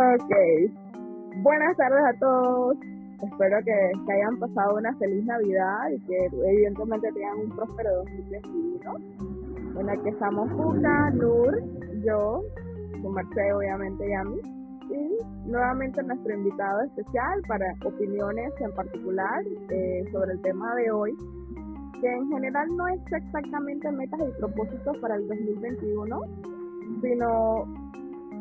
Ok. Buenas tardes a todos. Espero que, hayan pasado una feliz Navidad y que evidentemente tengan un próspero 2021 en el que estamos Juca, Nur, yo, su Marcelo obviamente y a mí, y nuevamente nuestro invitado especial para opiniones en particular eh, sobre el tema de hoy, que en general no es exactamente metas y propósitos para el 2021, sino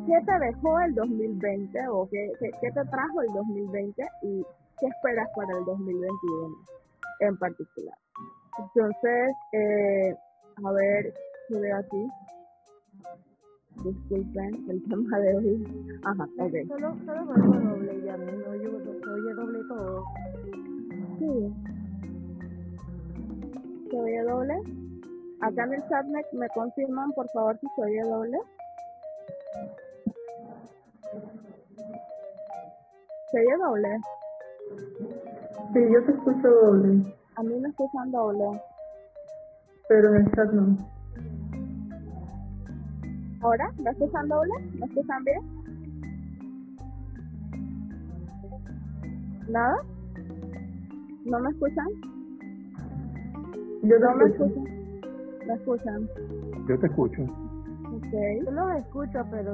qué te dejó el 2020 o qué, qué, te trajo el 2020 y qué esperas para el 2021 en particular. Entonces, eh, a ver, ¿qué veo aquí? Disculpen el tema de hoy. Ajá, ok. Solo, solo doble ya, no yo, oye doble todo. Sí. ¿Se oye doble? Acá en el chat me, me confirman, por favor, si se oye doble. ¿Se oye doble? Sí, yo te escucho doble. A mí me escuchan doble. Pero en el chat no. ¿Ahora? ¿Me escuchan doble? ¿Me escuchan bien? ¿Nada? ¿No me escuchan? Yo no me escuchan. ¿Me escuchan? Yo te escucho. Ok. Yo no me escucho, pero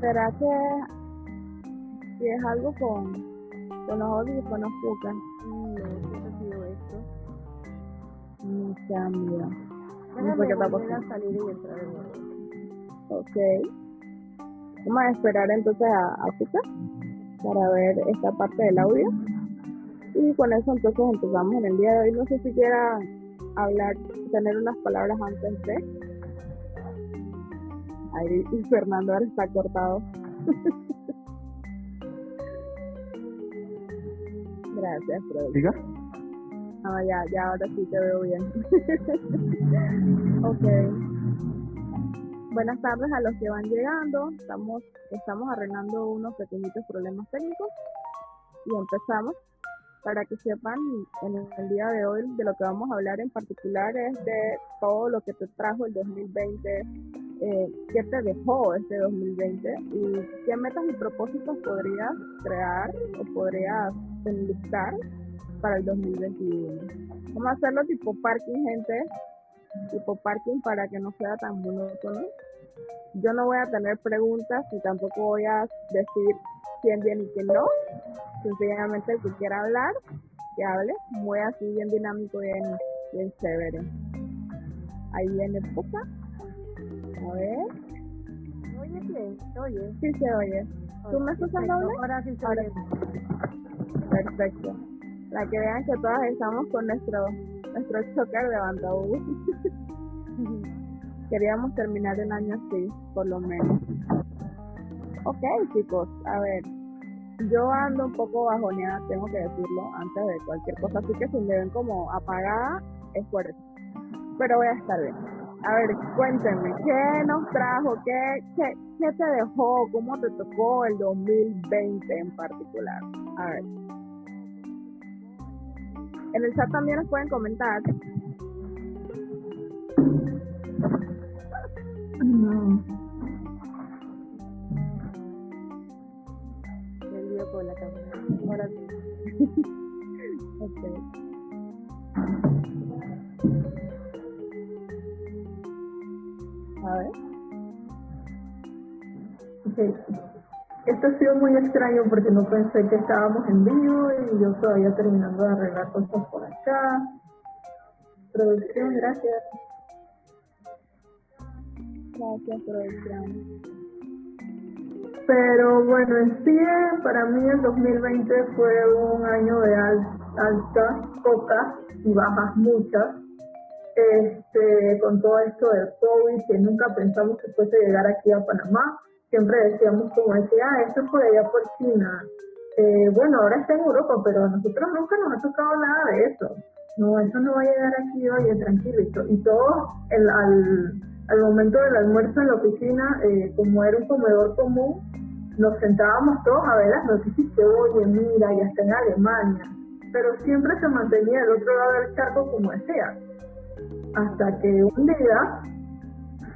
¿Será que si es algo con, con los audífonos Cuca? No, ¿qué ha sido esto? No amiga. No sé qué está pasando. salir y entrar de nuevo. Ok. Vamos a esperar entonces a, a para ver esta parte del audio. Y con eso entonces empezamos en el día de hoy. No sé si quiera hablar, tener unas palabras antes de Ahí y Fernando ahora está cortado. Gracias, Fred. ¿Diga? Ah, ya, ya, ahora sí te veo bien. ok. Buenas tardes a los que van llegando. Estamos, estamos arreglando unos pequeñitos problemas técnicos y empezamos. Para que sepan, en el día de hoy de lo que vamos a hablar en particular es de todo lo que te trajo el 2020 eh, qué te dejó este 2020 y qué metas y propósitos podrías crear o podrías enlistar para el 2021. Vamos a hacerlo tipo parking, gente, tipo parking para que no sea tan monótono. Yo no voy a tener preguntas y tampoco voy a decir quién viene y quién no. Sencillamente el que quiera hablar, que hable. Muy así, bien dinámico, bien, bien chévere. Ahí viene poca. A ver. Oye, bien, oye. Sí se oye. ¿Tú me estás hablando? Ahora sí se oye. Perfecto. Para que vean que todas estamos con nuestro nuestro choker de bandabú. Queríamos terminar el año así, por lo menos. Ok, chicos, a ver. Yo ando un poco bajoneada, tengo que decirlo, antes de cualquier cosa. Así que si me ven como apagada, es eso. Pero voy a estar bien. A ver, cuéntenme, ¿qué nos trajo? ¿Qué, qué, qué te dejó? ¿Cómo te tocó el 2020 en particular? A ver. En el chat también nos pueden comentar. No. Me lío con la cámara. Ahora sí. ok. Esto ha sido muy extraño porque no pensé que estábamos en vivo y yo todavía terminando de arreglar cosas por acá. Producción, gracias. Gracias, producción. Pero bueno, en sí, para mí el 2020 fue un año de altas, pocas y bajas muchas este, con todo esto del COVID, que nunca pensamos que fuese llegar aquí a Panamá. Siempre decíamos, como decía, ah, esto es por allá por China. Eh, bueno, ahora está en Europa, pero a nosotros nunca nos ha tocado nada de eso. No, eso no va a llegar aquí, oye, tranquilo. Y todo el, al, al momento del almuerzo en la oficina, eh, como era un comedor común, nos sentábamos todos a ver las noticias que, oye, mira, ya está en Alemania. Pero siempre se mantenía el otro lado del charco, como decía hasta que un día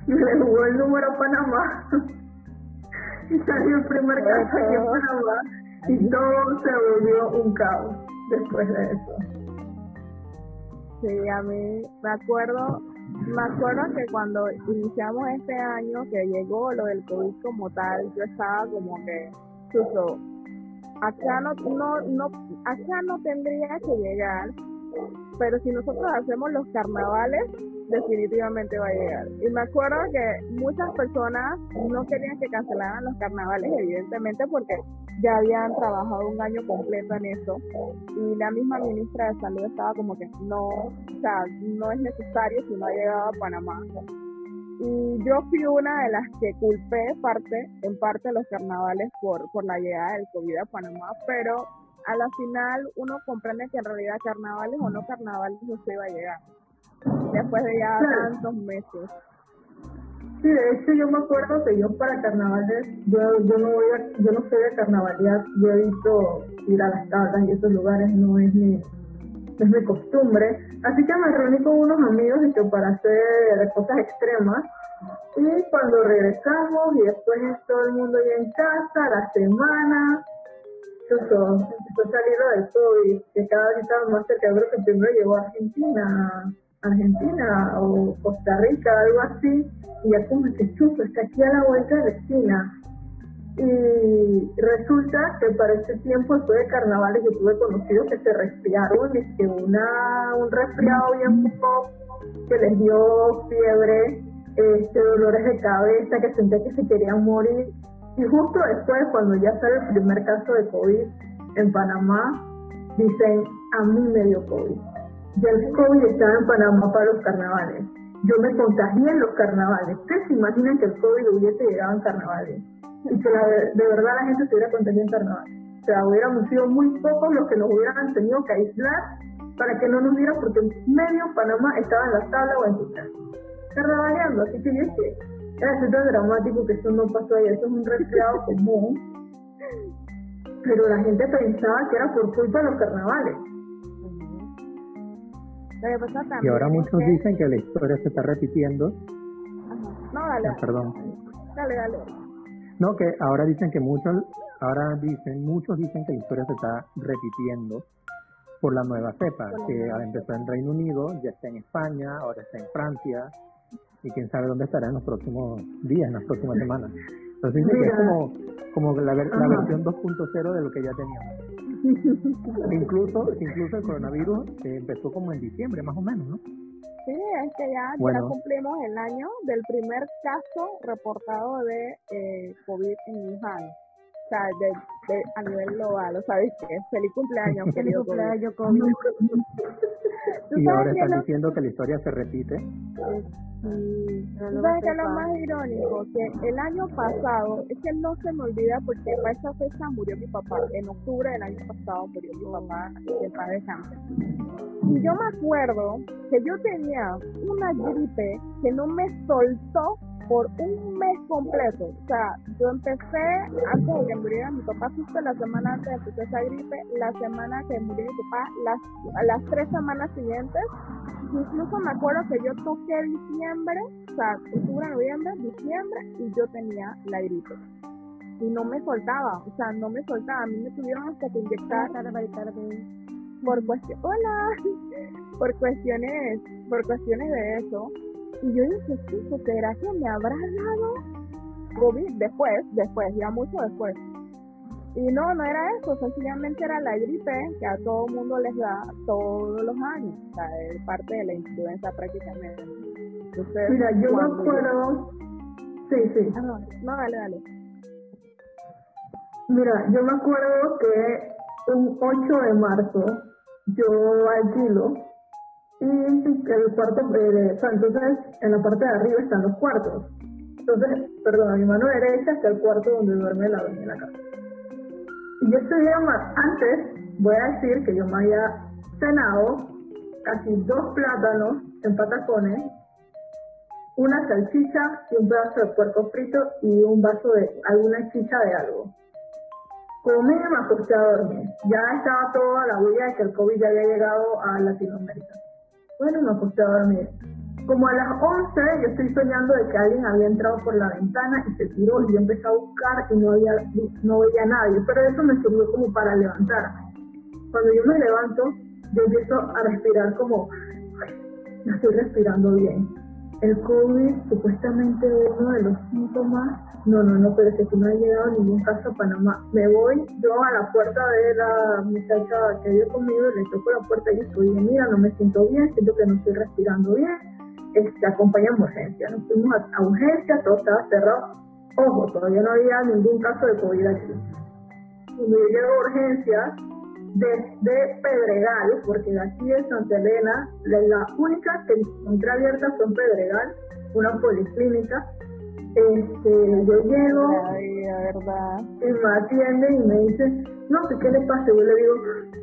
me jugó el número Panamá. Y salió el primer caso aquí en Panamá y todo se volvió un caos después de eso. Sí, a mí me acuerdo, me acuerdo que cuando iniciamos este año que llegó lo del COVID como tal, yo estaba como que, suso, acá no, no, no, acá no tendría que llegar, pero si nosotros hacemos los carnavales, definitivamente va a llegar. Y me acuerdo que muchas personas no querían que cancelaran los carnavales, evidentemente, porque ya habían trabajado un año completo en eso. Y la misma ministra de Salud estaba como que no, o sea, no es necesario si no ha llegado a Panamá. Y yo fui una de las que culpé parte, en parte los carnavales por, por la llegada del COVID a Panamá, pero a la final uno comprende que en realidad carnavales o no carnavales no se iba a llegar después de ya tantos meses. Sí, de hecho yo me acuerdo que yo para carnavales, yo, yo no voy a, yo no soy de carnavalidad, yo he visto ir a las tablas y esos lugares no es mi, es mi costumbre, así que me reuní con unos amigos y que para hacer cosas extremas y cuando regresamos y después todo el mundo ya en casa, la semana, empezó, empezó a salir del COVID, que cada vez estaba más cerca, creo que primero llegó a Argentina, Argentina o Costa Rica, algo así, y ya como que chupo, está aquí a la vuelta de la esquina. Y resulta que para ese tiempo, después de carnavales, yo tuve conocidos que se resfriaron, y que una, un resfriado bien poco, que les dio fiebre, este, dolores de cabeza, que sentía que se querían morir. Y justo después, cuando ya sale el primer caso de COVID en Panamá, dicen, a mí me dio COVID ya el COVID estaba en Panamá para los carnavales. Yo me contagié en los carnavales. ¿Ustedes se imaginan que el COVID hubiese llegado en carnavales? Y que de verdad la gente se hubiera contagiado en carnavales. O sea, hubiéramos sido muy pocos los que nos hubieran tenido que aislar para que no nos dieran, porque medio Panamá estaba en la sala o en su casa. Carnavaleando, así que yo dije, era tan dramático que eso no pasó ahí, eso es un resfriado común. Pero la gente pensaba que era por culpa de los carnavales y ahora muchos dicen que la historia se está repitiendo. No, dale. Ah, perdón. Dale, dale. No, que ahora dicen que muchos, ahora dicen, muchos dicen que la historia se está repitiendo por la nueva cepa, que empezó en Reino Unido, ya está en España, ahora está en Francia, y quién sabe dónde estará en los próximos días, en las próximas semanas. Entonces que es como, como la, la versión 2.0 de lo que ya teníamos incluso, incluso el coronavirus empezó como en diciembre, más o menos, ¿no? Sí, es que ya, ya cumplimos el año del primer caso reportado de eh, COVID en Wuhan. Sea, de, a nivel global, ¿o sabes qué? Feliz cumpleaños, Feliz cumpleaños, COVID. y ahora están diciendo que la historia se repite. Sí. ¿Sabes qué es lo más irónico? Que el año pasado, es que no se me olvida porque para esa fecha murió mi papá. En octubre del año pasado murió mi papá de padre cáncer. Y yo me acuerdo que yo tenía una gripe que no me soltó por un mes completo. O sea, yo empecé antes de que muriera mi papá, justo la semana antes de empezar esa gripe, la semana que murió mi papá, las, las tres semanas siguientes, incluso me acuerdo que yo toqué diciembre, o sea, octubre, noviembre, diciembre, y yo tenía la gripe. Y no me soltaba, o sea, no me soltaba. A mí me tuvieron hasta que inyectar por cuestiones, hola, por cuestiones, por cuestiones de eso. Y yo dije, sí, ¿será que me habrá dado COVID después, después, ya mucho después? Y no, no era eso, sencillamente era la gripe que a todo el mundo les da todos los años, o sea, es parte de la influenza prácticamente. Mira, yo me acuerdo, sí, sí. Ah, no, no, dale, dale. Mira, yo me acuerdo que un 8 de marzo yo alquilo y el cuarto, eh, entonces en la parte de arriba están los cuartos. Entonces, perdón, a mi mano derecha está el cuarto donde duerme la dueña de la casa. Y yo estoy antes, voy a decir que yo me había cenado casi dos plátanos en patacones, una salchicha y un pedazo de puerco frito y un vaso de alguna chicha de algo. Comí y me acosté a dormir. Ya estaba toda la huella de que el COVID ya había llegado a Latinoamérica. Bueno, me acosté a dormir. Como a las 11 yo estoy soñando de que alguien había entrado por la ventana y se tiró y yo empecé a buscar y no había no veía a nadie, pero eso me sirvió como para levantarme. Cuando yo me levanto, yo empiezo a respirar como, no estoy respirando bien. El COVID, supuestamente uno de los síntomas, no, no, no, pero es que no ha llegado ningún caso a Panamá. Me voy yo a la puerta de la muchacha que vive conmigo le toco la puerta y estoy bien, mira, no me siento bien, siento que no estoy respirando bien, este, acompañamos urgencia. Nos fuimos a, a urgencia, todo estaba cerrado. Ojo, todavía no había ningún caso de COVID aquí. Cuando yo llego a urgencias, desde Pedregal, porque aquí de Santa Elena, las únicas que encontré abiertas son Pedregal, una policlínica. Este, yo llego la verdad. y me atiende y me dice, no, ¿qué, ¿qué le pasa? Yo le digo,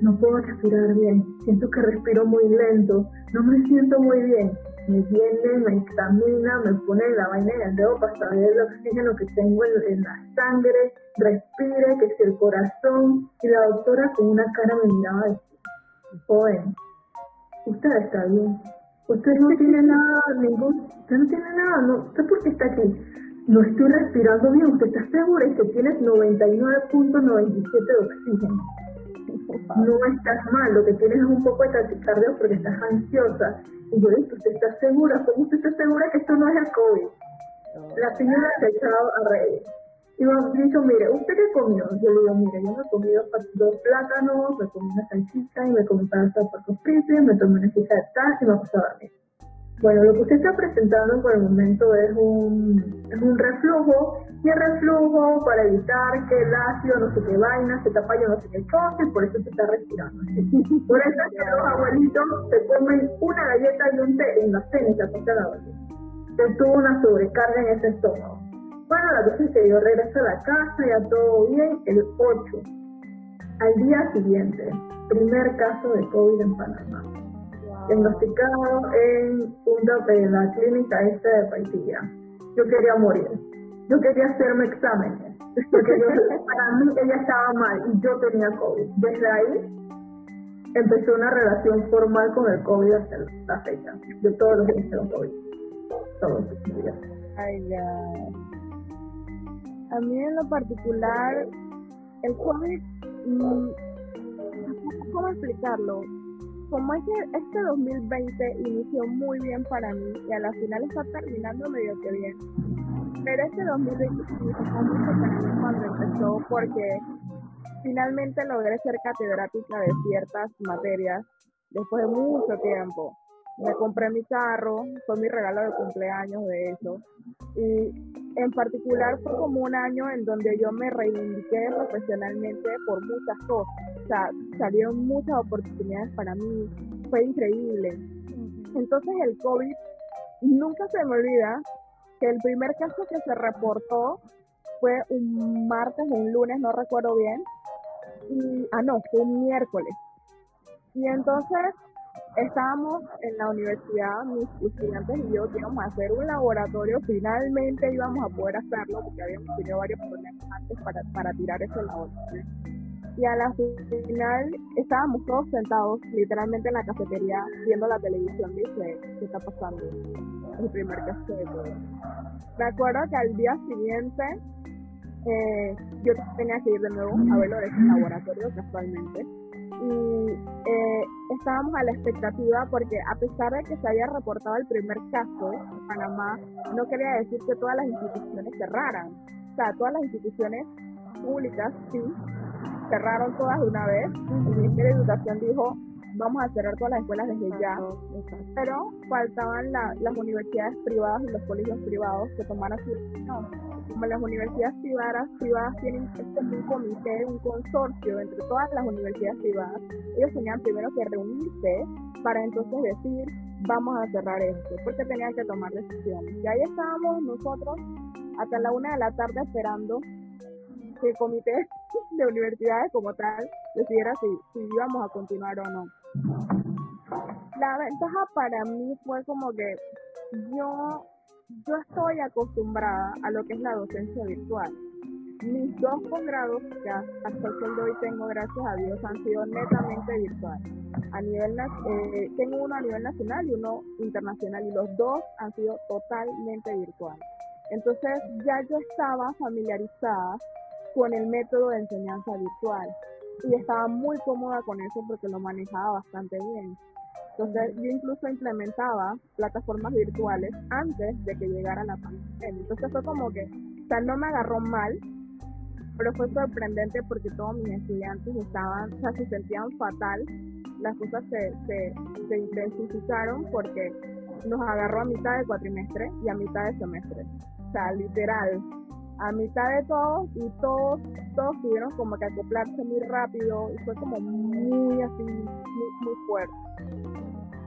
no puedo respirar bien, siento que respiro muy lento, no me siento muy bien. Me viene, me examina, me pone la vaina en el dedo para saber el oxígeno que tengo en, en la sangre, respire, que si el corazón. Y la doctora con una cara me miraba y decía, joven, usted está bien. Usted no tiene nada, ningún, usted no tiene nada, no, ¿usted por qué está aquí? No estoy respirando bien, usted está segura y que tienes 99.97 de oxígeno. No estás mal, lo que tienes es un poco de taquicardia porque estás ansiosa. Y yo le dije, ¿usted está segura? ¿Cómo usted está segura que esto no es el COVID? La señora se ha echado a reír. Y me ha dicho, mire, ¿usted qué comió? Yo le digo, mire, yo me he comido dos plátanos, me comí una salchicha y me comí salsa de patos fritos, me tomé una chicha de tal y me puse a dormir. Bueno, lo que usted está presentando por el momento es un, es un reflujo, y el reflujo para evitar que el ácido no sé qué vaina se tapa yo no sé qué cosa, y por eso se está respirando. Por eso es que los abuelitos se comen una galleta y un té en la cena y se acuestan a dormir. Se tuvo una sobrecarga en ese estómago. Bueno, la cosa es que yo regreso a la casa, ya todo bien, el 8. Al día siguiente, primer caso de COVID en Panamá diagnosticado en una de la clínica esta de Paitilla. Yo quería morir. Yo quería hacerme exámenes. Porque yo, para mí ella estaba mal y yo tenía COVID. Desde ahí empezó una relación formal con el COVID hasta la fecha. Yo todos los días tengo COVID. Todos los días. Ay, ya. A mí en lo particular, el COVID, mm, ¿cómo explicarlo? Como este 2020 inició muy bien para mí y a la final está terminando medio que bien. Pero este 2020 significó mucho para cuando empezó porque finalmente logré ser catedrática de ciertas materias después de mucho tiempo. Me compré mi carro, fue mi regalo de cumpleaños de eso. Y en particular fue como un año en donde yo me reivindiqué profesionalmente por muchas cosas. O sea, salieron muchas oportunidades para mí, fue increíble. Entonces el COVID, nunca se me olvida que el primer caso que se reportó fue un martes o un lunes, no recuerdo bien. Y, ah, no, fue un miércoles. Y entonces estábamos en la universidad, mis estudiantes y yo, íbamos a hacer un laboratorio, finalmente íbamos a poder hacerlo porque habíamos tenido varios problemas antes para, para tirar ese laboratorio. Y a la final estábamos todos sentados literalmente en la cafetería viendo la televisión, dice, ¿qué está pasando? El primer caso de todo. Me acuerdo que al día siguiente eh, yo tenía que ir de nuevo a verlo de ese laboratorio casualmente y eh, estábamos a la expectativa porque a pesar de que se había reportado el primer caso en Panamá, no quería decir que todas las instituciones cerraran. O sea, todas las instituciones públicas sí cerraron todas de una vez. El Ministerio de Educación dijo, vamos a cerrar todas las escuelas desde ya. Pero faltaban la- las universidades privadas y los colegios privados que tomaran su decisión. Como las universidades privadas, privadas tienen como un comité, un consorcio entre todas las universidades privadas, ellos tenían primero que reunirse para entonces decir, vamos a cerrar esto, porque tenían que tomar decisiones. Y ahí estábamos nosotros hasta la una de la tarde esperando que el comité de universidades como tal decidiera si, si íbamos a continuar o no. La ventaja para mí fue como que yo, yo estoy acostumbrada a lo que es la docencia virtual. Mis dos posgrados que hasta el de hoy tengo, gracias a Dios, han sido netamente virtuales. a nivel eh, tengo uno a nivel nacional y uno internacional y los dos han sido totalmente virtuales. Entonces ya yo estaba familiarizada con el método de enseñanza virtual y estaba muy cómoda con eso porque lo manejaba bastante bien. Entonces yo incluso implementaba plataformas virtuales antes de que llegara la pandemia. Entonces fue como que, o sea, no me agarró mal, pero fue sorprendente porque todos mis estudiantes estaban, o sea, se sentían fatal. Las cosas se, se, se intensificaron porque nos agarró a mitad de cuatrimestre y a mitad de semestre. O sea, literal, a mitad de todos y todos, todos tuvieron como que acoplarse muy rápido y fue como muy así, muy, muy fuerte.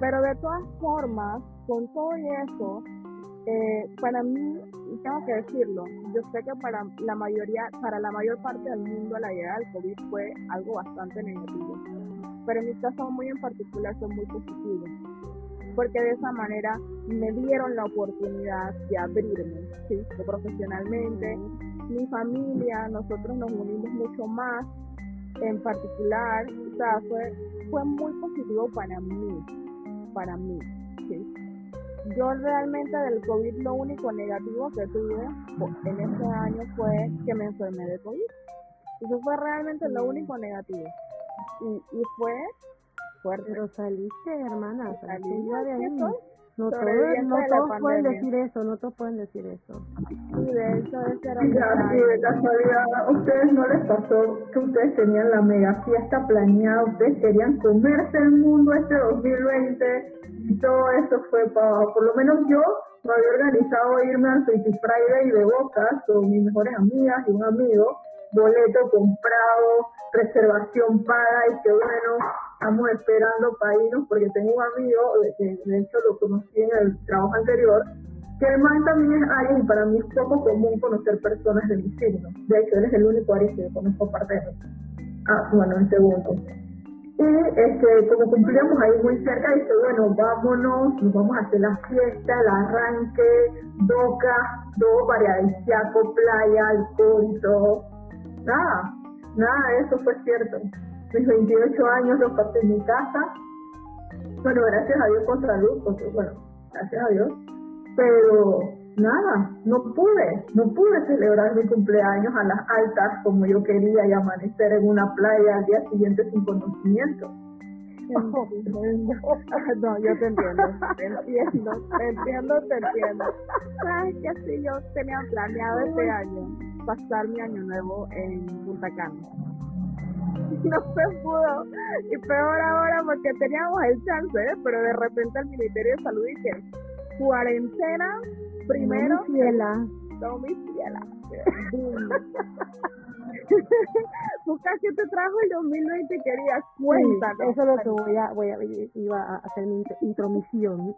Pero de todas formas, con todo eso, eh, para mí, tengo que decirlo, yo sé que para la mayoría, para la mayor parte del mundo la llegada del COVID fue algo bastante negativo. Pero en mi caso muy en particular fue muy positivo porque de esa manera me dieron la oportunidad de abrirme, ¿sí? profesionalmente, mi familia, nosotros nos unimos mucho más, en particular, o sea, fue, fue muy positivo para mí, para mí, ¿sí? Yo realmente del COVID lo único negativo que tuve en ese año fue que me enfermé de COVID. Eso fue realmente lo único negativo. Y, y fue pero saliste, hermana, saliste de ahí. No, todos, no todos pueden decir eso, no todos pueden decir eso. Sí, de hecho, ese era de casualidad, ¿a ustedes no les pasó que ustedes tenían la mega fiesta planeada, ustedes querían comerse el mundo este 2020 y todo eso fue para, por lo menos yo me había organizado irme al City Friday de Bocas con mis mejores amigas y un amigo, boleto comprado, reservación paga y que bueno, estamos esperando para irnos porque tengo un amigo, de, de hecho lo conocí en el trabajo anterior, que además también es Aries y para mí es poco común conocer personas de mi signo. De hecho, él es el único Aries que conozco aparte de. Ah, bueno, el segundo. Y este, como cumplíamos ahí muy cerca, dice, bueno, vámonos, nos vamos a hacer la fiesta, el arranque, boca, todo paradisiaco, playa, alcohol y todo. Nada, nada de eso fue cierto mis 28 años los pasé en mi casa. Bueno, gracias a Dios con salud, porque bueno, gracias a Dios. Pero nada, no pude, no pude celebrar mi cumpleaños a las altas como yo quería y amanecer en una playa al día siguiente sin conocimiento. no, yo te entiendo, te entiendo, te entiendo, te entiendo. Sabes que así yo tenía planeado este año pasar mi año nuevo en Punta Cana no se pudo. Y peor ahora porque teníamos el chance, ¿eh? pero de repente el Ministerio de Salud dice, cuarentena primero. No, mi fiela. No, mi fiela. Busca que te trajo el 2020 querías cuéntanos. eso es lo que voy a, voy a, iba a hacer mi intromisión.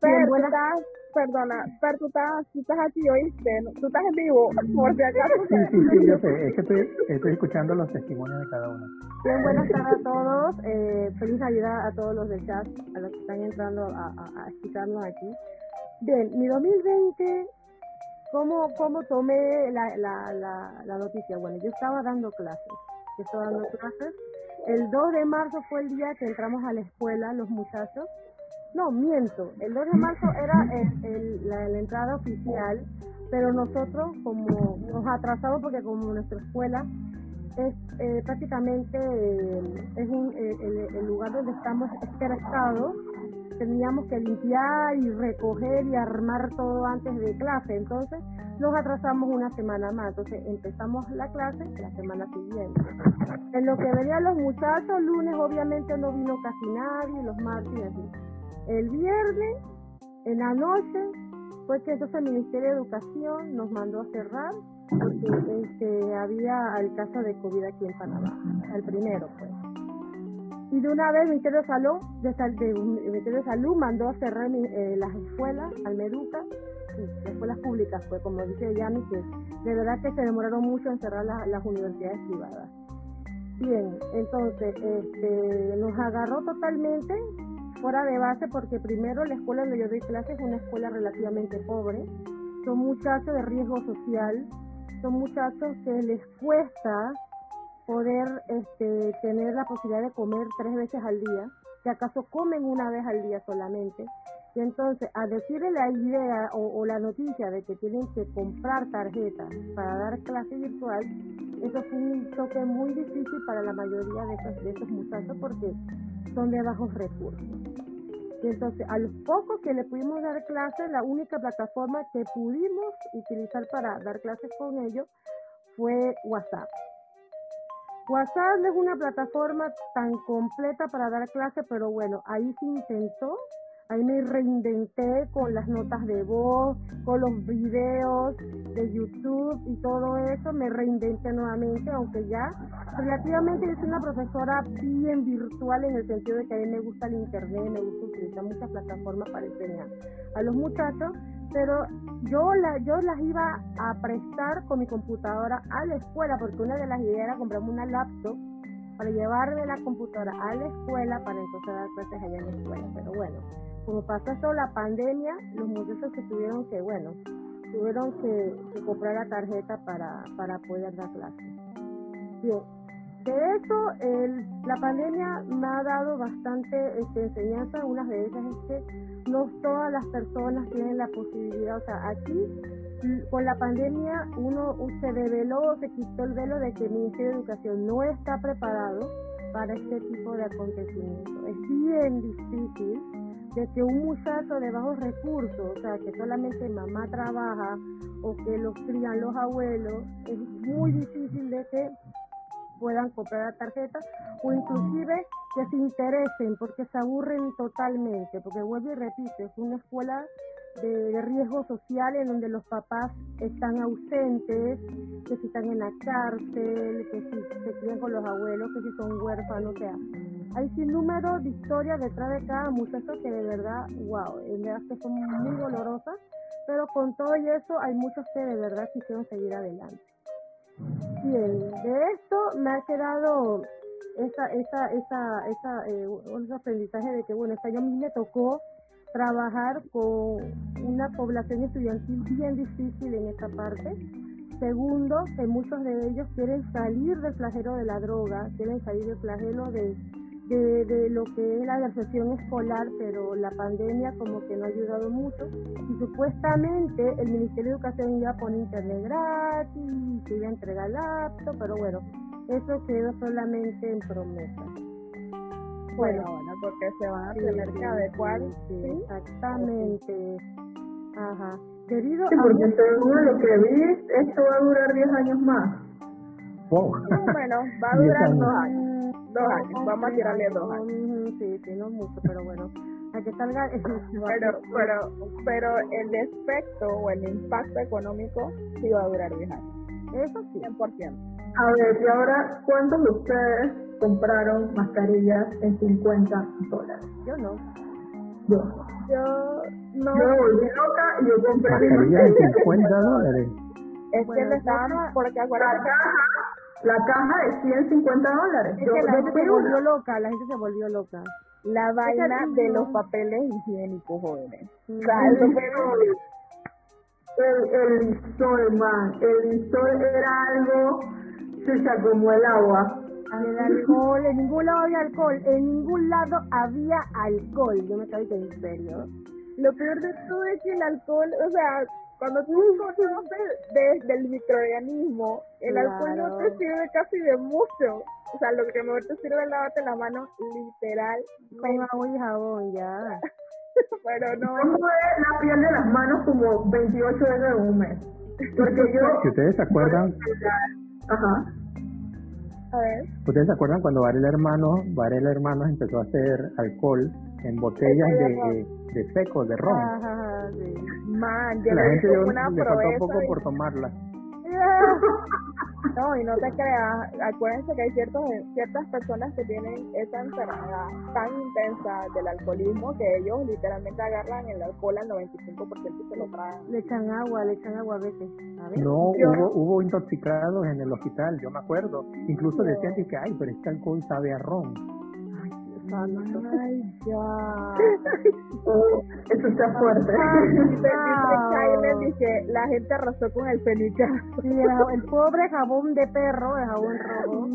Pero buena... estás, perdona, pero tú estás, tú estás aquí, oíste, tú estás en vivo, por si acaso. Sí, sí, sí, yo sé, es que estoy, estoy escuchando los testimonios de cada uno. Bien, buenas tardes a todos, eh, feliz Navidad a todos los del chat, a los que están entrando a, a, a escucharnos aquí. Bien, mi 2020 ¿Cómo, cómo tomé la, la, la, noticia? Bueno, yo estaba dando clases, estaba dando clases. El 2 de marzo fue el día que entramos a la escuela los muchachos. No, miento, el 2 de marzo era la, entrada oficial, pero nosotros como nos atrasamos porque como nuestra escuela es eh, prácticamente eh, es un, eh, el, lugar donde estamos es teníamos que limpiar y recoger y armar todo antes de clase. Entonces nos atrasamos una semana más. Entonces empezamos la clase la semana siguiente. En lo que venían los muchachos, lunes obviamente no vino casi nadie, los martes así. El viernes, en la noche, fue que entonces el Ministerio de Educación nos mandó a cerrar porque este, había el caso de COVID aquí en Panamá, el primero pues. Y de una vez el Ministerio de Salud, de, Salud mandó a cerrar eh, las escuelas, al Meduca, las escuelas públicas, pues como dice Yami, que de verdad que se demoraron mucho en cerrar las universidades privadas. Bien, entonces este, nos agarró totalmente fuera de base porque primero la escuela donde yo doy clases es una escuela relativamente pobre, son muchachos de riesgo social, son muchachos que les cuesta poder este, tener la posibilidad de comer tres veces al día. que acaso comen una vez al día solamente. Y entonces, a decirle la idea o, la noticia de que tienen que comprar tarjetas para dar clase virtual, eso fue un toque muy difícil para la mayoría de esos, muchachos porque son de bajos recursos. Entonces, a los pocos que le pudimos dar clases, la única plataforma que pudimos utilizar para dar clases con ellos fue WhatsApp. WhatsApp no es una plataforma tan completa para dar clases, pero bueno, ahí se intentó Ahí me reinventé con las notas de voz, con los videos de YouTube y todo eso. Me reinventé nuevamente, aunque ya relativamente yo soy una profesora bien virtual en el sentido de que a mí me gusta el internet, me gusta utilizar muchas plataformas para enseñar a los muchachos, pero yo, la, yo las iba a prestar con mi computadora a la escuela porque una de las ideas era comprarme una laptop para llevarme la computadora a la escuela para entonces dar clases allá en la escuela. Pero bueno, como pasó toda la pandemia, los muchachos que tuvieron que, bueno, tuvieron que, comprar la tarjeta para, para poder dar clases. De el, la pandemia me ha dado bastante este, enseñanza. Una de ellas es que no todas las personas tienen la posibilidad, o sea, aquí con la pandemia uno se develó, se quitó el velo de que el Ministerio de Educación no está preparado para este tipo de acontecimientos. Es bien difícil de que un muchacho de bajos recursos, o sea, que solamente mamá trabaja o que los crían los abuelos, es muy difícil de que puedan comprar la tarjeta o inclusive que se interesen porque se aburren totalmente, porque vuelvo y repito, es una escuela de, riesgo social en donde los papás están ausentes, que si están en la cárcel, que si se crían con los abuelos, que si son huérfanos, o sea, hay sin número de historias detrás de cada muchacho que de verdad, wow, en verdad que son muy dolorosas, pero con todo y eso hay muchos que de verdad quisieron seguir adelante. Bien, de esto me ha quedado esa, esa, esa, esa, eh, un aprendizaje de que, bueno, esta a mí me tocó trabajar con una población estudiantil bien difícil en esta parte. Segundo, que muchos de ellos quieren salir del flagelo de la droga, quieren salir del flagelo de, de, lo que es la deserción escolar, pero la pandemia como que no ha ayudado mucho. Y supuestamente el Ministerio de Educación iba a poner internet gratis, se iba a entregar laptop, pero bueno, eso quedó solamente en promesa. Bueno, bueno, porque se van a tener que adecuar. Sí, exactamente. Ajá. Debido sí, porque según lo que vi, esto va a durar 10 años más. Wow. bueno, va a durar dos años. Dos años, vamos a tirarle dos años. Sí, sí, no mucho, pero bueno. A que salga. pero, pero, pero el efecto o el impacto económico sí va a durar 10 años. Eso sí. 100%. A ver, y ahora, ¿cuántos de ustedes compraron mascarillas en 50 dólares? Yo no. Yo. Yo no. Yo volví loca y yo compré mascarillas en 50 dólares. Es que me estaban, porque acuérdate la caja, de 150 dólares. Es que la gente se volvió loca, la gente se volvió loca. La vaina de los papeles higiénicos, jóvenes. El, el listol, man, el listol era algo se como el agua. El alcohol, en ningún lado había alcohol, en ningún lado había alcohol. Yo me estaba en serio. Lo peor de todo es que el alcohol, o sea, cuando tú conoces desde el microorganismo, el alcohol no te sirve casi de mucho. O sea, lo que mejor te sirve es lavarte la mano literal. Con agua y jabón, ya. Pero no. ¿Cómo es la piel de las manos como 28 veces en un mes? Porque yo. Si ustedes se acuerdan. Ajá. A ver. ¿Ustedes se acuerdan cuando Varela Hermanos, Varela Hermanos empezó a hacer alcohol en botellas de, de, seco, de ron? Ajá, sí. Man, yo La gente le, una le faltó poco por tomarla. No, y no te creas, acuérdense que hay ciertos, ciertas personas que tienen esa enfermedad tan intensa del alcoholismo que ellos literalmente agarran el alcohol al 95% y se lo traen. Le echan agua, le echan agua a veces. No, hubo, hubo intoxicados en el hospital, yo me acuerdo. Incluso decían que, ay, pero este alcohol sabe a ron. Ay, ya. Eso está fuerte. Dice, dice la gente arrasó con el fenicazo. Sí, el, el pobre jabón de perro, el jabón rojo.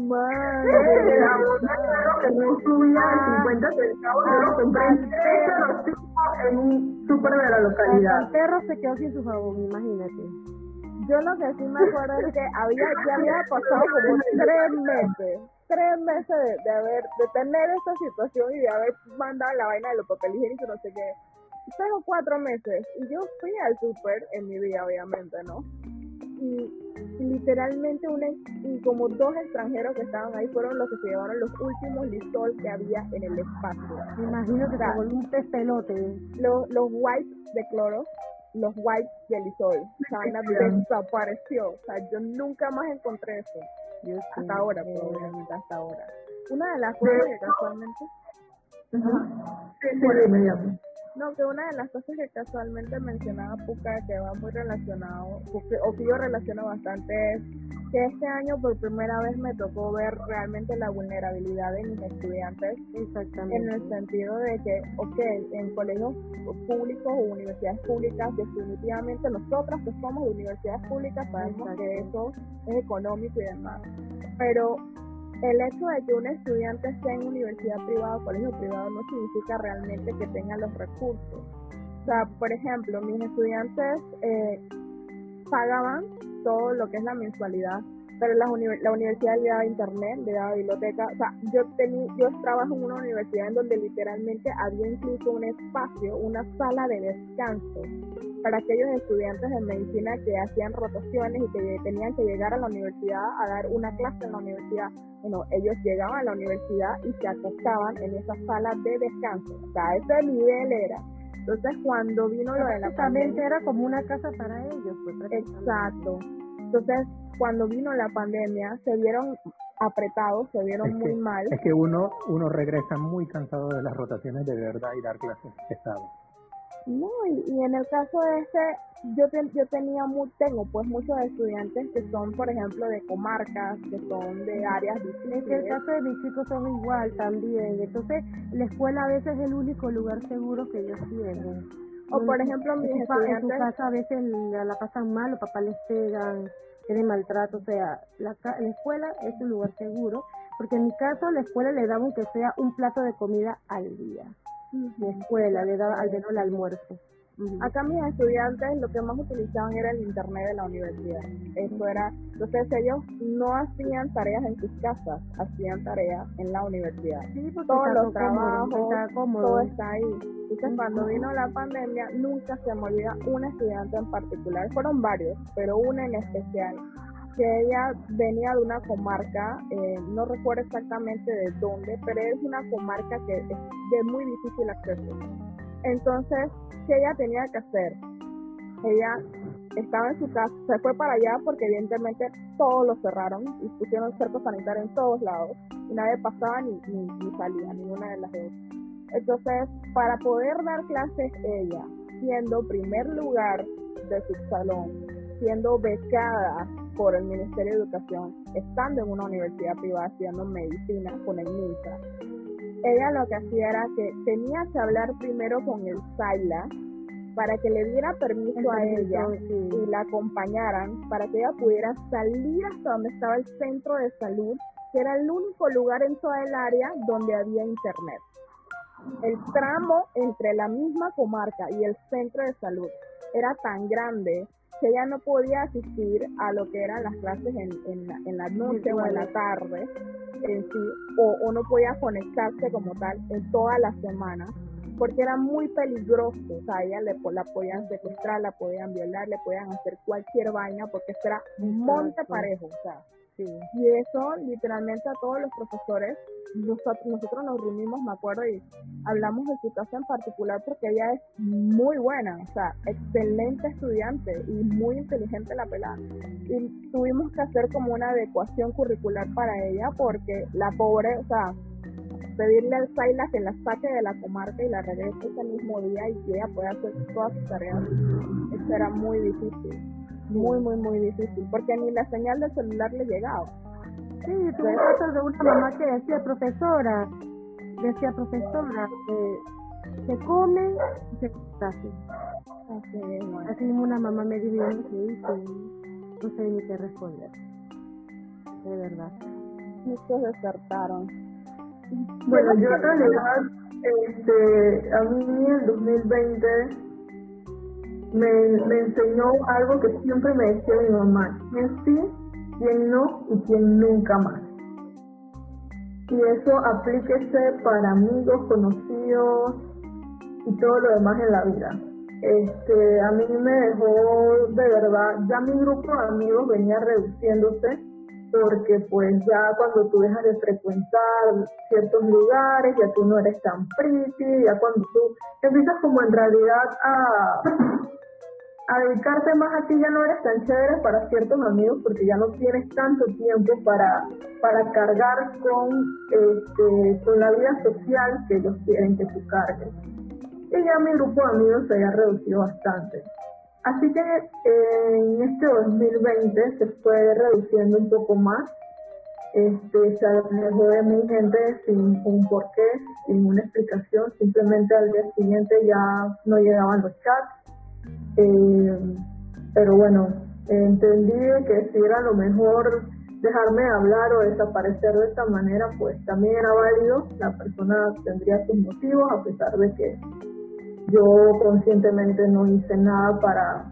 El jabón de perro que no subía a 50 centavos, yo lo compré en 13 en un súper de la localidad. El perro se quedó sin su jabón, imagínate. Yo lo que sí me acuerdo es que había, ya había pasado como tres meses, tres meses de, de haber, de tener esta situación y de haber mandado la vaina de los papeles higiénicos, no sé qué. Tengo cuatro meses y yo fui al súper en mi vida, obviamente, ¿no? Y, literalmente una, y como dos extranjeros que estaban ahí fueron los que se llevaron los últimos lisol que había en el espacio. Me imagino que O sea, pelote. Los, los wipes de cloro, los wipes de lisol, esa vaina desapareció. O sea, yo nunca más encontré eso. Hasta ahora, probablemente hasta ahora. Una de las cosas que casualmente, Ajá. Sí, sí, dime, dime. No, que una de las cosas que casualmente mencionaba Puka, que va muy relacionado, o que, yo relaciono bastante, es que este año por primera vez me tocó ver realmente la vulnerabilidad de mis estudiantes en Exactamente. el sentido de que, ok, en colegios públicos o universidades públicas, definitivamente nosotras que somos de universidades públicas sabemos que eso es económico y demás. Pero el hecho de que un estudiante esté en universidad privada o colegio privado no significa realmente que tenga los recursos. O sea, por ejemplo, mis estudiantes eh, pagaban todo lo que es la mensualidad, pero la, la universidad le daba internet, le daba biblioteca. O sea, yo, tení, yo trabajo en una universidad en donde literalmente había incluso un espacio, una sala de descanso para aquellos estudiantes de medicina que hacían rotaciones y que tenían que llegar a la universidad a dar una clase en la universidad. Bueno, ellos llegaban a la universidad y se acostaban en esa sala de descanso. O sea, ese nivel era. Entonces, cuando vino lo de la pandemia, era como una casa para ellos. Pues. Exacto. Entonces, cuando vino la pandemia, se vieron apretados, se vieron Es muy que, mal. es que uno, uno regresa muy cansado de las rotaciones de verdad y dar clases pesadas. No, y, y en el caso de este, yo, te- yo tenía, mu- tengo pues muchos estudiantes que son, por ejemplo, de comarcas, que son de áreas Es que el caso de mis chicos son igual también. Entonces, la escuela a veces es el único lugar seguro que ellos tienen. O, por ejemplo, en mis su, pa- en su estudiantes, casa a veces la, la pasan mal, los papás les pegan, tienen maltrato. O sea, la, la escuela es un lugar seguro. Porque en mi caso, la escuela le daba aunque sea un plato de comida al día. La escuela le daba al menos el almuerzo. Acá mis estudiantes lo que más utilizaban era el internet de la universidad. Eso era, entonces ellos no hacían tareas en sus casas, hacían tareas en la universidad. Sí, todos los trabajos, cómodo. todo está ahí. Entonces, cuando vino la pandemia, nunca se me olvida una estudiante en particular, fueron varios, pero una en especial, que ella venía de una comarca, eh, no recuerdo exactamente de dónde, pero es una comarca que es de muy difícil acceso. Entonces, ¿qué ella tenía que hacer? Ella estaba en su casa, se fue para allá porque evidentemente todos lo cerraron y pusieron cerco sanitario en todos lados y nadie pasaba ni, ni, ni salía, ninguna de las dos. Entonces, para poder dar clases ella, siendo primer lugar de su salón, siendo becada por el Ministerio de Educación, estando en una universidad privada estudiando medicina con el MINSA, ella lo que hacía era que tenía que hablar primero con el SAILA para que le diera permiso a ella Sí. y la acompañaran para que ella pudiera salir hasta donde estaba el centro de salud, que era el único lugar en toda el área donde había internet. El tramo entre la misma comarca y el centro de salud era tan grande que ella no podía asistir a lo que eran las clases en, en, la, en la noche o en la tarde en sí, o, o no podía conectarse como tal en toda la semana porque era muy peligroso, o sea, a ella le, la podían secuestrar, la podían violar, le podían hacer cualquier vaina porque esto era un monte parejo, o sea, Sí. y eso literalmente a todos los profesores, nosotros, nosotros nos reunimos, me acuerdo, y hablamos de su caso en particular porque ella es muy buena, o sea, excelente estudiante y muy inteligente la pelada. Y tuvimos que hacer como una adecuación curricular para ella porque la pobre, o sea, pedirle al SAILA que la saque de la comarca y la regrese ese mismo día y que ella pueda hacer todas sus tareas, eso era muy difícil. Muy, muy, muy difícil, porque ni la señal del celular le llegaba. Sí, tuve casos de una mamá que decía, profesora, decía profesora, que se come y se hace. Así, mismo una mamá me dijo que hice no sé ni qué responder. De verdad. Muchos desertaron. Bueno, yo en realidad, este, a mí en el 2020 me, me enseñó algo que siempre me decía mi mamá, quién sí, quién no y quién nunca más. Y eso aplíquese para amigos, conocidos y todo lo demás en la vida. Este, a mí me dejó de verdad, ya mi grupo de amigos venía reduciéndose porque pues ya cuando tú dejas de frecuentar ciertos lugares, ya tú no eres tan pretty, ya cuando tú empiezas como en realidad a, a dedicarte más a ti, ya no eres tan chévere para ciertos amigos porque ya no tienes tanto tiempo para, para cargar con, este, con la vida social que ellos quieren que tú cargues. Y ya mi grupo de amigos se había reducido bastante. Así que en este 2020 se fue reduciendo un poco más. Este, se alejó de mi gente sin un porqué, sin una explicación. Simplemente al día siguiente ya no llegaban los chats. Eh, pero bueno, entendí que si era lo mejor dejarme hablar o desaparecer de esta manera, pues también era válido. La persona tendría sus motivos, a pesar de que yo conscientemente no hice nada para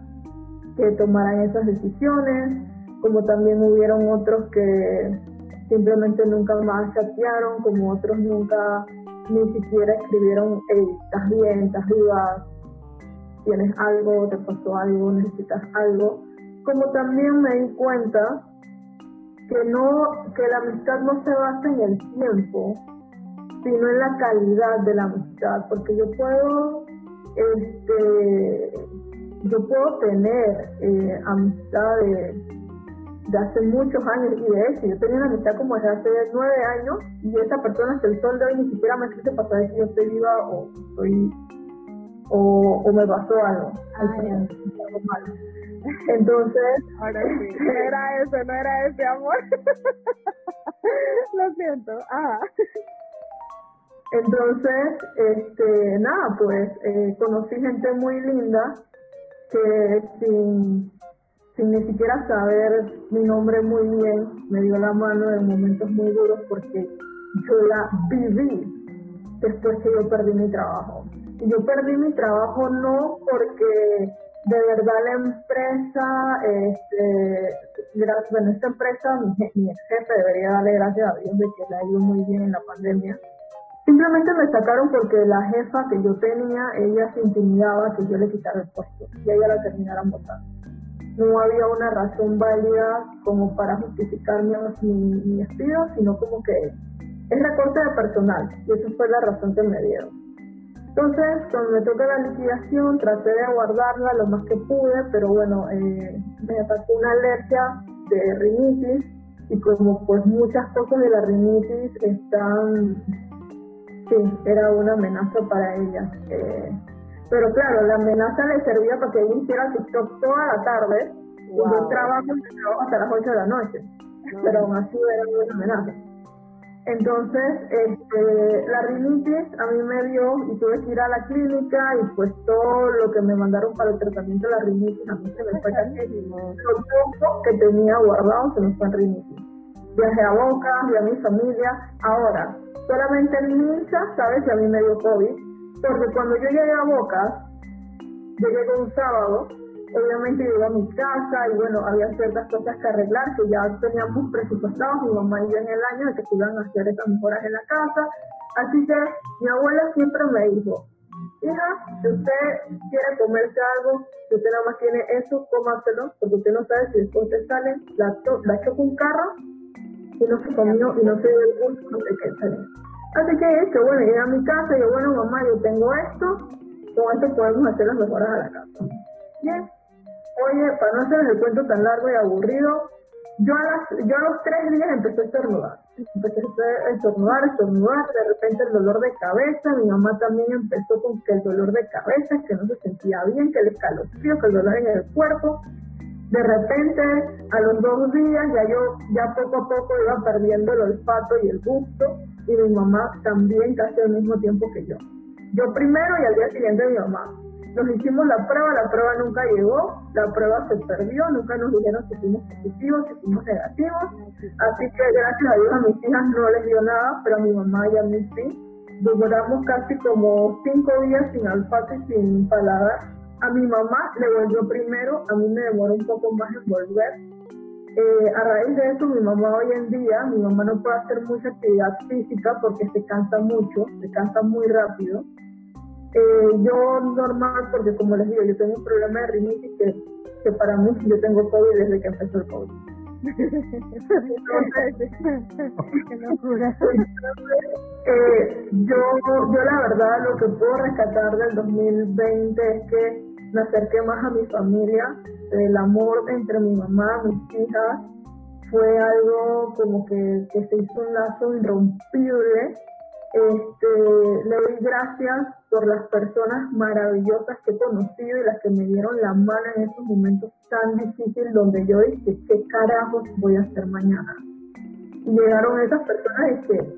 que tomaran esas decisiones, como también hubieron otros que simplemente nunca más chatearon, como otros nunca ni siquiera escribieron, hey, estás bien, estás viva, tienes algo, te pasó algo, necesitas algo. Como también me di cuenta que no, que la amistad no se basa en el tiempo, sino en la calidad de la amistad, porque yo puedo este, yo puedo tener eh, amistad de, hace muchos años y de hecho yo tenía una amistad como desde hace nueve años y esa persona hasta el sol de hoy ni siquiera me escribe para saber si yo estoy viva o estoy o, o me pasó algo, algo malo. Entonces, ahora sí, no era eso, no era ese amor. Lo siento. Ah. Entonces, este, nada, pues eh, conocí gente muy linda que sin, sin ni siquiera saber mi nombre muy bien, me dio la mano en momentos muy duros porque yo la viví después que yo perdí mi trabajo. Yo perdí mi trabajo no porque de verdad la empresa, este, bueno, esta empresa, mi, ex jefe debería darle gracias a Dios de que la ido muy bien en la pandemia Simplemente me sacaron porque la jefa que yo tenía, ella se intimidaba que yo le quitara el puesto y ella la terminaran votando. No había una razón válida como para justificar mi, mi, despido, sino como que es recorte de personal y esa fue la razón que me dieron. Entonces, cuando me toca la liquidación, traté de guardarla lo más que pude, pero bueno, eh, me atacó una alergia de rinitis y como pues muchas cosas de la rinitis están Sí, era una amenaza para ella. Eh, pero claro, la amenaza le servía para que ella hiciera TikTok toda la tarde y yo trabajo, hasta las 8 de la noche. Pero aún así era una amenaza. Entonces, este, la rinitis a mí me dio y tuve que ir a la clínica y pues todo lo que me mandaron para el tratamiento de la rinitis a mí se me fue Lo poco que tenía guardado se me fue en rinitis. Viajé a Boca, vi a mi familia. Ahora, Solamente el MINSA sabe si a mí me dio COVID, porque cuando yo llegué a Boca, llegué un sábado, obviamente llegué a mi casa y bueno, había ciertas cosas que arreglar que ya teníamos presupuestados, mi mamá y yo en el año de que se iban a hacer esas mejoras en la casa. Así que mi abuela siempre me dijo, hija, si usted quiere comerse algo, si usted nada más tiene eso, cómaselo, porque usted no sabe si después te sale, la, la choca un carro y no se comió y no se dio el gusto de que salió. Así que bueno, llegué a mi casa y yo, bueno, mamá, yo tengo esto, con esto podemos hacer las mejoras a la casa. Bien, oye, para no hacer el cuento tan largo y aburrido, yo a, las, yo a los tres días empecé a estornudar. Empecé a estornudar, estornudar, de repente el dolor de cabeza, mi mamá también empezó con que el dolor de cabeza, que no se sentía bien, que el escalofrío, que el dolor en el cuerpo. De repente, a los dos días, ya yo, ya poco a poco iba perdiendo el olfato y el gusto y mi mamá también casi al mismo tiempo que yo. Yo primero y al día siguiente mi mamá. Nos hicimos la prueba, la prueba nunca llegó, la prueba se perdió, nunca nos dijeron si fuimos positivos, si fuimos negativos. Así que gracias a Dios a mis hijas no les dio nada, pero a mi mamá y a mí sí. Duramos casi como cinco días sin olfato y sin paladar. A mi mamá le volvió primero, a mí me demoró un poco más en volver. Eh, a raíz de eso, mi mamá hoy en día, mi mamá no puede hacer mucha actividad física porque se cansa mucho, se cansa muy rápido. Eh, yo normal, porque como les digo, yo tengo un problema de rinitis que, que para mí yo tengo COVID desde que empezó el COVID. eh, yo, yo la verdad lo que puedo rescatar del 2020 es que me acerqué más a mi familia, el amor entre mi mamá, mis hijas, fue algo como que, que se hizo un lazo irrompible. Este, le doy gracias por las personas maravillosas que he conocido y las que me dieron la mano en esos momentos tan difíciles donde yo dije, ¿qué carajos voy a hacer mañana? Y llegaron esas personas y dije,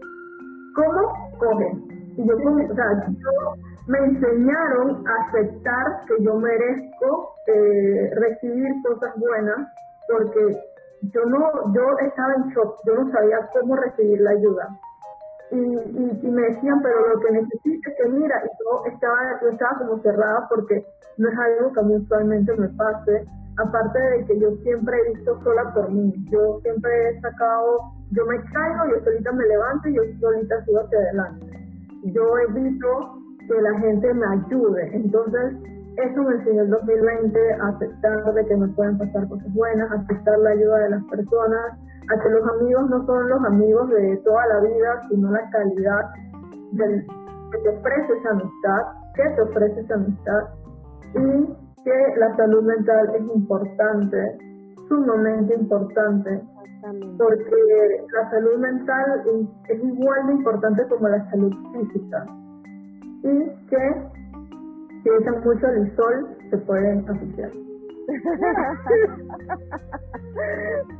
¿cómo cogen? Y yo, me enseñaron a aceptar que yo merezco eh, recibir cosas buenas porque yo no, yo estaba en shock, yo no sabía cómo recibir la ayuda y, y, me decían, pero lo que necesites, que mira, y yo estaba, yo estaba como cerrada porque no es algo que a mí usualmente me pase, aparte de que yo siempre he visto sola por mí, yo siempre he sacado, yo me caigo, yo solita me levanto y yo solita sigo hacia adelante. Yo he visto que la gente me ayude, entonces eso me enseñó el 2020 a aceptar de que me pueden pasar cosas buenas, aceptar la ayuda de las personas, a que los amigos no son los amigos de toda la vida, sino la calidad del, que te ofrece esa amistad, que te ofrece esa amistad y que la salud mental es importante, sumamente importante, porque la salud mental es igual de importante como la salud física y que si echan mucho el sol se pueden asociar.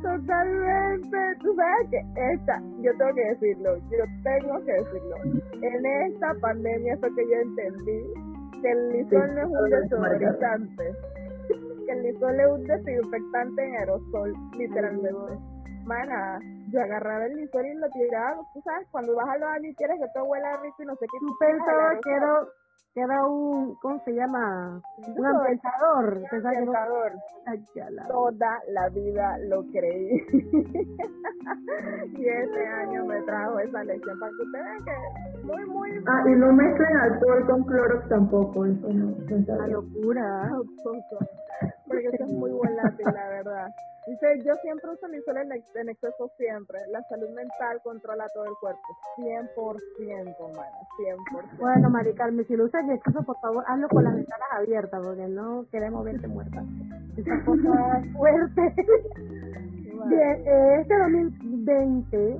Totalmente. Tú sabes que esta, yo tengo que decirlo, yo tengo que decirlo. En esta pandemia fue que yo entendí que el lisol no es un desinfectante, que el lisol es un desinfectante en aerosol, literalmente. Mana, yo agarraba el lisol y lo tiraba, tú sabes, cuando vas a los años y quieres que todo huela rico y no sé qué. Tú pensabas que era queda un, ¿cómo se llama? Un ambientador. ambientador. Toda la vida lo creí. y este año me trajo esa lección para que ustedes vean que muy, muy... Ah, y no mezclen alcohol con clorox tampoco, eso no. Una locura. Porque eso es muy volátil, la verdad. Dice, yo siempre uso mi sol en, en, exceso siempre. La salud mental controla todo el cuerpo. 100%, mana, 100%. Bueno, Mari Carmen, si lo usas en exceso, por favor, hazlo con las ventanas abiertas, porque no queremos verte muerta. Esa cosa fuerte. Bien, eh, este 2020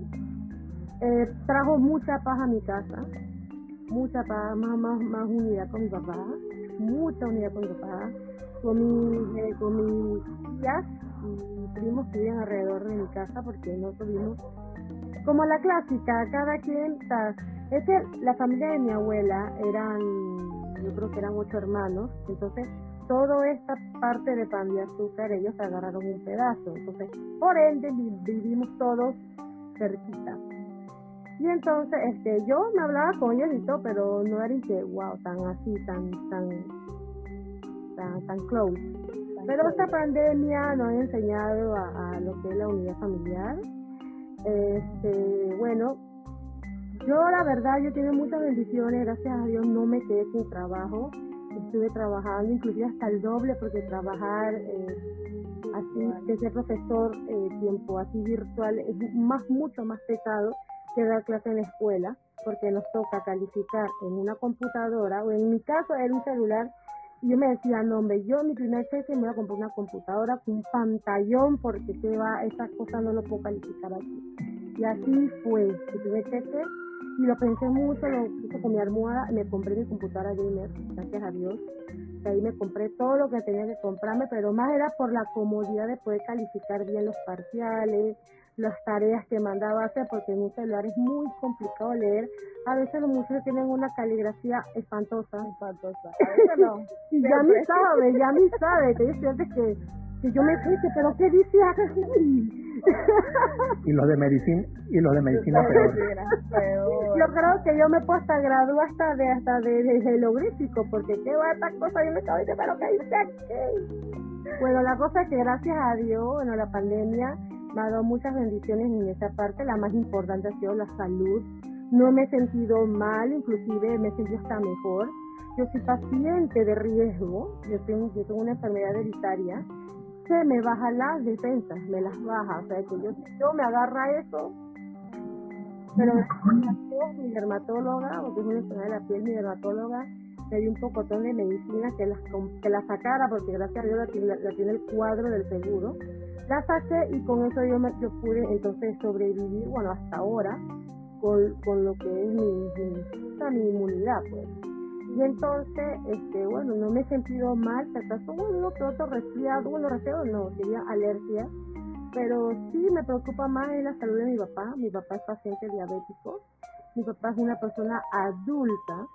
eh, trajo mucha paz a mi casa. Mucha paz, más, más, más unidad con mi papá. Mucha unidad con mi papá. Con mi, eh, con mis tías y primos que viven alrededor de mi casa porque no tuvimos como la clásica, cada quien. Es que la familia de mi abuela eran, yo creo que eran ocho hermanos, entonces toda esta parte de pan de azúcar ellos agarraron un pedazo, entonces por ende vivimos todos cerquita. Y entonces este yo me hablaba con ellos y todo, pero no era que wow, tan así, tan tan tan tan close. Pero esta pandemia nos ha enseñado a, lo que es la unidad familiar. Este, bueno, yo la verdad, yo tengo muchas bendiciones, gracias a Dios no me quedé sin trabajo. Estuve trabajando inclusive hasta el doble porque trabajar eh, así, de ser profesor eh, tiempo así virtual es más, mucho más pesado que dar clase en la escuela porque nos toca calificar en una computadora o en mi caso era un celular y yo me decía, no, hombre, yo mi primer cheque me voy a comprar una computadora con un pantallón porque se va, esas cosas no lo puedo calificar aquí. Y así fue, mi primer cheque y lo pensé mucho, lo puse con mi almohada me compré mi computadora gamer, gracias a Dios. Y ahí me compré todo lo que tenía que comprarme, pero más era por la comodidad de poder calificar bien los parciales, las tareas que mandaba hacer, porque en un celular es muy complicado leer. A veces los muchachos tienen una caligrafía espantosa. Espantosa. A veces no. y ya me sabe, ya me sabe, que yo que, que yo me dije, pero ¿qué dice aquí? y los de medicina y los de medicina peor. Yo creo que yo me he puesto a graduar hasta de hasta de, de porque qué va esta cosa yo me estaba diciendo, pero ¿qué dice aquí? Bueno, la cosa es que gracias a Dios, bueno, la pandemia me ha dado muchas bendiciones en esa parte. La más importante ha sido la salud. No me he sentido mal, inclusive me he sentido hasta mejor. Yo soy paciente de riesgo, yo tengo, yo tengo una enfermedad hereditaria se me baja las defensas, me las baja. O sea, que yo, yo me agarra eso, pero mi dermatóloga, porque es una enfermedad de la piel, mi dermatóloga, me dio un pocotón de medicina que, las, que la sacara, porque gracias a Dios la, tiene el cuadro del seguro. La saqué y con eso yo, me, yo entonces sobrevivir, bueno, hasta ahora, con, con lo que es mi, mi, inmunidad, pues. Y entonces, este, bueno, no me he sentido mal, se acaso uno que otro resfriado, bueno, resfriado no, sería alergia, pero sí me preocupa más la salud de mi papá. Mi papá es paciente diabético, mi papá es una persona adulta,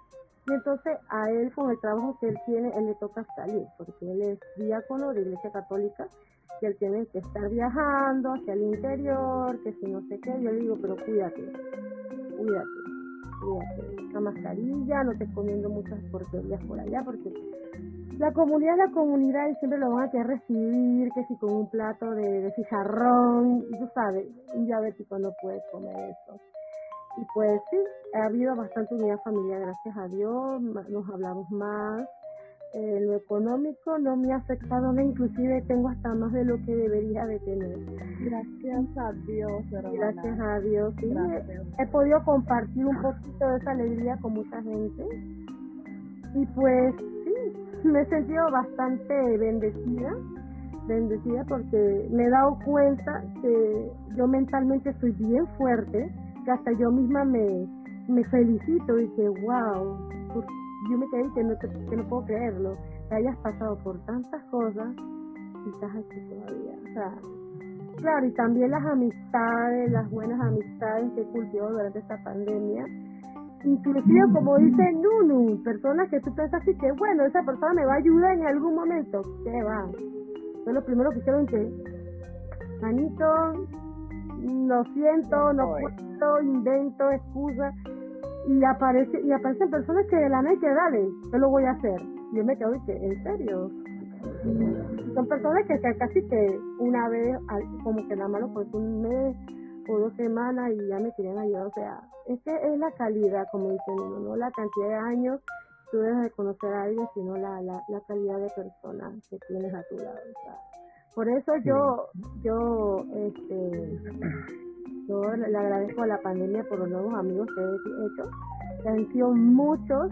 y entonces a él con el trabajo que él tiene, él le toca salir, porque él es diácono de Iglesia Católica, que él tiene que estar viajando hacia el interior, que si no sé qué, yo le digo, pero cuídate, cuídate, cuídate, la mascarilla, no te comiendo muchas porquerías por allá, porque la comunidad es la comunidad y siempre lo van a querer recibir, que si con un plato de, de chicharrón, y tú sabes, un diabético no puede comer eso. Y pues sí, ha habido bastante unidad familiar, gracias a Dios, nos hablamos más. Eh, lo económico no me ha afectado, inclusive tengo hasta más de lo que debería de tener. Gracias a Dios, Gracias a Dios, sí. He, podido compartir un poquito de esa alegría con mucha gente. Y pues sí, me he sentido bastante bendecida, bendecida porque me he dado cuenta que yo mentalmente soy bien fuerte hasta yo misma me, me felicito y que, wow, yo me quedé que no, que no puedo creerlo, que hayas pasado por tantas cosas y estás aquí todavía. O sea, claro, y también las amistades, las buenas amistades que cultivo durante esta pandemia. Inclusive, como dice Nunu, personas que tú piensas así que, bueno, esa persona me va a ayudar en algún momento. ¿Qué va? Fue lo primero que hicieron que, manito, lo siento, no puedo, invento, excusa y aparece y aparecen personas que de la que dale, yo lo voy a hacer. Yo me quedo y que, ¿en serio? Son personas que, casi que una vez, como que la mano por un mes o dos semanas y ya me querían ayudar. O sea, es que es la calidad, como dicen uno, no la cantidad de años tú debes de conocer a alguien, sino la, la, la calidad de persona que tienes a tu lado. O sea, por eso yo, yo, este, yo le agradezco a la pandemia por los nuevos amigos que he hecho, que han sido muchos.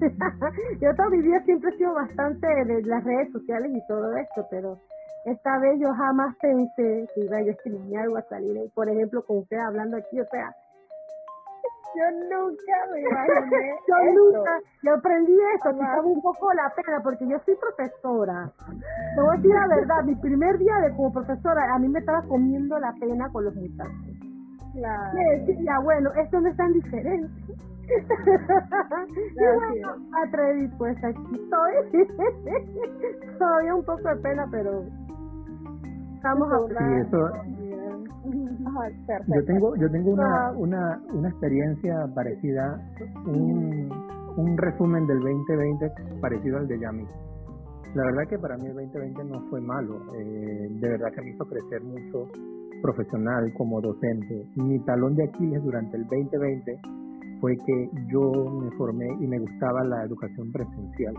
yo toda mi vida siempre he sido bastante de las redes sociales y todo esto, pero esta vez yo jamás pensé que iba yo a escribir algo a salir, por ejemplo, con usted hablando aquí, o sea, yo nunca me imaginé. yo nunca, yo aprendí esto, quitaba un poco la pena, porque yo soy profesora. Te voy a decir la verdad, mi primer día de como profesora, a mí me estaba comiendo la pena con los muchachos. Claro. decía, bueno, esto no es tan diferente. y bueno, atreví, pues aquí estoy. Todavía un poco de pena, pero estamos hablando. Yo tengo, yo tengo una, una, una experiencia parecida, un, un resumen del 2020 parecido al de Yami. La verdad que para mí el 2020 no fue malo, eh, de verdad que me hizo crecer mucho profesional como docente. Mi talón de Aquiles durante el 2020 fue que yo me formé y me gustaba la educación presencial.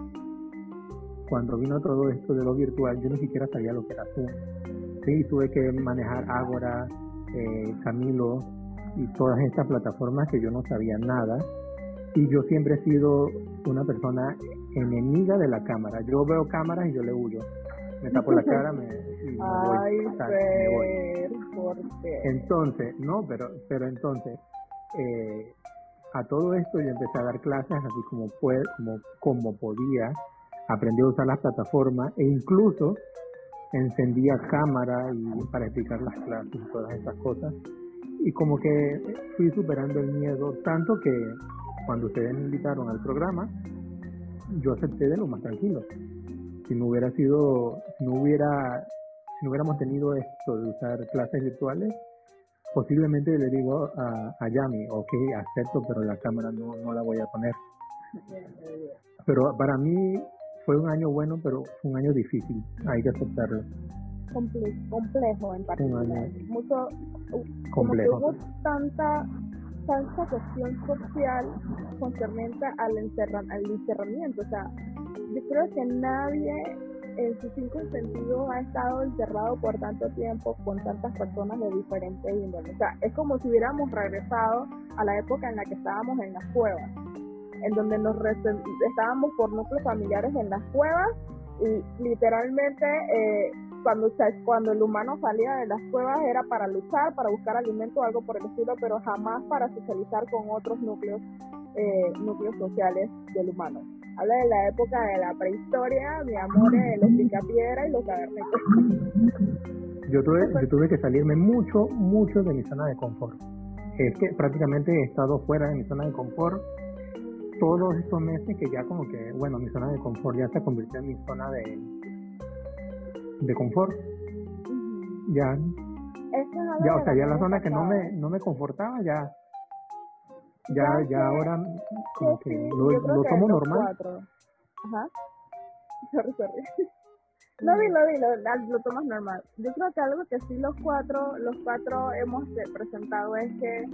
Cuando vino todo esto de lo virtual, yo ni siquiera sabía lo que era Zoom. Sí, tuve que manejar Ágora, eh, Camilo y todas estas plataformas que yo no sabía nada. Y yo siempre he sido una persona enemiga de la cámara. Yo veo cámaras y yo le huyo. Me tapo la cara me, y me voy. Entonces, no, pero, pero entonces, eh, a todo esto yo empecé a dar clases así como, puede, como, como podía. Aprendí a usar las plataformas e incluso encendía cámara y para explicar las clases y todas esas cosas. Y como que fui superando el miedo, tanto que cuando ustedes me invitaron al programa, yo acepté de lo más tranquilo. Si no hubiera sido, si no hubiera, si no hubiéramos tenido esto de usar clases virtuales, posiblemente le digo a, a Yami, ok, acepto, pero la cámara no, no la voy a poner. Pero para mí fue un año bueno, pero fue un año difícil, hay que aceptarlo. complejo en particular. Mucho, complejo. Como tanta, tanta cuestión social concerniente al, al encerramiento. O sea, yo creo que nadie en sus cinco sentidos ha estado encerrado por tanto tiempo con tantas personas de diferentes índoles. O sea, es como si hubiéramos regresado a la época en la que estábamos en las cuevas en donde nos estábamos por núcleos familiares en las cuevas y literalmente eh, cuando, cuando el humano salía de las cuevas era para luchar, para buscar alimento o algo por el estilo, pero jamás para socializar con otros núcleos, eh, núcleos sociales del humano. Habla de la época de la prehistoria, mi amor, de los picapiedra y los cavernícolas. Yo tuve, yo tuve que salirme mucho, mucho de mi zona de confort. Es que prácticamente he estado fuera de mi zona de confort todos estos meses que ya como que, bueno, mi zona de confort ya se convirtió en mi zona de, de confort. Ya, ya, o sea, ya la zona que no me, no me confortaba, ya, ya, ya ahora como que lo, lo tomo normal. Ajá. Sorry, sorry. Lo vi, lo vi, lo, lo tomas normal. Yo creo que algo que sí los cuatro, los cuatro hemos presentado es que,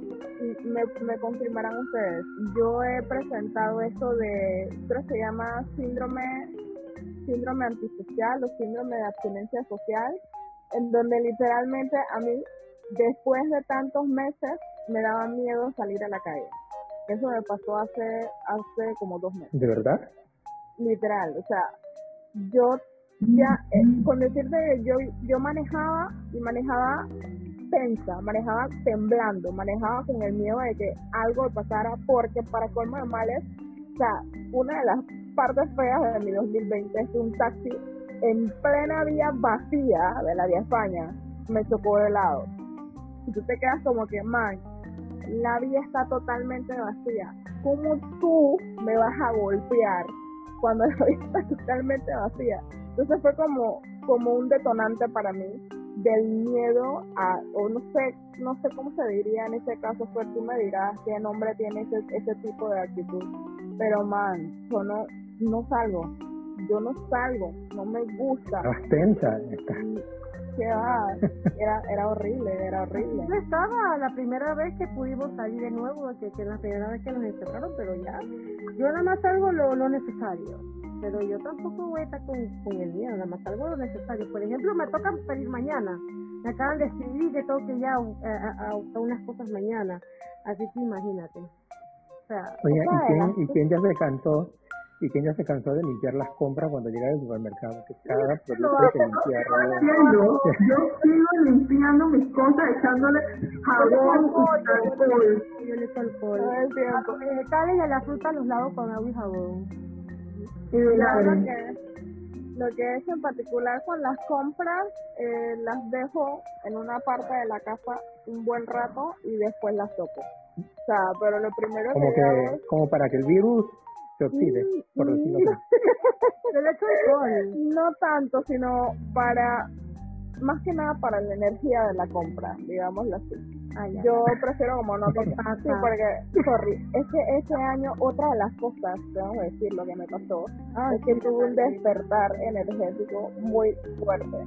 me, me confirmarán ustedes, yo he presentado esto de, creo que se llama síndrome, síndrome antisocial o síndrome de abstinencia social, en donde literalmente a mí, después de tantos meses, me daba miedo salir a la calle. Eso me pasó hace, hace como dos meses. ¿De verdad? Literal, o sea, yo ya eh, con decirte que yo, yo manejaba y manejaba tensa, manejaba temblando, manejaba con el miedo de que algo pasara, porque para colmo de males, o sea, una de las partes feas de mi 2020 es un taxi en plena vía vacía de la vía España, me chocó de lado. Y tú te quedas como que, man, la vía está totalmente vacía. ¿Cómo tú me vas a golpear cuando la vía está totalmente vacía? Entonces fue como, como un detonante para mí del miedo a, o no sé, no sé cómo se diría en ese caso, fue tú me dirás qué nombre tiene ese, ese tipo de actitud. Pero man, yo no, no salgo, yo no salgo, no me gusta. tensa. ¿Qué va? Era, era horrible, era horrible. Yo estaba la primera vez que pudimos salir de nuevo, que, que la primera vez que nos encerraron, pero ya, yo nada más salgo lo, lo necesario pero yo tampoco voy a estar con, con el miedo, nada más algo lo necesario. Por ejemplo, me toca pedir mañana. Me acaban de escribir que tengo que ir a, a, unas cosas mañana. Así que imagínate. O sea, Oye, ¿y quién, ¿y quién ya se cansó? ¿Y quién ya se cansó de limpiar las compras cuando llega del supermercado? Que cada producto que limpiar. Yo, yo sigo limpiando mis cosas, echándole jabón y alcohol. Yo le echo alcohol. Los vegetales y a la fruta los lavo con agua y jabón. Y lo que, lo que es en particular con las compras, eh, las dejo en una parte de la casa un buen rato y después las toco. O sea, pero lo primero como que, que Como para que el virus se oxide, por decirlo así. no tanto, sino para, más que nada para la energía de la compra, digámoslo así. Ah, yo prefiero como no tocar, sí, porque, sorry, es que ese año otra de las cosas, tengo que decir lo que me pasó, ah, es que tuve un despertar energético muy fuerte.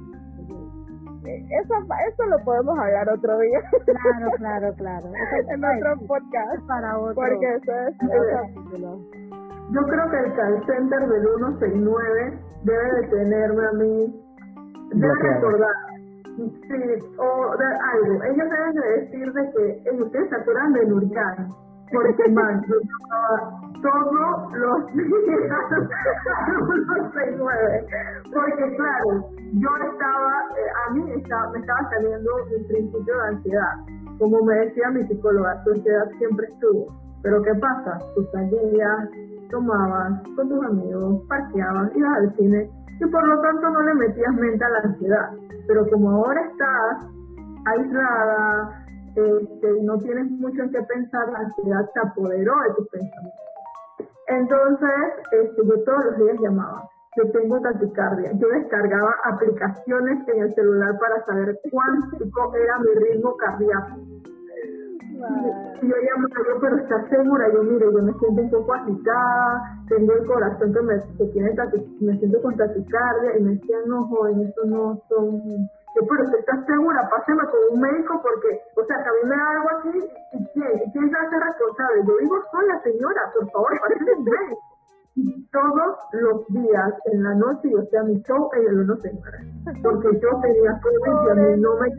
Eh, eso, eso lo podemos hablar otro día. Claro, claro, claro. en otro podcast. Para otro. Porque eso es... Yo creo que el call center del 169 debe de tenerme a mí, debe recordar Sí, o de algo. Ellos deben de decir de que ellos ustedes se acuerdan de Nurcan, porque man, yo todos los días porque claro, yo estaba, eh, a mí estaba, me estaba saliendo un principio de ansiedad. Como me decía mi psicóloga, tu ansiedad siempre estuvo. Pero ¿qué pasa? Tú salías, tomabas con tus amigos, parqueabas, ibas al cine y por lo tanto no le metías mente a la ansiedad. Pero como ahora estás aislada este, y no tienes mucho en qué pensar, la ansiedad se apoderó de tus pensamientos. Entonces, este, yo todos los días llamaba. Yo tengo taquicardia. Yo descargaba aplicaciones en el celular para saber cuánto era mi ritmo cardíaco. Y yo llamaba, yo, pero ¿estás segura? Yo, mire, yo me siento un poco agitada, tengo el corazón que me, que tiene me siento con taquicardia, y me decían, no, joven, eso no son yo, pero usted está segura, páseme con un médico porque, o sea, que a mí me da algo así, ¿y quién? ¿Quién se hace responsable? Yo digo, sola señora, por favor, páseme un médico. Y todos los días, en la noche, yo hacía mi show en el uno señora. Porque yo tenía COVID y a mí no me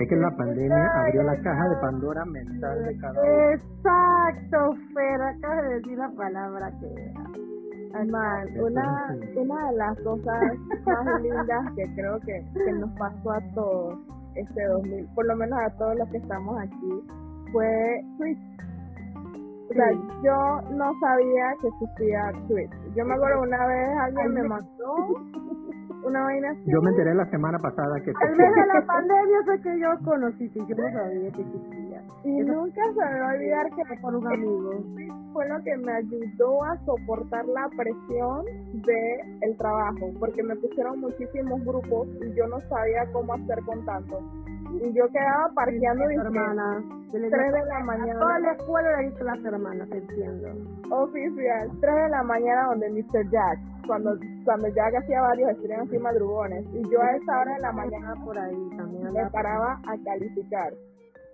Es que la pandemia abrió la caja de Pandora mental de cada uno. Exacto, Fer, acabas de decir la palabra que Además, una, una de las cosas más lindas que creo que, que nos pasó a todos este 2000, por lo menos a todos los que estamos aquí, fue Twitch. O sea, yo no sabía que existía Twitch. Yo me acuerdo una vez alguien me mandó una vaina así. Yo me enteré la semana pasada que... Al mes de la pandemia fue que yo conocí, yo no sabía que existía. Y nunca se me va a olvidar que por un amigo fue lo que me ayudó a soportar la presión de el trabajo, porque me pusieron muchísimos grupos y yo no sabía cómo hacer con tanto. Y yo quedaba parqueando de hermana, 3 de la mañana. Toda la escuela de las hermanas, entiendo. Oficial, 3 de la mañana donde Mr. Jack, cuando, cuando Jack hacía varios estrenos así madrugones. Y yo a esa hora de la mañana por ahí también me paraba a calificar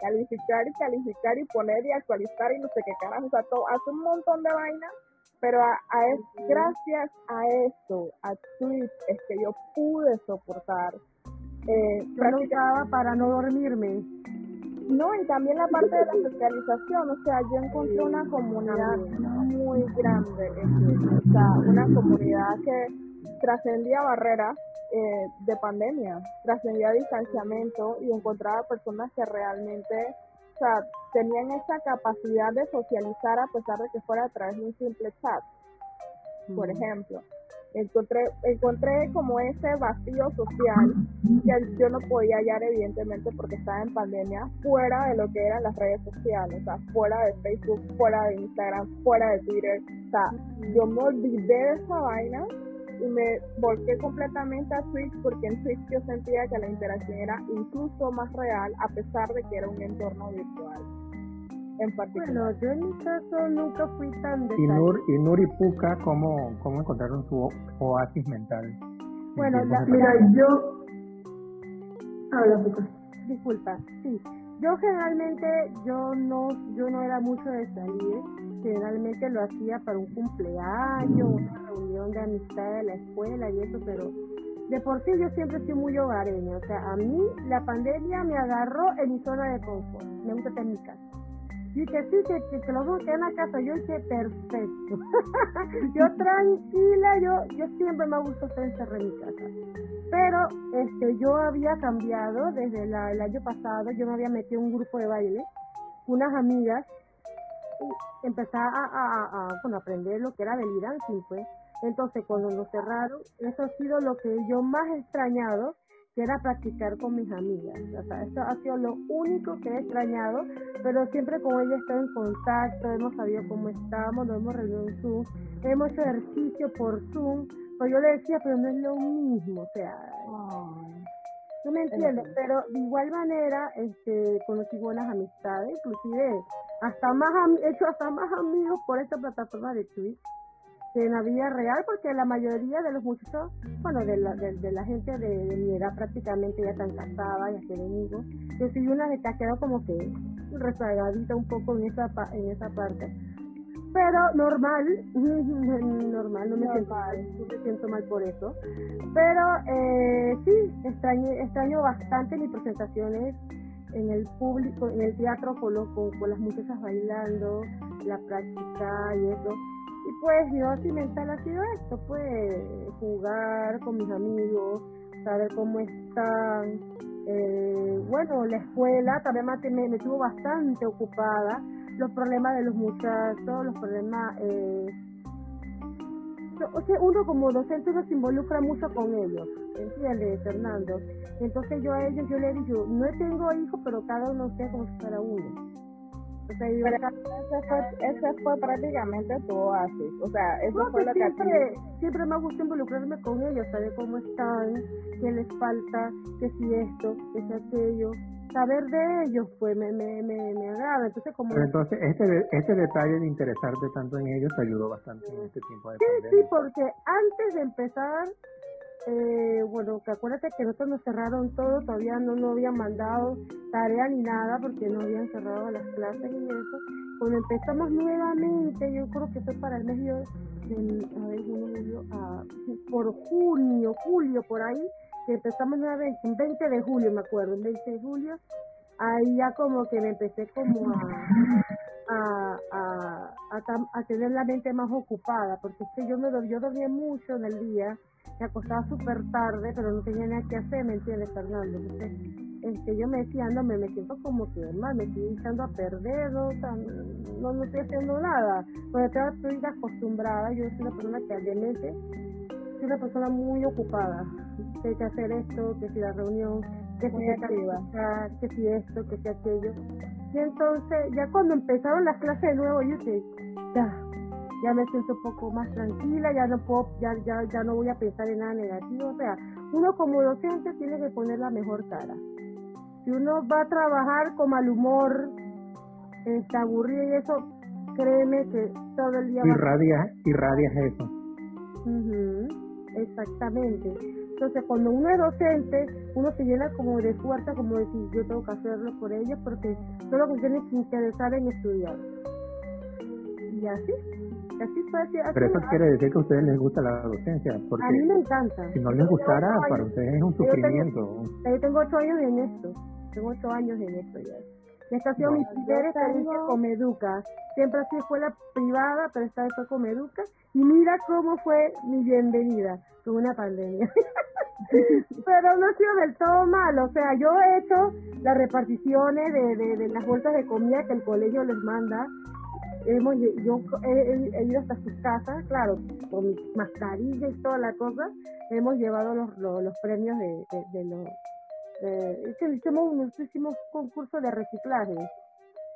calificar y calificar y poner y actualizar y no sé qué carajo, o sea, todo, hace un montón de vainas, pero a, gracias a eso, a Twitch, es que yo pude soportar. Eh, para no dormirme. No, y también la parte de la socialización, o sea, yo encontré una comunidad muy grande, o sea, una comunidad que trascendía barreras eh, de pandemia, trascendía distanciamiento y encontraba personas que realmente o sea, tenían esa capacidad de socializar a pesar de que fuera a través de un simple chat, por ejemplo. Encontré, encontré como ese vacío social que yo no podía hallar evidentemente porque estaba en pandemia fuera de lo que eran las redes sociales, o sea, fuera de Facebook, fuera de Instagram, fuera de Twitter, o sea, yo me olvidé de esa vaina y me volqué completamente a Twitch porque en Twitch yo sentía que la interacción era incluso más real a pesar de que era un entorno virtual. En particular. Bueno, yo en mi caso nunca fui tan de ¿Y Nur, y Nur y Puka cómo, cómo encontraron su oasis mental? Bueno, mira, yo... Habla, Puka. Disculpa, sí. Yo generalmente, yo no, yo no era mucho de salir generalmente lo hacía para un cumpleaños, una reunión de amistad de la escuela y eso, pero de por sí yo siempre soy muy hogareña, o sea, a mí la pandemia me agarró en mi zona de confort, me gusta estar en mi casa. Y que sí, que, que, los dos quedan en la casa, yo dije, perfecto. yo tranquila, yo yo siempre me gusta estar encerrada en mi casa. Pero este yo había cambiado desde el año pasado, yo me había metido en un grupo de baile, unas amigas, empezar a, a, a, aprender lo que era del dancing, pues. Entonces, cuando lo cerraron, eso ha sido lo que yo más he extrañado, que era practicar con mis amigas. O sea, eso ha sido lo único que he extrañado, pero siempre con ella estoy en contacto, hemos sabido cómo estamos, nos hemos reunido en Zoom, hemos hecho ejercicio por Zoom, pues yo le decía, pero no es lo mismo, o sea... ¿Tú me entiendes? Pero de igual manera, este, conocí buenas amistades, inclusive hasta más he hecho hasta más amigos por esta plataforma de Twitch que en la vida real, porque la mayoría de los muchachos, bueno, de la, de, la gente de, mi edad prácticamente ya están casadas, ya tienen hijos. Yo soy una de que ha quedado como que rezagadita un poco en esa, en esa parte pero normal, normal, no me, Siento, no me siento mal por eso. Pero eh, sí, extraño, extraño bastante mis presentaciones en el público, en el teatro con, con, las muchachas bailando, la práctica y eso. Y pues mi mental ha sido esto, pues jugar con mis amigos, saber cómo están. Eh, bueno, la escuela también me, me tuvo bastante ocupada los problemas de los muchachos, los problemas, eh, o sea, uno como docente uno se involucra mucho con ellos, ¿entiendes, Fernando? Entonces yo a ellos yo le digo, no tengo hijos, pero cada uno sea como si fuera uno. O sea, ese, fue, ese fue prácticamente tu oasis. O sea, eso fue lo que siempre, siempre me gusta involucrarme con ellos, saber cómo están, qué les falta, qué si esto, qué si aquello. Saber de ellos, pues me, me, me, me agrada. Entonces, como. entonces, este, este detalle de interesarte tanto en ellos te ayudó bastante en este tiempo de Sí, sí, porque antes de empezar eh, bueno, que acuérdate que nosotros nos cerraron todo, todavía no nos habían mandado tarea ni nada porque no habían cerrado las clases y eso. Cuando empezamos nuevamente, yo creo que fue para el mes de, a ver, julio, a, por junio, julio, por ahí, que empezamos nuevamente, en 20 de julio me acuerdo, en 20 de julio, ahí ya como que me empecé como a, a, a, a, tener la mente más ocupada, porque es que yo, me, yo dormía mucho en el día, me acostaba súper tarde, pero no tenía nada que hacer, ¿me entiendes, Fernando? Entonces, este, yo me decía, no, me, me siento como que mal, me estoy echando a perder, ¿no? no, no estoy haciendo nada. Porque ya estoy acostumbrada, yo soy una persona que realmente soy una persona muy ocupada. Tengo que hacer esto, que si la reunión, que si, que si esto, que si aquello. Y entonces, ya cuando empezaron las clases de nuevo, yo dije, ya, ya me siento un poco más tranquila, ya no puedo, ya, ya, ya no voy a pensar en nada negativo. O sea, uno como docente tiene que poner la mejor cara. Si uno va a trabajar con mal humor, está aburrido y eso, créeme que todo el día... Irradia, irradias eso. exactamente. Entonces, cuando uno es docente, uno se llena como de fuerza, como decir, yo tengo que hacerlo por ellos, porque solo que tienen que interesar en estudiar. Y así. Pero eso quiere decir que a ustedes les gusta la docencia. Porque a mí me encanta. Si no les gustara, para ustedes es un sufrimiento. Yo tengo, ocho años en esto. Tengo ocho años en esto ya. Esta ha sido mi primera experiencia con Meduca. Siempre así fue la privada, pero esta vez fue con Meduca. Y mira cómo fue mi bienvenida con una pandemia. pero no ha sido del todo mal. O sea, yo he hecho las reparticiones de, de, de las bolsas de comida que el colegio les manda hemos yo he, ido hasta sus casas, claro, con mis mascarillas y toda la cosa, hemos llevado los, los, premios de, de, los... De, hicimos, hicimos concurso de reciclaje.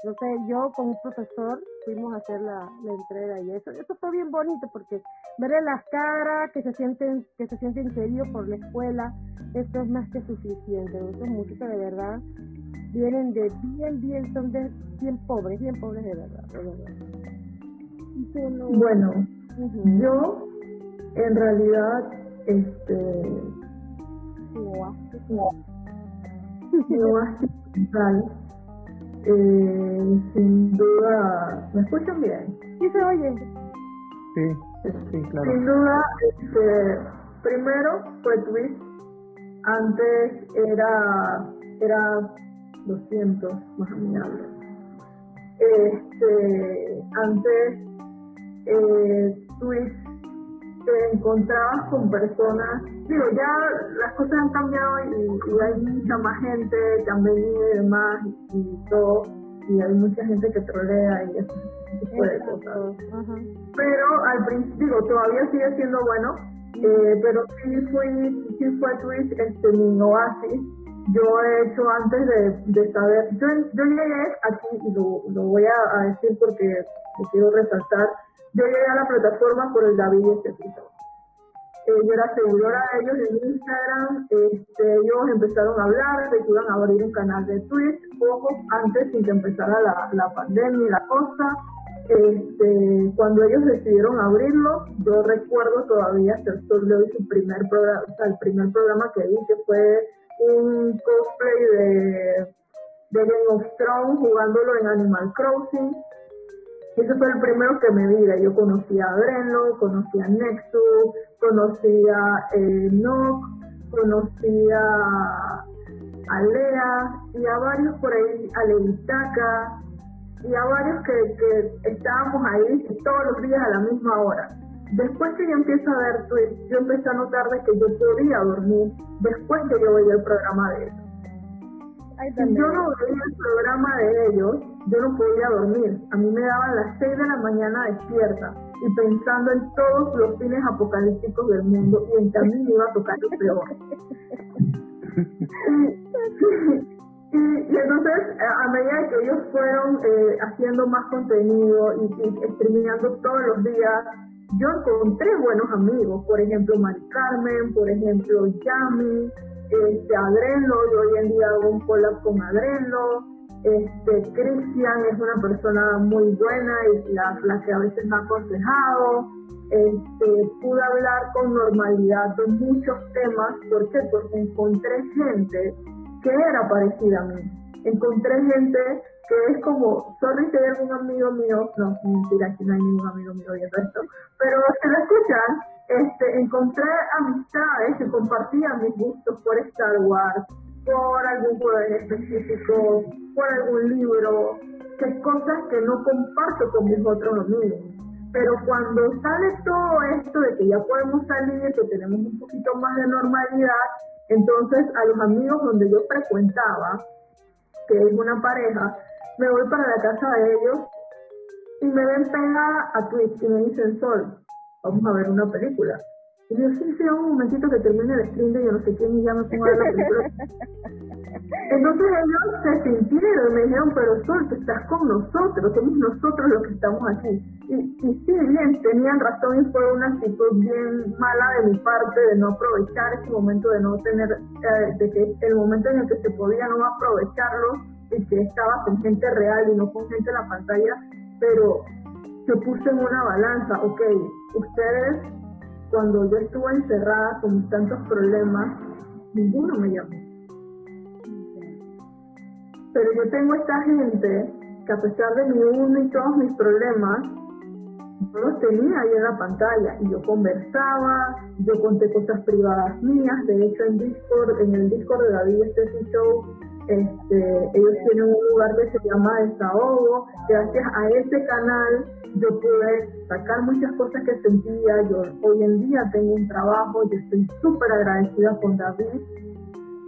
No sé, yo con un profesor fuimos a hacer la, la entrega y eso, eso fue bien bonito porque ver las caras que se sienten, que se sienten queridos por la escuela, esto es más que suficiente. Estos música de verdad vienen de bien, bien, son de bien pobres, bien pobres de verdad, de verdad. Bueno, yo en realidad, este, no, eh, sin duda, ¿me escuchan bien? Sí se oye. Sí, sí, claro. Sin duda, este, primero fue Twist, antes era, era 200 más amigables. Este, antes, eh, Twitch te encontrabas con personas, digo, ya las cosas han cambiado y, hay mucha más gente que han venido y demás y, todo, y hay mucha gente que trolea y ese tipo de cosas. Pero al principio, todavía sigue siendo bueno, eh, pero sí fui, sí fue Twitch este, mi oasis yo he hecho antes de, saber, yo, yo llegué aquí, y lo, voy a, decir porque lo quiero resaltar, yo llegué a la plataforma por el David Estefito. Eh, yo era seguidora de ellos en Instagram, este, ellos empezaron a hablar de que a abrir un canal de Twitch poco antes sin que empezara la, la pandemia y la cosa. Este, cuando ellos decidieron abrirlo, yo recuerdo todavía hasta el sol su primer programa, o sea, el primer programa que vi que fue un cosplay de, de Game of Thrones jugándolo en Animal Crossing. Ese fue el primero que me vi. Yo conocía a Brenlo, conocía a Nexus, conocía a eh, Nock, conocía a Lea y a varios por ahí, a Leitaka y a varios que, que estábamos ahí todos los días a la misma hora. Después que yo empiezo a ver tweets, yo empecé a notar de que yo podía dormir después que yo veía el programa de ellos. Si yo no veía el programa de ellos, yo no podía dormir. A mí me daban las 6 de la mañana despierta. y pensando en todos los fines apocalípticos del mundo y en que a mí me iba a tocar lo peor. Y, entonces, a medida que ellos fueron eh, haciendo más contenido y, y todos los días, yo encontré buenos amigos, por ejemplo, Mari Carmen, por ejemplo, Yami, este, Adreno, yo hoy en día hago un collab con Adreno, este, Cristian es una persona muy buena y la, que a veces me ha aconsejado, este, pude hablar con normalidad de muchos temas, ¿por qué? Porque encontré gente que era parecida a mí. Encontré gente que es como, sorry si hay algún amigo mío, no, mentira, aquí no hay ningún amigo mío viendo esto, pero si lo escuchan, este, encontré amistades que compartían mis gustos por Star Wars, por algún juego específico, por algún libro, que cosas que no comparto con mis otros amigos. Pero cuando sale todo esto de que ya podemos salir, que tenemos un poquito más de normalidad, entonces a los amigos donde yo frecuentaba, que es una pareja, me voy para la casa de ellos y me ven pegada a Twitch y me dicen, Sol, vamos a ver una película. Y yo, sí, sí, un momentito que termine el stream de yo no sé quién y ya me pongo a ver la película. Entonces ellos se sintieron y me dijeron, pero Sol, tú estás con nosotros, somos nosotros los que estamos aquí. Y, y sí, bien, tenían razón y fue una actitud bien mala de mi parte de no aprovechar ese momento, de no tener, eh, de que el momento en el que se podía no aprovecharlo y que estaba con gente real y no con gente en la pantalla, pero se puso en una balanza, ok, ustedes cuando yo estuve encerrada con tantos problemas, ninguno me llamó. Pero yo tengo esta gente que a pesar de mi uno y todos mis problemas, yo los tenía ahí en la pantalla y yo conversaba, yo conté cosas privadas mías, de hecho en Discord, en el Discord de David Steffi Show, este, ellos tienen un lugar que se llama Desahogo, gracias a ese canal yo pude sacar muchas cosas que sentía, yo hoy en día tengo un trabajo, yo estoy súper agradecida con David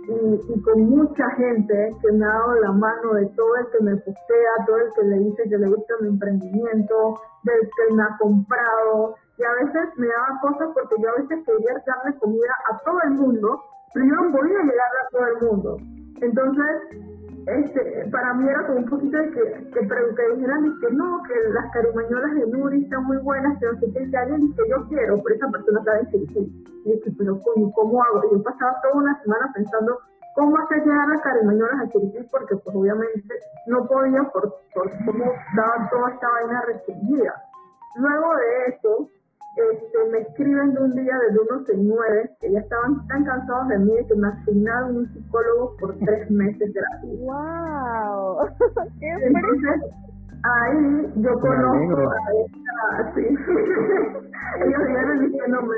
y, con mucha gente que me ha dado la mano de todo el que me postea, todo el que le dice que le gusta mi emprendimiento, del que me ha comprado y a veces me daba cosas porque yo a veces quería darle comida a todo el mundo, pero yo no podía llegarle a todo el mundo. Entonces, este, para mí era como un poquito de que, que, que dijeran que no, que las carimañolas de Nuri están muy buenas, que no sé qué, que alguien que yo quiero, pero esa persona sabe que sí. Y dije, pero ¿cómo hago? Y yo pasaba toda una semana pensando cómo hacer llegar las carimañolas a Chiriquí, porque pues obviamente no podía por, por cómo estaba toda esta vaina restringida. Luego de eso, este, me escriben de un día del 1 nueve que ya estaban tan cansados de mí que me asignaron un psicólogo por tres meses gratis. ¡Wow! ¡Qué Entonces, ahí yo conozco a esta, sí. Ellos vienen diciéndome,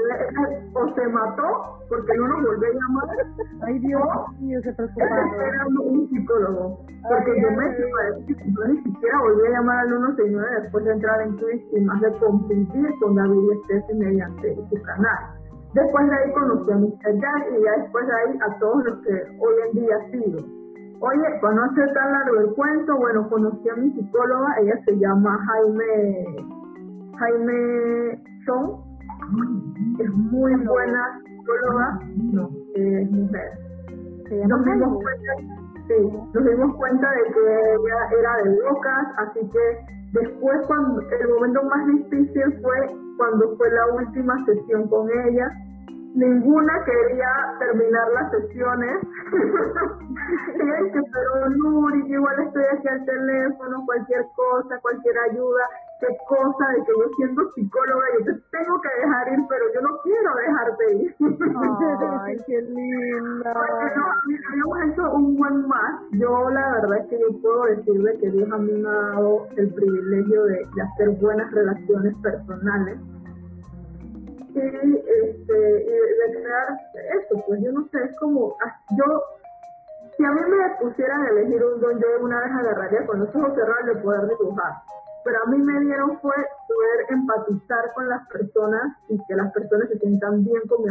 o se mató porque no nos volvió a llamar. Ay Dios mío, se preocuparon. esperando un psicólogo. Porque yo me fui a decir que yo ni siquiera volví a llamar al 169 después de entrar en Twitch y más de competir con David Estesi mediante su canal. Después de ahí conocí a Mr. Jack y ya después de ahí a todos los que hoy en día sigo. Oye, para no hacer tan largo el cuento, bueno, conocí a mi psicóloga, ella se llama Jaime, Jaime Chong, es muy buena psicóloga, no, es mujer. Nos dimos, cuenta, sí, nos dimos cuenta de que ella era de locas, así que después cuando el momento más difícil fue cuando fue la última sesión con ella, ninguna quería terminar las sesiones. y que, pero Nuri, igual estoy aquí al teléfono, cualquier cosa, cualquier ayuda, qué cosa de que yo siendo psicóloga, yo te tengo que dejar ir, pero yo no quiero dejarte ir. Ay, qué linda. habíamos hecho un buen más. Yo la verdad es que yo puedo decirle que Dios a mí me ha dado el privilegio de hacer buenas relaciones personales y, este, y de crear eso, pues yo no sé, es como, ah, yo, si a mí me pusieran a elegir un don, yo una vez agarraría con los ojos cerrados de poder dibujar, pero a mí me dieron fue poder empatizar con las personas y que las personas se sientan bien con.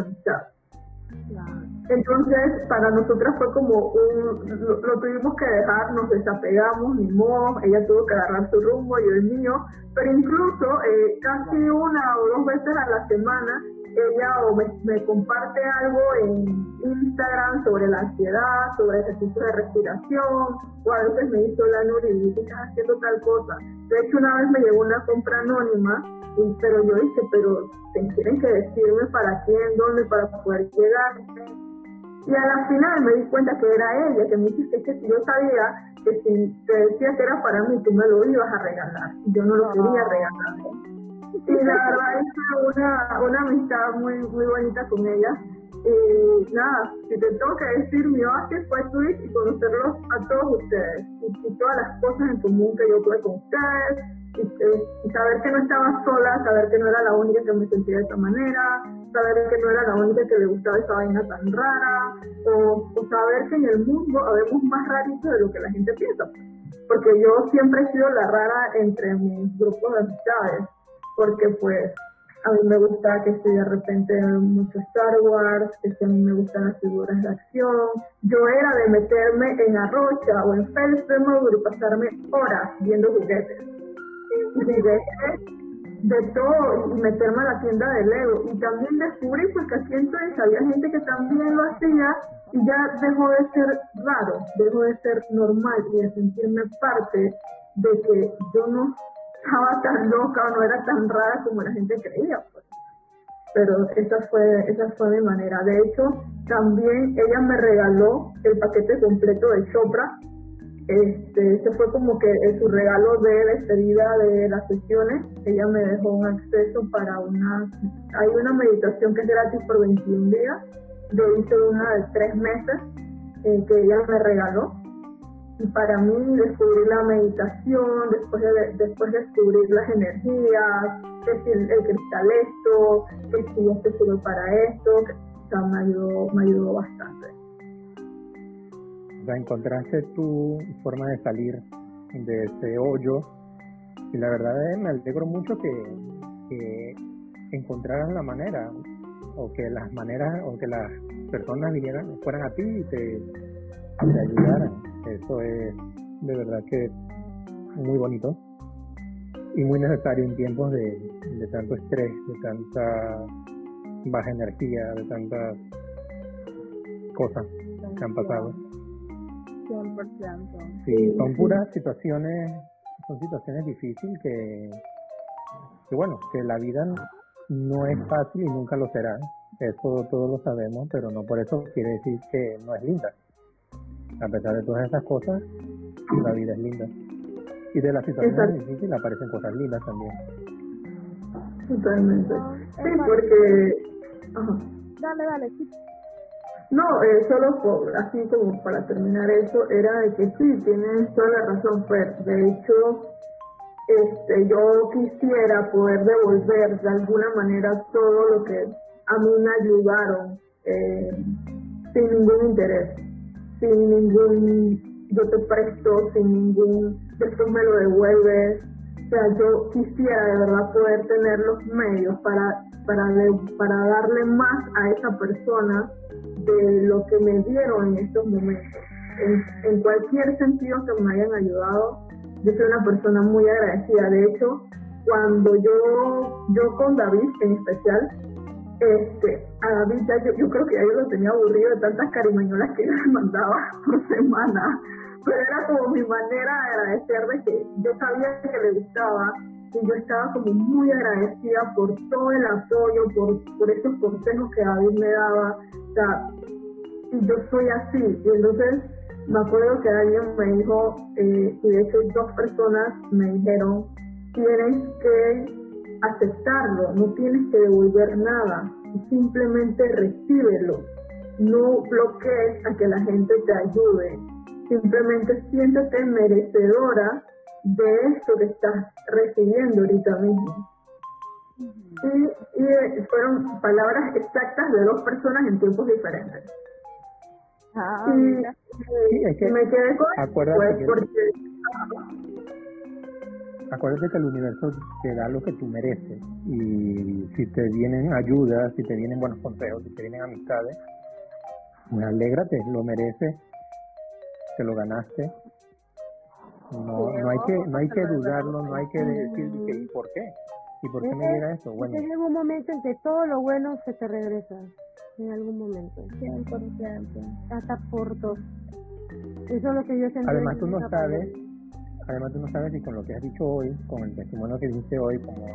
Entonces, para nosotras fue como un, lo, tuvimos que dejar, nos desapegamos, ni modo, ella tuvo que agarrar su rumbo, yo el mío, pero incluso eh, casi una o dos veces a la semana ella o me, comparte algo en Instagram sobre la ansiedad, sobre ejercicio de respiración, o a veces me dice, la Nuri, y estás haciendo tal cosa. De hecho, una vez me llegó una compra anónima, pero yo dije, pero tienen que decirme para quién, dónde, para poder llegar. Y a la final me di cuenta que era ella, que me dice que si yo sabía que si te decía que era para mí, tú me lo ibas a regalar. Y yo no lo quería regalar. Y la verdad es una, una amistad muy, muy bonita con ella. Y nada, si te tengo que decir, mi base fue Twitch y conocerlos a todos ustedes. Y, todas las cosas en común que yo tuve con ustedes. Y, saber que no estaba sola, saber que no era la única que me sentía de esa manera, saber que no era la única que le gustaba esa vaina tan rara, o, saber que en el mundo habemos más raritos de lo que la gente piensa. Porque yo siempre he sido la rara entre mis grupos de amistades porque pues a mí me gusta que si de repente mucho Star Wars, que a mí me gustan las figuras de acción. Yo era de meterme en Arrocha o en Felsenburg y pasarme horas viendo juguetes. De, de todo, y meterme a la tienda de Lego. Y también descubrí pues que entonces había gente que también lo hacía y ya dejó de ser raro, dejó de ser normal y de sentirme parte de que yo no estaba tan loca o no era tan rara como la gente creía. Pues. Pero esa fue, esa fue mi manera. De hecho, también ella me regaló el paquete completo de Chopra. Este, ese fue como que su regalo de despedida de las sesiones. Ella me dejó un acceso para una, hay una meditación que es gratis por 21 días. Yo hice una de tres meses eh, que ella me regaló y para mí descubrir la meditación, después de, después descubrir las energías, que si el, cristal esto, que si este sirve para esto, me, ayudó, me ayudó bastante. Encontraste tu forma de salir de ese hoyo y la verdad es, me alegro mucho que, que encontraras la manera o que las maneras o que las personas vinieran fueran a ti y te, te ayudaran eso es de verdad que muy bonito y muy necesario en tiempos de, tanto estrés, de tanta baja energía, de tantas cosas que han pasado. 100%. Sí, son puras situaciones, son situaciones difíciles que, que, bueno, que la vida no es fácil y nunca lo será. Eso todos lo sabemos, pero no por eso quiere decir que no es linda a pesar de todas esas cosas, la vida es linda. Y de las situaciones difíciles aparecen cosas lindas también. Totalmente. Sí, porque... Dale, dale, sí. No, eh, solo por, así como para terminar eso, era de que sí, tienes toda la razón, Fer. De hecho, este, yo quisiera poder devolver de alguna manera todo lo que a mí me ayudaron eh, sin ningún interés sin ningún, yo te presto, sin ningún, después me lo devuelves. O sea, yo quisiera de verdad poder tener los medios para, para, para darle más a esa persona de lo que me dieron en estos momentos. En, cualquier sentido que me hayan ayudado, yo soy una persona muy agradecida. De hecho, cuando yo, yo con David en especial, este, a David yo, yo, creo que ya yo lo tenía aburrido de tantas carimañolas que él me mandaba por semana, pero era como mi manera de agradecer de que yo sabía que le gustaba y yo estaba como muy agradecida por todo el apoyo, por, por esos consejos que David me daba, o sea, y yo soy así, y entonces me acuerdo que alguien me dijo, eh, y de hecho dos personas me dijeron, tienes que aceptarlo, no tienes que devolver nada, simplemente recíbelo. No bloquees a que la gente te ayude, simplemente siéntete merecedora de esto que estás recibiendo ahorita mismo. Y, fueron palabras exactas de dos personas en tiempos diferentes. Ah, y, me quedé con pues, porque acuérdate que el universo te da lo que tú mereces y si te vienen ayudas, si te vienen buenos consejos, si te vienen amistades, Pues alégrate, lo mereces, te lo ganaste. No, no hay que, no hay que dudarlo, no hay que decir ¿y por qué? ¿Y por qué me llega eso? Bueno. en un momento en que todo lo bueno se te regresa, en algún momento. 100%. Hasta por dos. Eso es lo que yo sentí. Además tú no sabes, además tú no sabes si con lo que has dicho hoy, con el testimonio que dice hoy, como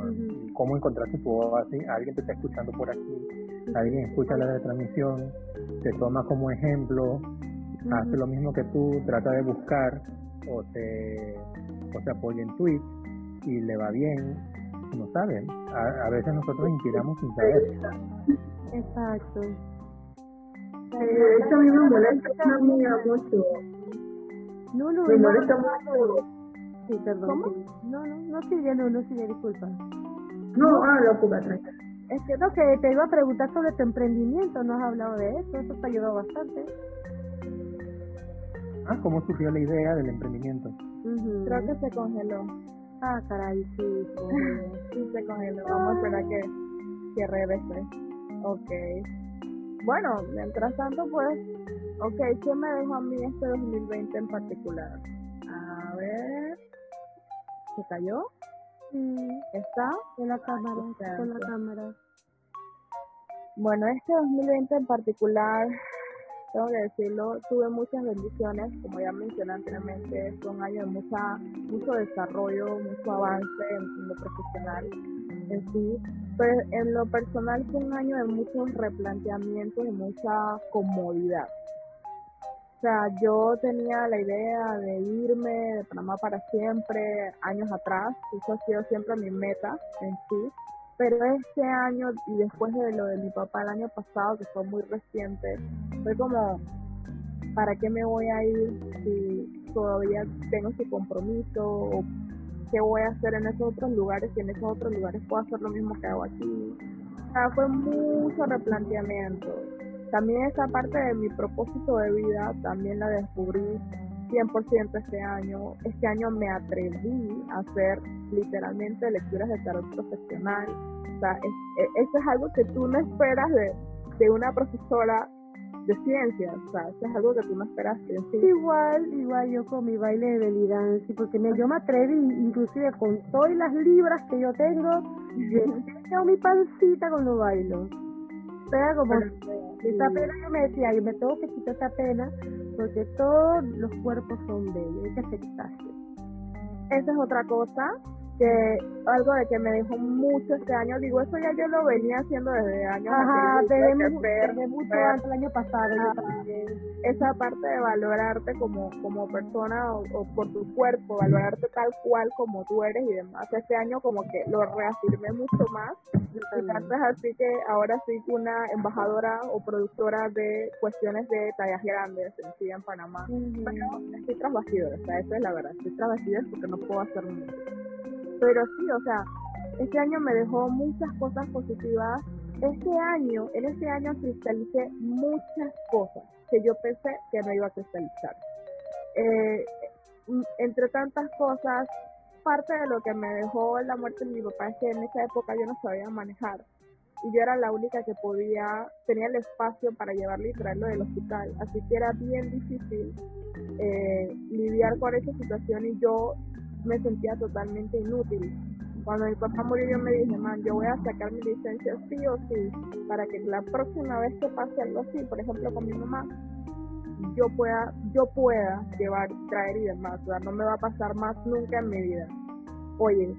cómo encontraste tu voz así, alguien te está escuchando por aquí, alguien escucha la retransmisión, te toma como ejemplo, hace lo mismo que tú, trata de buscar o te, o te apoya en tweets y le va bien, no saben. A, veces nosotros inspiramos sin saber. Exacto. Eh, eso a mí me molesta mucho. No, no, me molesta mucho. Sí, perdón. No, no, no sigue, no, no sigue, disculpa. No, ah, lo puedo Es que lo que te iba a preguntar sobre tu emprendimiento, no has hablado de eso, eso te ha ayudado bastante. Ah, ¿cómo surgió la idea del emprendimiento? Creo que se congeló. Ah, caray, sí, sí se congeló. Vamos a esperar que, que regrese. Ok. Bueno, mientras tanto, pues, ok, ¿qué me dejó a mí este 2020 en particular? A ver, ¿se cayó? Sí. ¿Está? En la cámara, en la cámara. Bueno, este 2020 en particular tengo que decirlo, tuve muchas bendiciones, como ya mencioné anteriormente, fue un año de mucha, mucho desarrollo, mucho avance en, lo profesional en sí, pero en lo personal fue un año de muchos replanteamientos y mucha comodidad. O sea, yo tenía la idea de irme de Panamá para siempre, años atrás, eso ha sido siempre mi meta en sí, pero este año y después de lo de mi papá el año pasado, que fue muy reciente, fue como, ¿para qué me voy a ir si todavía tengo ese compromiso? ¿O ¿Qué voy a hacer en esos otros lugares? Si en esos otros lugares puedo hacer lo mismo que hago aquí. O sea, fue mucho replanteamiento. También esa parte de mi propósito de vida, también la descubrí 100% este año. Este año me atreví a hacer literalmente lecturas de tarot profesional. O sea, e, eso es algo que tú no esperas de, de una profesora de ciencias, o sea, eso es algo que tú no esperas en sí. Igual, igual yo con mi baile de belly dance, porque me, yo me atreví, inclusive con todas las libras que yo tengo, yo mi pancita con los bailos. O sea, como esa pena yo me decía, yo me tengo que quitar esa pena, porque todos los cuerpos son bellos, hay que aceptarse. Esa es otra cosa que algo de que me dejó mucho este año, digo, eso ya yo lo venía haciendo desde años Ajá, desde, mucho antes el año pasado. Esa parte de valorarte como, como persona o, por tu cuerpo, valorarte tal cual como tú eres y demás. Este año como que lo reafirmé mucho más y tanto es así que ahora soy una embajadora o productora de cuestiones de tallas grandes en en Panamá. Pero estoy tras o sea, eso es la verdad, estoy tras porque no puedo hacer mucho. Pero sí, o sea, este año me dejó muchas cosas positivas. Este año, en este año cristalicé muchas cosas que yo pensé que no iba a cristalizar. Eh, entre tantas cosas, parte de lo que me dejó la muerte de mi papá es que en esa época yo no sabía manejar y yo era la única que podía, tenía el espacio para llevarlo y traerlo del hospital, así que era bien difícil eh, lidiar con esa situación y yo me sentía totalmente inútil. Cuando mi papá murió yo me dije, man, yo voy a sacar mi licencia sí o sí, para que la próxima vez que pase algo así, por ejemplo con mi mamá, yo pueda, yo pueda llevar, traer y demás, o sea, no me va a pasar más nunca en mi vida. Oye,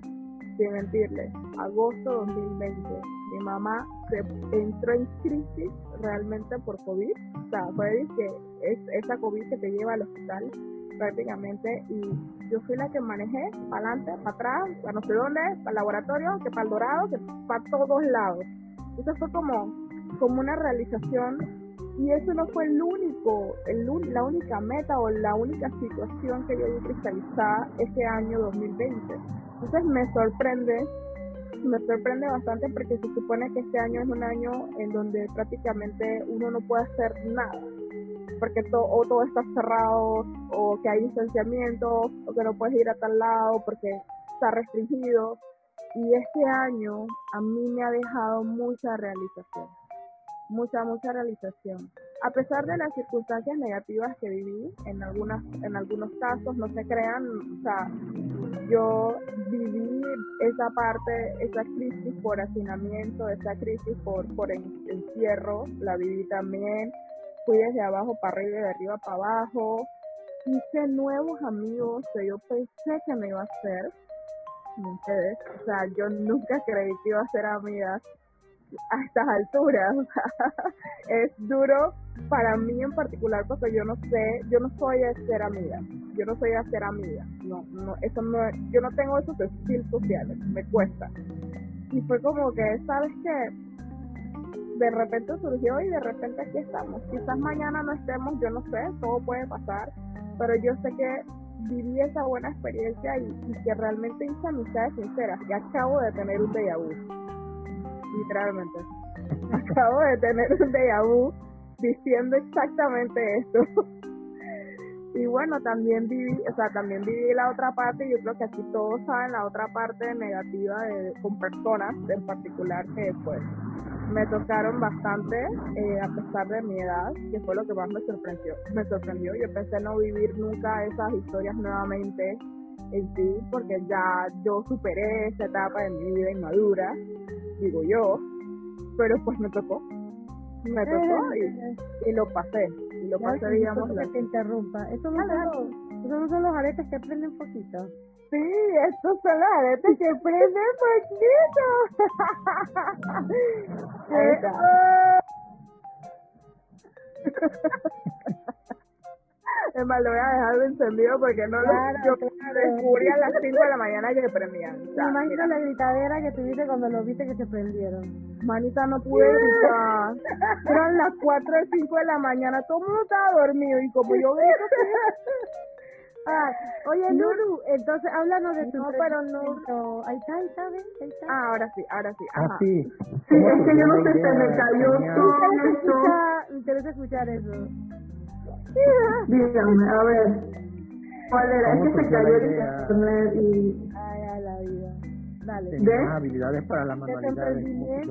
sin mentirle, agosto 2020, mi mamá se entró en crisis realmente por COVID, o sea, fue que es esa COVID que te lleva al hospital prácticamente y yo fui la que manejé para adelante, para atrás, para no sé dónde, para el laboratorio, que para el dorado, que para todos lados. Eso fue como, como una realización y eso no fue el único, el, la única meta o la única situación que yo vi cristalizada ese año 2020. Entonces me sorprende, me sorprende bastante porque se supone que este año es un año en donde prácticamente uno no puede hacer nada porque o todo está cerrado o que hay distanciamiento o que no puedes ir a tal lado porque está restringido. Y este año a mí me ha dejado mucha realización. mucha, mucha realización. A pesar de las circunstancias negativas que viví, en, algunas, en algunos casos, no se crean, o sea, yo viví esa parte, esa crisis por hacinamiento, esa crisis por, por encierro, la viví también, fui desde abajo para arriba y de arriba para abajo, hice nuevos amigos que yo pensé que me iba a hacer, o sea, yo nunca creí que iba a ser amigas a estas alturas. es duro para mí en particular porque yo no sé, yo no soy a ser amiga, yo no soy a ser amiga, no, no, eso no, yo no tengo esos skills sociales, me cuesta. Y fue como que, ¿sabes qué? De repente surgió y de repente aquí estamos. Quizás mañana no estemos, yo no sé, todo puede pasar, pero yo sé que viví esa buena experiencia y, que realmente hice amistades sinceras, que acabo de tener un déjà vu literalmente. Acabo de tener un déjà vu diciendo exactamente esto. y bueno, también viví, o sea, también viví la otra parte, yo creo que aquí todos saben la otra parte negativa de, con personas en particular que pues me tocaron bastante eh, a pesar de mi edad, que fue lo que más me sorprendió. Me sorprendió, yo pensé no vivir nunca esas historias nuevamente en sí, porque ya yo superé esa etapa de mi vida inmadura digo yo, pero pues me tocó, me tocó y, y lo pasé, y lo pasé, digamos. Que te interrumpa, estos no, son, no son los aretes que prenden poquito. Sí, estos son los aretes que prenden poquito. Ahí está. Es más, lo voy a dejar encendido porque no claro, lo, yo descubrí a las 5 de la mañana que prendían. Me imagino la gritadera que tuviste cuando lo viste que se prendieron. Manita, no pude gritar. Eran las 4 o 5 de la mañana, todo el mundo estaba dormido y como yo grito, Ah, oye, Nuru, entonces háblanos de tu No, pero no. Ahí está, ahí está, Ahí está. Ah, ahora sí, ahora sí. Ah, sí. Sí, es que yo no sé, se me cayó todo eso. Me interesa escuchar eso. Dígame, a ver. ¿Cuál era? Es que se cayó el internet y. Ay, a la vida. Dale. ¿De? habilidades para la manualidad. De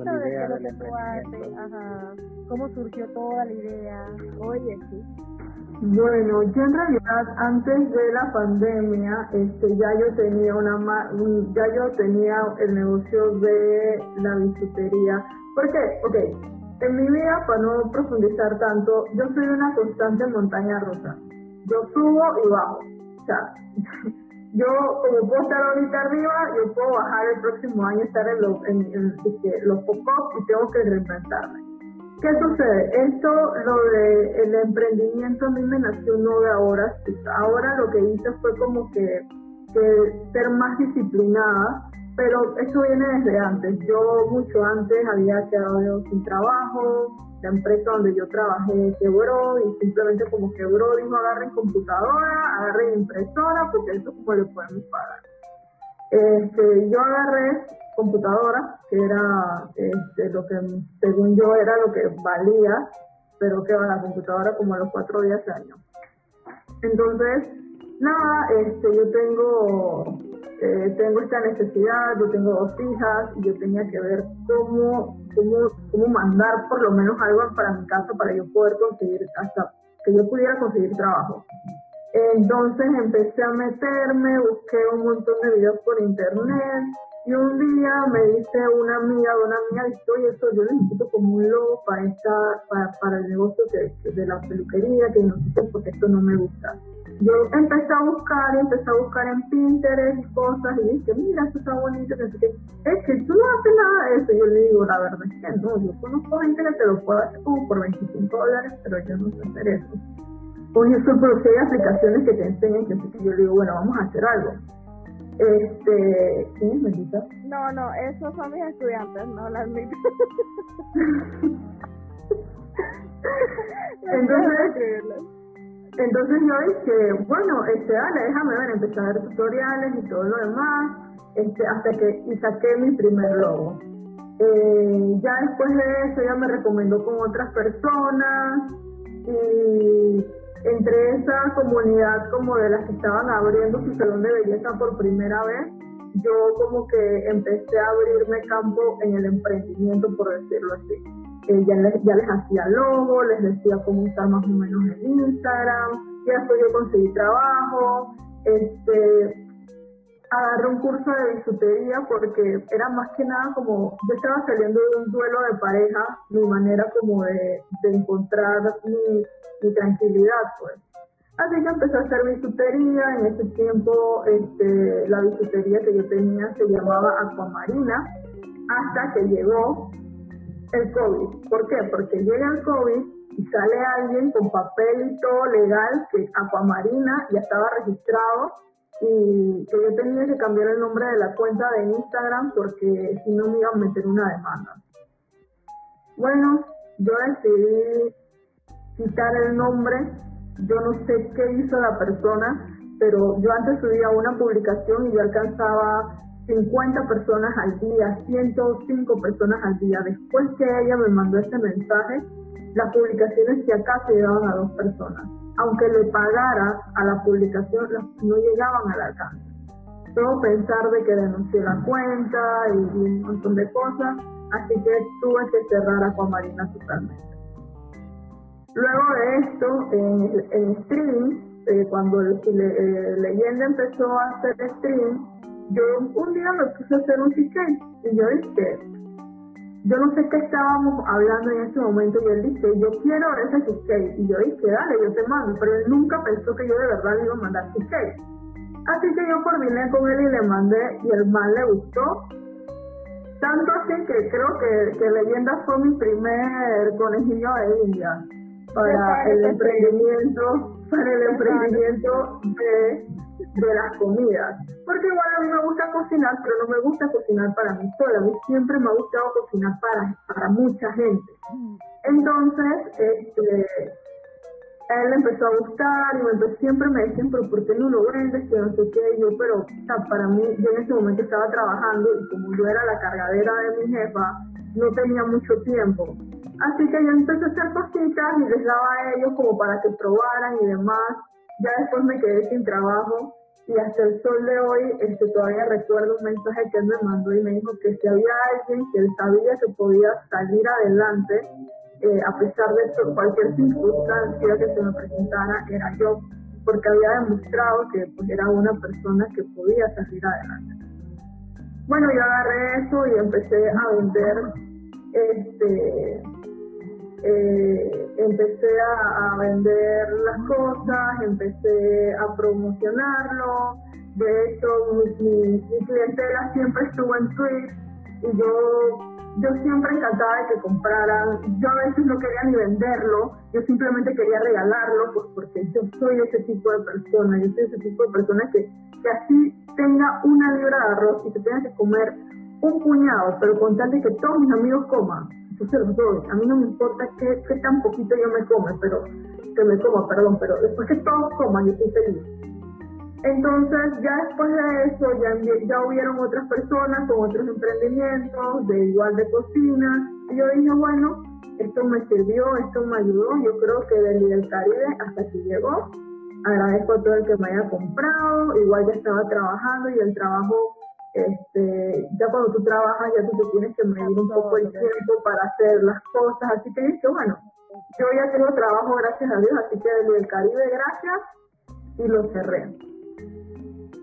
lo que tú haces. Ajá. ¿Cómo surgió toda la idea? Oye, sí. Bueno, yo en realidad antes de la pandemia, este, ya yo tenía una ya yo tenía el negocio de la bisutería. ¿Por qué? Ok, en mi vida, para no profundizar tanto, yo soy una constante montaña rusa. Yo subo y bajo. O sea, yo como puedo estar ahorita arriba, yo puedo bajar el próximo año, estar en, los en, los pocos y tengo que reinventarme. ¿Qué sucede? Esto, lo de el emprendimiento a mí me nació no de ahora. Lo que hice fue como que, ser más disciplinada pero eso viene desde antes. Yo mucho antes había quedado sin trabajo, la empresa donde yo trabajé quebró y simplemente como quebró dijo agarren computadora, agarren impresora, porque eso como le podemos pagar. Este, yo agarré computadora, que era este, lo que según yo era lo que valía, pero que la computadora como a los cuatro días de año. Entonces, nada, este, yo tengo eh, tengo esta necesidad, yo tengo dos hijas y yo tenía que ver cómo, cómo, cómo mandar por lo menos algo para mi casa para yo poder conseguir, hasta que yo pudiera conseguir trabajo. Entonces empecé a meterme, busqué un montón de videos por internet y un día me dice una amiga de una amiga, dice, oye, eso yo necesito como un logo para, esta, para, para el negocio de, de la peluquería, que no sé porque esto no me gusta yo empecé a buscar, empecé a buscar en Pinterest y cosas y dije, mira, esto está bonito, que es que tú no haces nada de eso. Yo le digo, la verdad es que no, yo conozco gente que te lo puede hacer como por 25 dólares, pero yo no sé hacer eso. Oye, eso, pero si hay aplicaciones que te enseñan, que yo le digo, bueno, vamos a hacer algo. Este, ¿quién es Melita? No, no, esos son mis estudiantes, no las mías. Entonces, entonces yo dije, bueno, este, dale, déjame ver, empecé a ver tutoriales y todo lo demás, este, hasta que y saqué mi primer logo. Eh, ya después de eso ya me recomendó con otras personas y entre esa comunidad como de las que estaban abriendo su salón de belleza por primera vez, yo como que empecé a abrirme campo en el emprendimiento, por decirlo así. eh, ya, les, ya les hacía logo, les decía cómo usar más o menos el Instagram, y después yo conseguí trabajo, este, agarré un curso de bisutería porque era más que nada como, yo estaba saliendo de un duelo de pareja, mi manera como de, encontrar mi, mi, tranquilidad, pues. Así que empecé a hacer bisutería, en ese tiempo este, la bisutería que yo tenía se llamaba Aquamarina, hasta que llegó el COVID. ¿Por qué? Porque llega el COVID y sale alguien con papel y todo legal que Aquamarina ya estaba registrado y que yo tenía que cambiar el nombre de la cuenta de Instagram porque si no me iban a meter una demanda. Bueno, yo decidí quitar el nombre, yo no sé qué hizo la persona, pero yo antes subía una publicación y yo alcanzaba 50 personas al día, 105 personas al día. Después que ella me mandó este mensaje, las publicaciones si acaso llegaban a dos personas aunque le pagara a la publicación, no llegaban al alcance. Todo pensar de que denuncié la cuenta y, un montón de cosas, así que tuve que cerrar a Marina totalmente. Luego de esto, en, en streaming, eh, cuando eh, Leyenda empezó a hacer stream, yo un día me puse a hacer un cheesecake y yo dije, yo no sé qué estábamos hablando en ese momento y él dice, yo quiero ese cheesecake. Y yo dije, dale, yo te mando. Pero él nunca pensó que yo de verdad le iba a mandar cheesecake. Así que yo coordiné con él y le mandé y el mal le gustó. Tanto así que creo que, que Leyenda fue mi primer conejillo de India para el emprendimiento, para el emprendimiento de de las comidas. Porque igual a mí me gusta cocinar, pero no me gusta cocinar para mí sola. A mí siempre me ha gustado cocinar para, para mucha gente. Entonces, este, él empezó a gustar y me siempre me decían, pero ¿por qué no lo vendes? Que no sé qué. yo, pero para mí, yo en ese momento estaba trabajando y como yo era la cargadera de mi jefa, no tenía mucho tiempo. Así que yo empecé a hacer cositas y les daba a ellos como para que probaran y demás. Ya después me quedé sin trabajo y hasta el sol de hoy este, todavía recuerdo un mensaje que él me mandó y me dijo que si había alguien que él sabía que podía salir adelante eh, a pesar de cualquier circunstancia que se me presentara, era yo, porque había demostrado que pues, era una persona que podía salir adelante. Bueno, yo agarré eso y empecé a vender este eh, empecé a, vender las cosas, empecé a promocionarlo. De hecho, mi, clientela siempre estuvo en Twitch y yo, yo siempre encantada de que compraran. Yo a veces no quería ni venderlo, yo simplemente quería regalarlo pues porque yo soy ese tipo de persona, yo soy ese tipo de persona que, que así tenga una libra de arroz y que tenga que comer un puñado, pero con tal de que todos mis amigos coman a mí no me importa qué, tan poquito yo me come, pero que me coma, perdón, pero después que todos coman, yo estoy feliz. Entonces, ya después de eso, ya, ya hubieron otras personas con otros emprendimientos, de igual de cocina, y yo dije, bueno, esto me sirvió, esto me ayudó, yo creo que del, del Caribe hasta que llegó. Agradezco a todo el que me haya comprado, igual ya estaba trabajando y el trabajo este, ya cuando tú trabajas ya tú te tienes que medir un poco el tiempo para hacer las cosas, así que dije, bueno, yo ya tengo trabajo gracias a Dios, así que del Caribe gracias y lo cerré.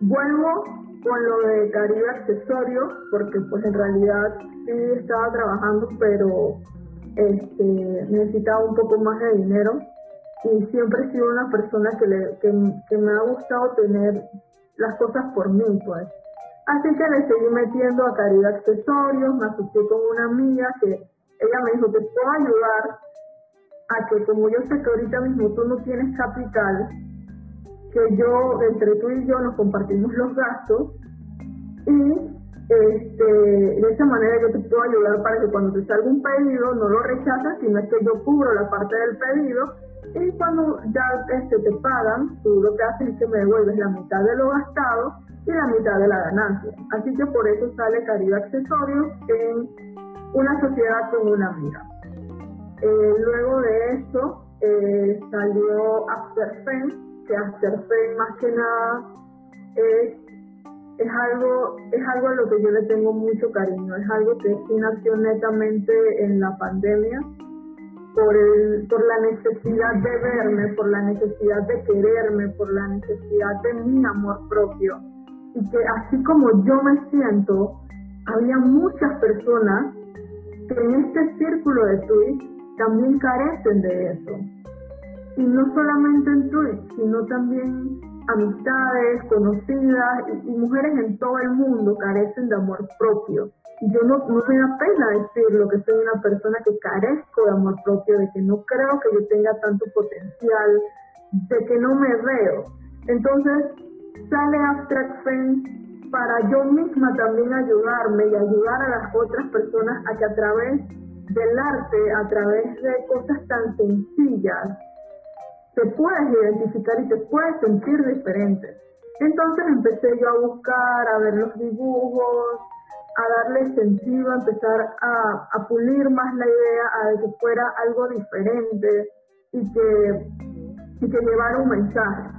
Vuelvo con lo de Caribe Accesorios, porque pues en realidad sí estaba trabajando, pero este, necesitaba un poco más de dinero. Y siempre he sido una persona que, le, que, que me ha gustado tener las cosas por mí, pues Así que le seguí metiendo a Caridad Accesorios, me asocié con una amiga que ella me dijo que puedo ayudar a que como yo sé que ahorita mismo tú no tienes capital, que yo, entre tú y yo, nos compartimos los gastos y este, de esa manera yo te puedo ayudar para que cuando te salga un pedido no lo rechazas, sino es que yo cubro la parte del pedido y cuando ya este, te pagan, tú lo que haces es que me devuelves la mitad de lo gastado y la mitad de la ganancia. Así que por eso sale Caribe Accesorios en una sociedad con una amiga. Eh, luego de eso eh, salió Afterfen, que Afterfen más que nada es, es, algo, es algo a lo que yo le tengo mucho cariño, es algo que sí nació netamente en la pandemia por, el, por la necesidad de verme, por la necesidad de quererme, por la necesidad de mi amor propio. Y que así como yo me siento, había muchas personas que en este círculo de tweets también carecen de eso. Y no solamente en tweets, sino también amistades, conocidas y, mujeres en todo el mundo carecen de amor propio. Y yo no, no me da pena decirlo, que soy una persona que carezco de amor propio, de que no creo que yo tenga tanto potencial, de que no me veo. Entonces sale Abstract Fame para yo misma también ayudarme y ayudar a las otras personas a que a través del arte, a través de cosas tan sencillas, te puedes identificar y te puedes sentir diferente. Entonces empecé yo a buscar, a ver los dibujos, a darle sentido, a empezar a, pulir más la idea, a que fuera algo diferente y que, y que llevara un mensaje.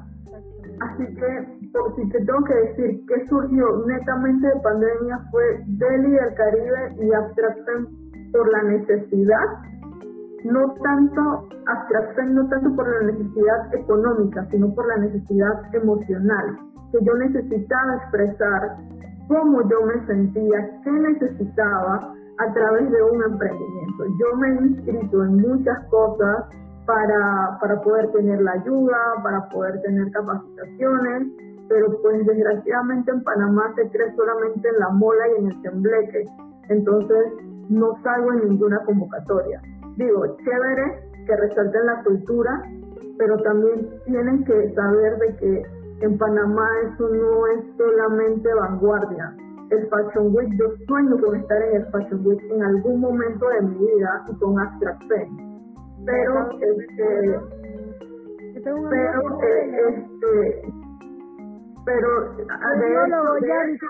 Así que, si te tengo que decir que surgió netamente de pandemia, fue Delhi del Caribe y Abstraction por la necesidad no tanto abstracción, no tanto por la necesidad económica, sino por la necesidad emocional, que yo necesitaba expresar cómo yo me sentía, qué necesitaba a través de un emprendimiento. Yo me he inscrito en muchas cosas para, para poder tener la ayuda, para poder tener capacitaciones, pero pues desgraciadamente en Panamá se cree solamente en la mola y en el tembleque, entonces no salgo en ninguna convocatoria digo, chévere que resalten la cultura, pero también tienen que saber de que en Panamá eso no es solamente vanguardia. El Fashion Week, yo sueño con estar en el Fashion Week en algún momento de mi vida y con Abstract Pero, este, pero, eh, este, pero, de hecho,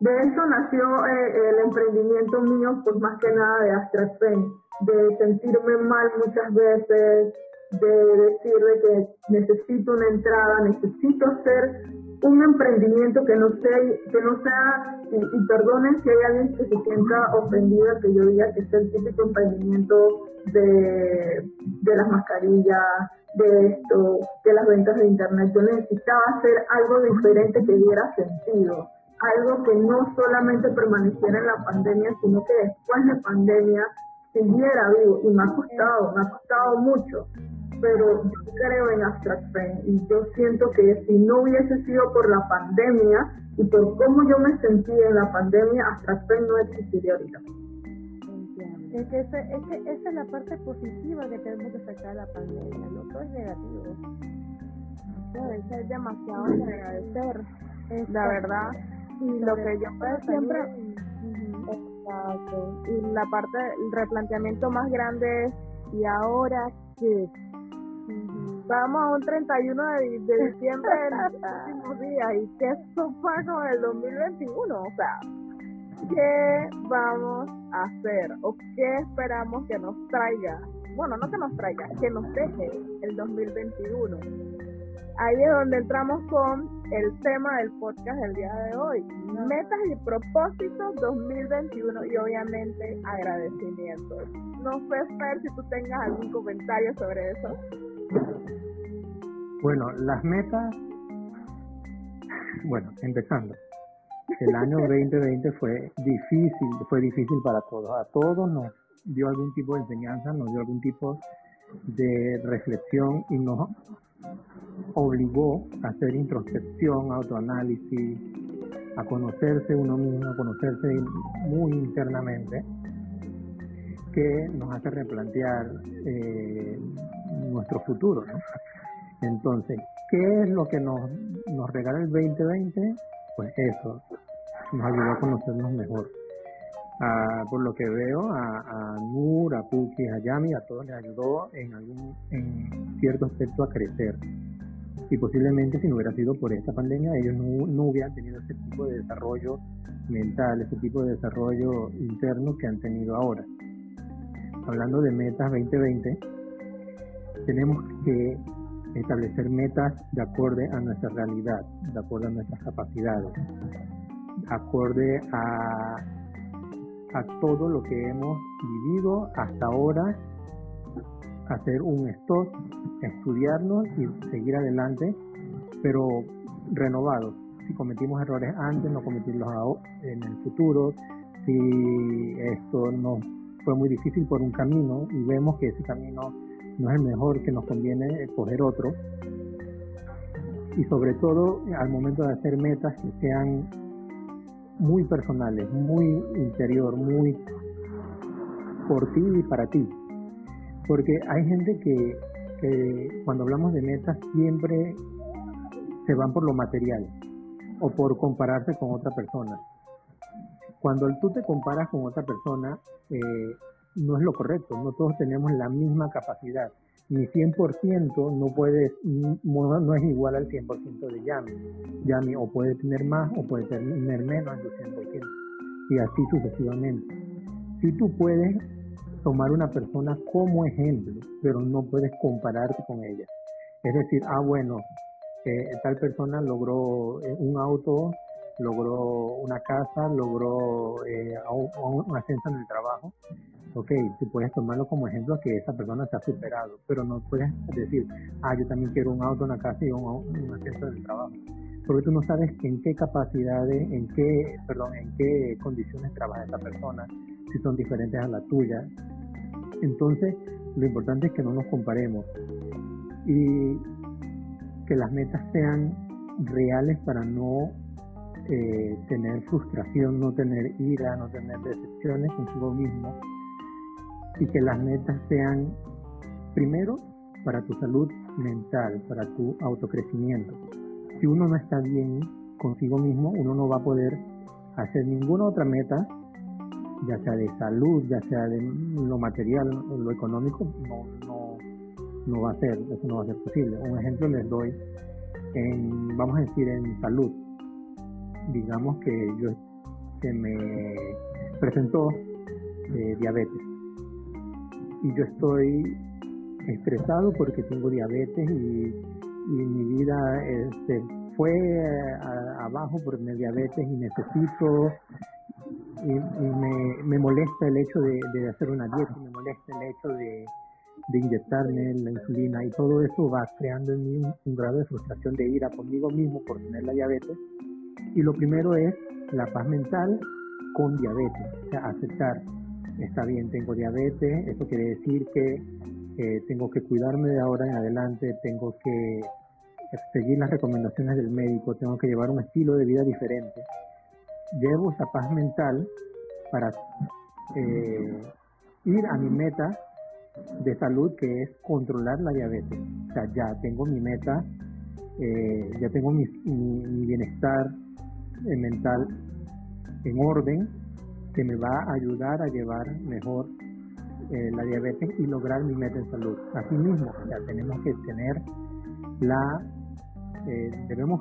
de eso nació eh, el emprendimiento mío, pues más que nada de AstraZeneca, de sentirme mal muchas veces, de decirle que necesito una entrada, necesito hacer un emprendimiento que no sea, que no sea y, perdonen si hay alguien que se sienta ofendida que yo diga que es el típico emprendimiento de, de las mascarillas, de esto, de las ventas de internet. Yo necesitaba hacer algo diferente que diera sentido algo que no solamente permaneciera en la pandemia, sino que después de pandemia siguiera vivo. Y me ha costado, me ha costado mucho, pero yo creo en Abstract y yo siento que si no hubiese sido por la pandemia y por cómo yo me sentí en la pandemia, Abstract Pain no existiría ahorita. Es que, esa, es la parte positiva que tenemos que sacar de la pandemia, no todo es negativo. Eso es demasiado de agradecer, la verdad y lo que yo puedo siempre exacto. Y la parte el replanteamiento más grande es y ahora que vamos a un 31 de, de diciembre en los últimos días y qué sopa con el 2021 o sea qué vamos a hacer o qué esperamos que nos traiga bueno no que nos traiga que nos deje el 2021 ahí es donde entramos con el tema del podcast del día de hoy. Metas y propósitos 2021 y obviamente agradecimientos. No sé, Fer, si tú tengas algún comentario sobre eso. Bueno, las metas, bueno, empezando. El año 2020 fue difícil, fue difícil para todos. A todos nos dio algún tipo de enseñanza, nos dio algún tipo de reflexión y nos obligó a hacer introspección, autoanálisis, a conocerse uno mismo, a conocerse muy internamente, que nos hace replantear eh, nuestro futuro. Entonces, ¿qué es lo que nos, nos regala el 2020? Pues eso, nos ayudó a conocernos mejor. por lo que veo, a, a, Nur, a Puki, a Yami, a todos les ayudó en algún en cierto aspecto a crecer y posiblemente si no hubiera sido por esta pandemia ellos no, no hubieran tenido ese tipo de desarrollo mental, ese tipo de desarrollo interno que han tenido ahora. Hablando de metas 2020, tenemos que establecer metas de acorde a nuestra realidad, de acuerdo a nuestras capacidades, de acorde a, a todo lo que hemos vivido hasta ahora hacer un stop, estudiarnos y seguir adelante, pero renovados. Si cometimos errores antes, no cometirlos en el futuro. Si esto nos fue muy difícil por un camino y vemos que ese camino no es el mejor, que nos conviene coger otro. Y sobre todo al momento de hacer metas que sean muy personales, muy interior, muy por ti y para ti. Porque hay gente que, que cuando hablamos de metas siempre se van por lo material o por compararse con otra persona. Cuando tú te comparas con otra persona, eh, no es lo correcto, no todos tenemos la misma capacidad. Mi 100% no puede, no, es igual al 100% de Yami. Yami o puede tener más o puede tener menos en su 100%. Y así sucesivamente. Si tú puedes tomar una persona como ejemplo, pero no puedes compararte con ella. Es decir, ah, bueno, eh, tal persona logró eh, un auto logró una casa, logró eh, un, ascenso en el trabajo, ok, tú puedes tomarlo como ejemplo que esa persona se ha superado, pero no puedes decir, ah, yo también quiero un auto, una casa y un, ascenso en el trabajo, porque tú no sabes en qué capacidades, en qué, perdón, en qué condiciones trabaja esa persona, si son diferentes a la tuya. Entonces, lo importante es que no nos comparemos y que las metas sean reales para no eh, tener frustración, no tener ira, no tener decepciones consigo mismo y que las metas sean primero para tu salud mental, para tu autocrecimiento. Si uno no está bien consigo mismo, uno no va a poder hacer ninguna otra meta, ya sea de salud, ya sea de lo material, lo económico, no, no, no va a ser, eso no va a ser posible. Un ejemplo les doy en, vamos a decir, en salud digamos que yo se me presentó eh, diabetes y yo estoy estresado porque tengo diabetes y, mi vida este, fue abajo por mi diabetes y necesito y, me, me, molesta el hecho de, hacer una dieta, me molesta el hecho de, de, inyectarme la insulina y todo eso va creando en mí un, un grado de frustración de ira conmigo mismo por tener la diabetes. Y lo primero es la paz mental con diabetes, o sea, aceptar, está bien, tengo diabetes, eso quiere decir que eh, tengo que cuidarme de ahora en adelante, tengo que seguir las recomendaciones del médico, tengo que llevar un estilo de vida diferente. Llevo esa paz mental para eh, ir a mi meta de salud que es controlar la diabetes. O sea, ya tengo mi meta, eh, ya tengo mi, mi bienestar mental en orden que me va a ayudar a llevar mejor eh, la diabetes y lograr mi meta en salud. Asimismo, ya tenemos que tener la, eh, debemos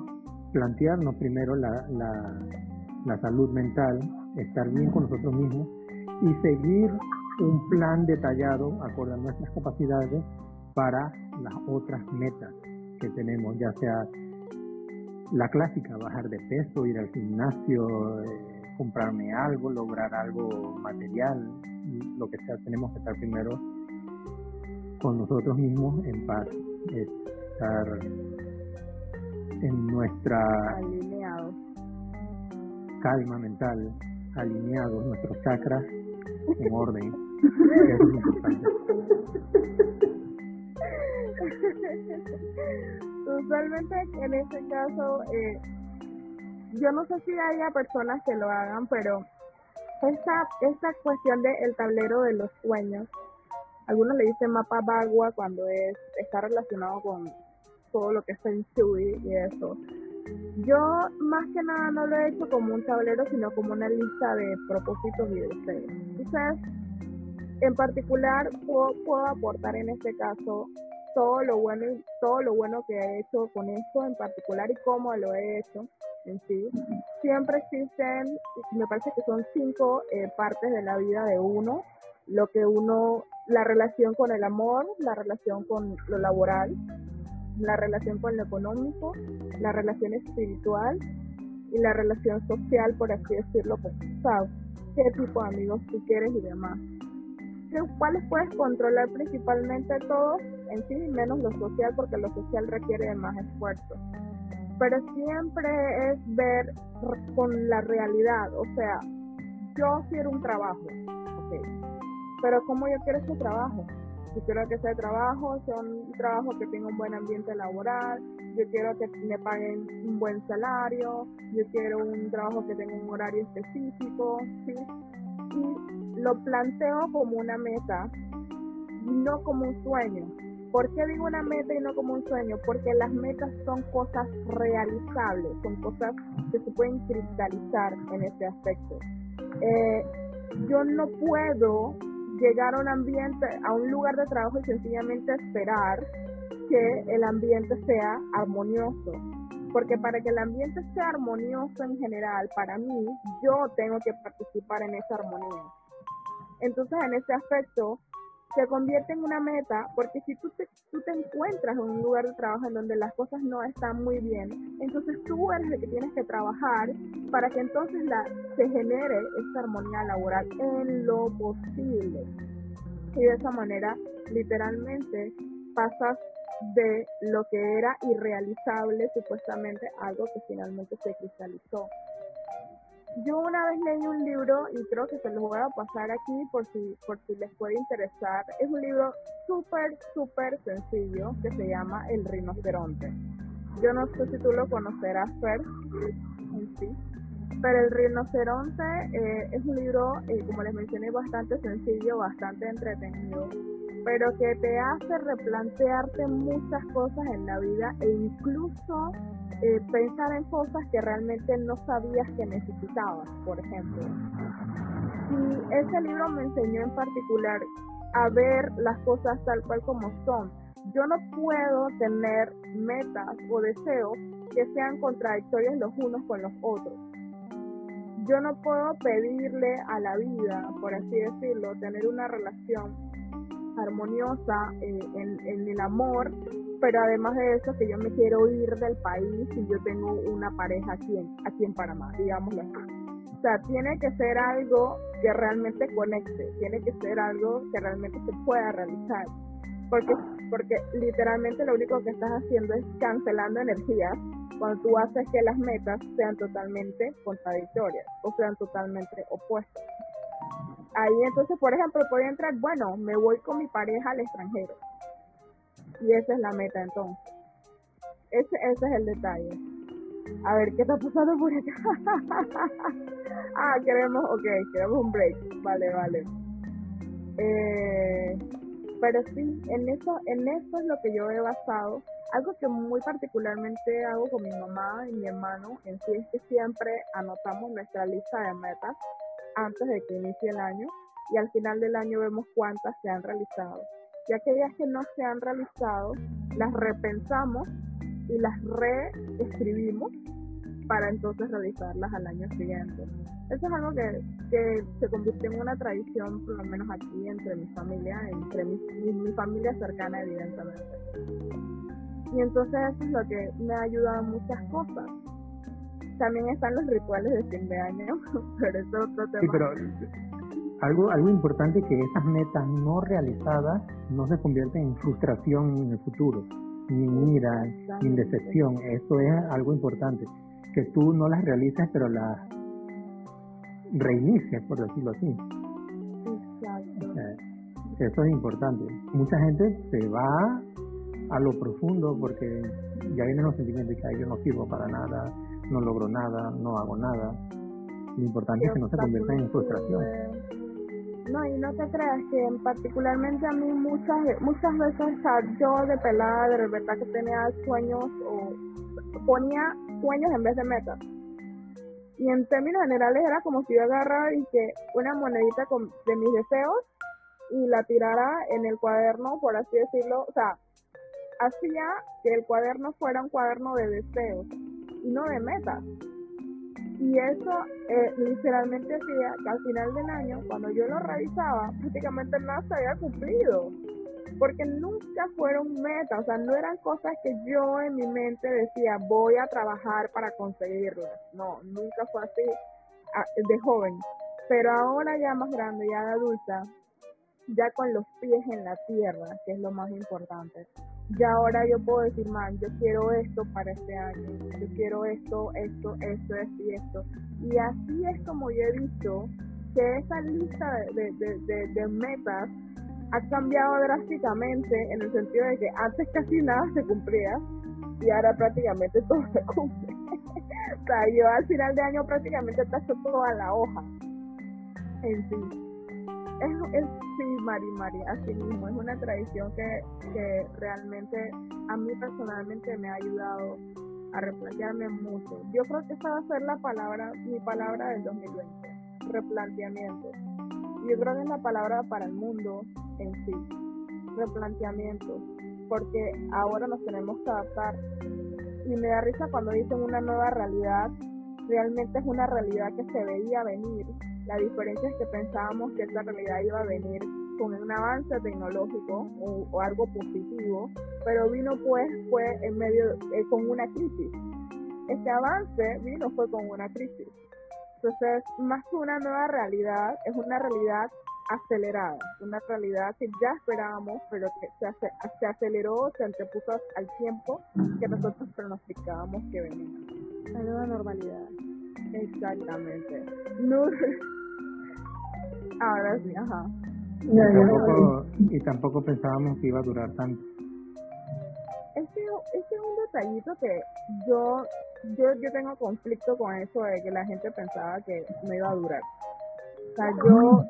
plantearnos primero la, la, la salud mental, estar bien con nosotros mismos y seguir un plan detallado acorde a nuestras capacidades para las otras metas que tenemos, ya sea la clásica, bajar de peso, ir al gimnasio, eh, comprarme algo, lograr algo material, lo que sea, tenemos que estar primero con nosotros mismos en paz, estar en nuestra calma mental, alineados, nuestros chakras en orden. Es importante. Usualmente en este caso, eh, yo no sé si haya personas que lo hagan, pero esta, esta cuestión del el tablero de los sueños, algunos le dicen mapa bagua cuando es está relacionado con todo lo que es en Shui y eso. Yo más que nada no lo he hecho como un tablero, sino como una lista de propósitos y deseos. Entonces, en particular, puedo, puedo aportar en este caso todo lo bueno todo lo bueno que he hecho con esto en particular y cómo lo he hecho en sí. Siempre existen, me parece que son cinco eh, partes de la vida de uno, lo que uno, la relación con el amor, la relación con lo laboral, la relación con lo económico, la relación espiritual y la relación social, por así decirlo, pues, ¿sabes? ¿Qué tipo de amigos tú quieres y demás? ¿cuáles puedes controlar principalmente todos en sí, menos lo social, porque lo social requiere de más esfuerzo? Pero siempre es ver con la realidad, o sea, yo quiero un trabajo, pero ¿cómo yo quiero ese trabajo? Yo quiero que ese trabajo sea un trabajo que tenga un buen ambiente laboral, yo quiero que me paguen un buen salario, yo quiero un trabajo que tenga un horario específico. Y lo planteo como una meta no como un sueño. ¿Por qué digo una meta y no como un sueño? Porque las metas son cosas realizables, son cosas que se pueden cristalizar en este aspecto. Eh, yo no puedo llegar a un ambiente, a un lugar de trabajo y sencillamente esperar que el ambiente sea armonioso. Porque para que el ambiente sea armonioso en general, para mí, yo tengo que participar en esa armonía. Entonces, en ese aspecto, se convierte en una meta, porque si tú te, tú te encuentras en un lugar de trabajo en donde las cosas no están muy bien, entonces tú eres el que tienes que trabajar para que entonces la, se genere esta armonía laboral en lo posible. Y de esa manera, literalmente, pasas de lo que era irrealizable supuestamente algo que finalmente se cristalizó. Yo una vez leí un libro y creo que se los voy a pasar aquí por si, por si les puede interesar. Es un libro súper, súper sencillo que se llama El rinoceronte. Yo no sé si tú lo conocerás, Fer, sí. Pero El rinoceronte eh, es un libro, eh, como les mencioné, bastante sencillo, bastante entretenido pero que te hace replantearte muchas cosas en la vida e incluso eh, pensar en cosas que realmente no sabías que necesitabas, por ejemplo. Y ese libro me enseñó en particular a ver las cosas tal cual como son. Yo no puedo tener metas o deseos que sean contradictorios los unos con los otros. Yo no puedo pedirle a la vida, por así decirlo, tener una relación armoniosa eh, en, en, el amor, pero además de eso que yo me quiero ir del país y yo tengo una pareja aquí en, aquí en Panamá, digámoslo así. O sea, tiene que ser algo que realmente conecte, tiene que ser algo que realmente se pueda realizar. Porque, porque literalmente lo único que estás haciendo es cancelando energías cuando tú haces que las metas sean totalmente contradictorias o sean totalmente opuestas ahí entonces, por ejemplo, podría entrar, bueno, me voy con mi pareja al extranjero. Y esa es la meta entonces. Ese, ese es el detalle. A ver, ¿qué está pasando por acá? ah, queremos, ok, queremos un break. Vale, vale. Eh, pero sí, en eso, en eso es lo que yo he basado. Algo que muy particularmente hago con mi mamá y mi hermano en sí es que siempre anotamos nuestra lista de metas antes de que inicie el año y al final del año vemos cuántas se han realizado. Y aquellas que no se han realizado, las repensamos y las reescribimos para entonces realizarlas al año siguiente. Eso es algo que, que se convirtió en una tradición, por lo menos aquí entre mi familia, entre mi, mi, familia cercana, evidentemente. Y entonces eso es lo que me ha ayudado en muchas cosas también están los rituales de fin de año, pero eso es otro tema. Sí, pero algo, algo importante que esas metas no realizadas no se convierten en frustración en el futuro, ni ira, ni decepción. Eso es algo importante. Que tú no las realices, pero las reinicies, por decirlo así. eso es importante. Mucha gente se va a lo profundo porque ya vienen los sentimientos de que yo no sirvo para nada, no logro nada, no hago nada. Lo importante es que no se convierta en frustración. No, y no te creas que particularmente a mí muchas muchas veces yo de pelada de verdad que tenía sueños o ponía sueños en vez de metas. Y en términos generales era como si yo agarrara y que una monedita de mis deseos y la tirara en el cuaderno, por así decirlo. O sea, hacía que el cuaderno fuera un cuaderno de deseos y no de metas. Y eso eh, literalmente hacía que al final del año, cuando yo lo revisaba, prácticamente nada se había cumplido. Porque nunca fueron metas, o sea, no eran cosas que yo en mi mente decía, voy a trabajar para conseguirlas. No, nunca fue así de joven. Pero ahora ya más grande, ya adulta, ya con los pies en la tierra, que es lo más importante. Ya ahora yo puedo decir, man, yo quiero esto para este año, yo quiero esto, esto, esto, esto y esto. Y así es como yo he visto que esa lista de, de, de, metas ha cambiado drásticamente en el sentido de que antes casi nada se cumplía y ahora prácticamente todo se cumple. o sea, yo al final de año prácticamente tacho toda la hoja en sí. Es, es, sí, Mari Mari, así mismo, es una tradición que, que realmente a mí personalmente me ha ayudado a replantearme mucho. Yo creo que esa va a ser la palabra, mi palabra del 2020, replanteamiento. Yo creo que es la palabra para el mundo en sí, replanteamiento, porque ahora nos tenemos que adaptar. Y me da risa cuando dicen una nueva realidad, realmente es una realidad que se veía venir la diferencia es que pensábamos que esta realidad iba a venir con un avance tecnológico o, algo positivo, pero vino pues fue en medio eh, con una crisis. Este avance vino fue con una crisis. Entonces, más que una nueva realidad, es una realidad acelerada, una realidad que ya esperábamos, pero que se, se aceleró, se antepuso al tiempo que nosotros pronosticábamos que venía. La nueva normalidad. Exactamente. No, Ahora sí, ajá. Y tampoco, pensábamos que iba a durar tanto. Ese, ese es un detallito que yo, yo, yo tengo conflicto con eso de que la gente pensaba que no iba a durar. O sea, yo,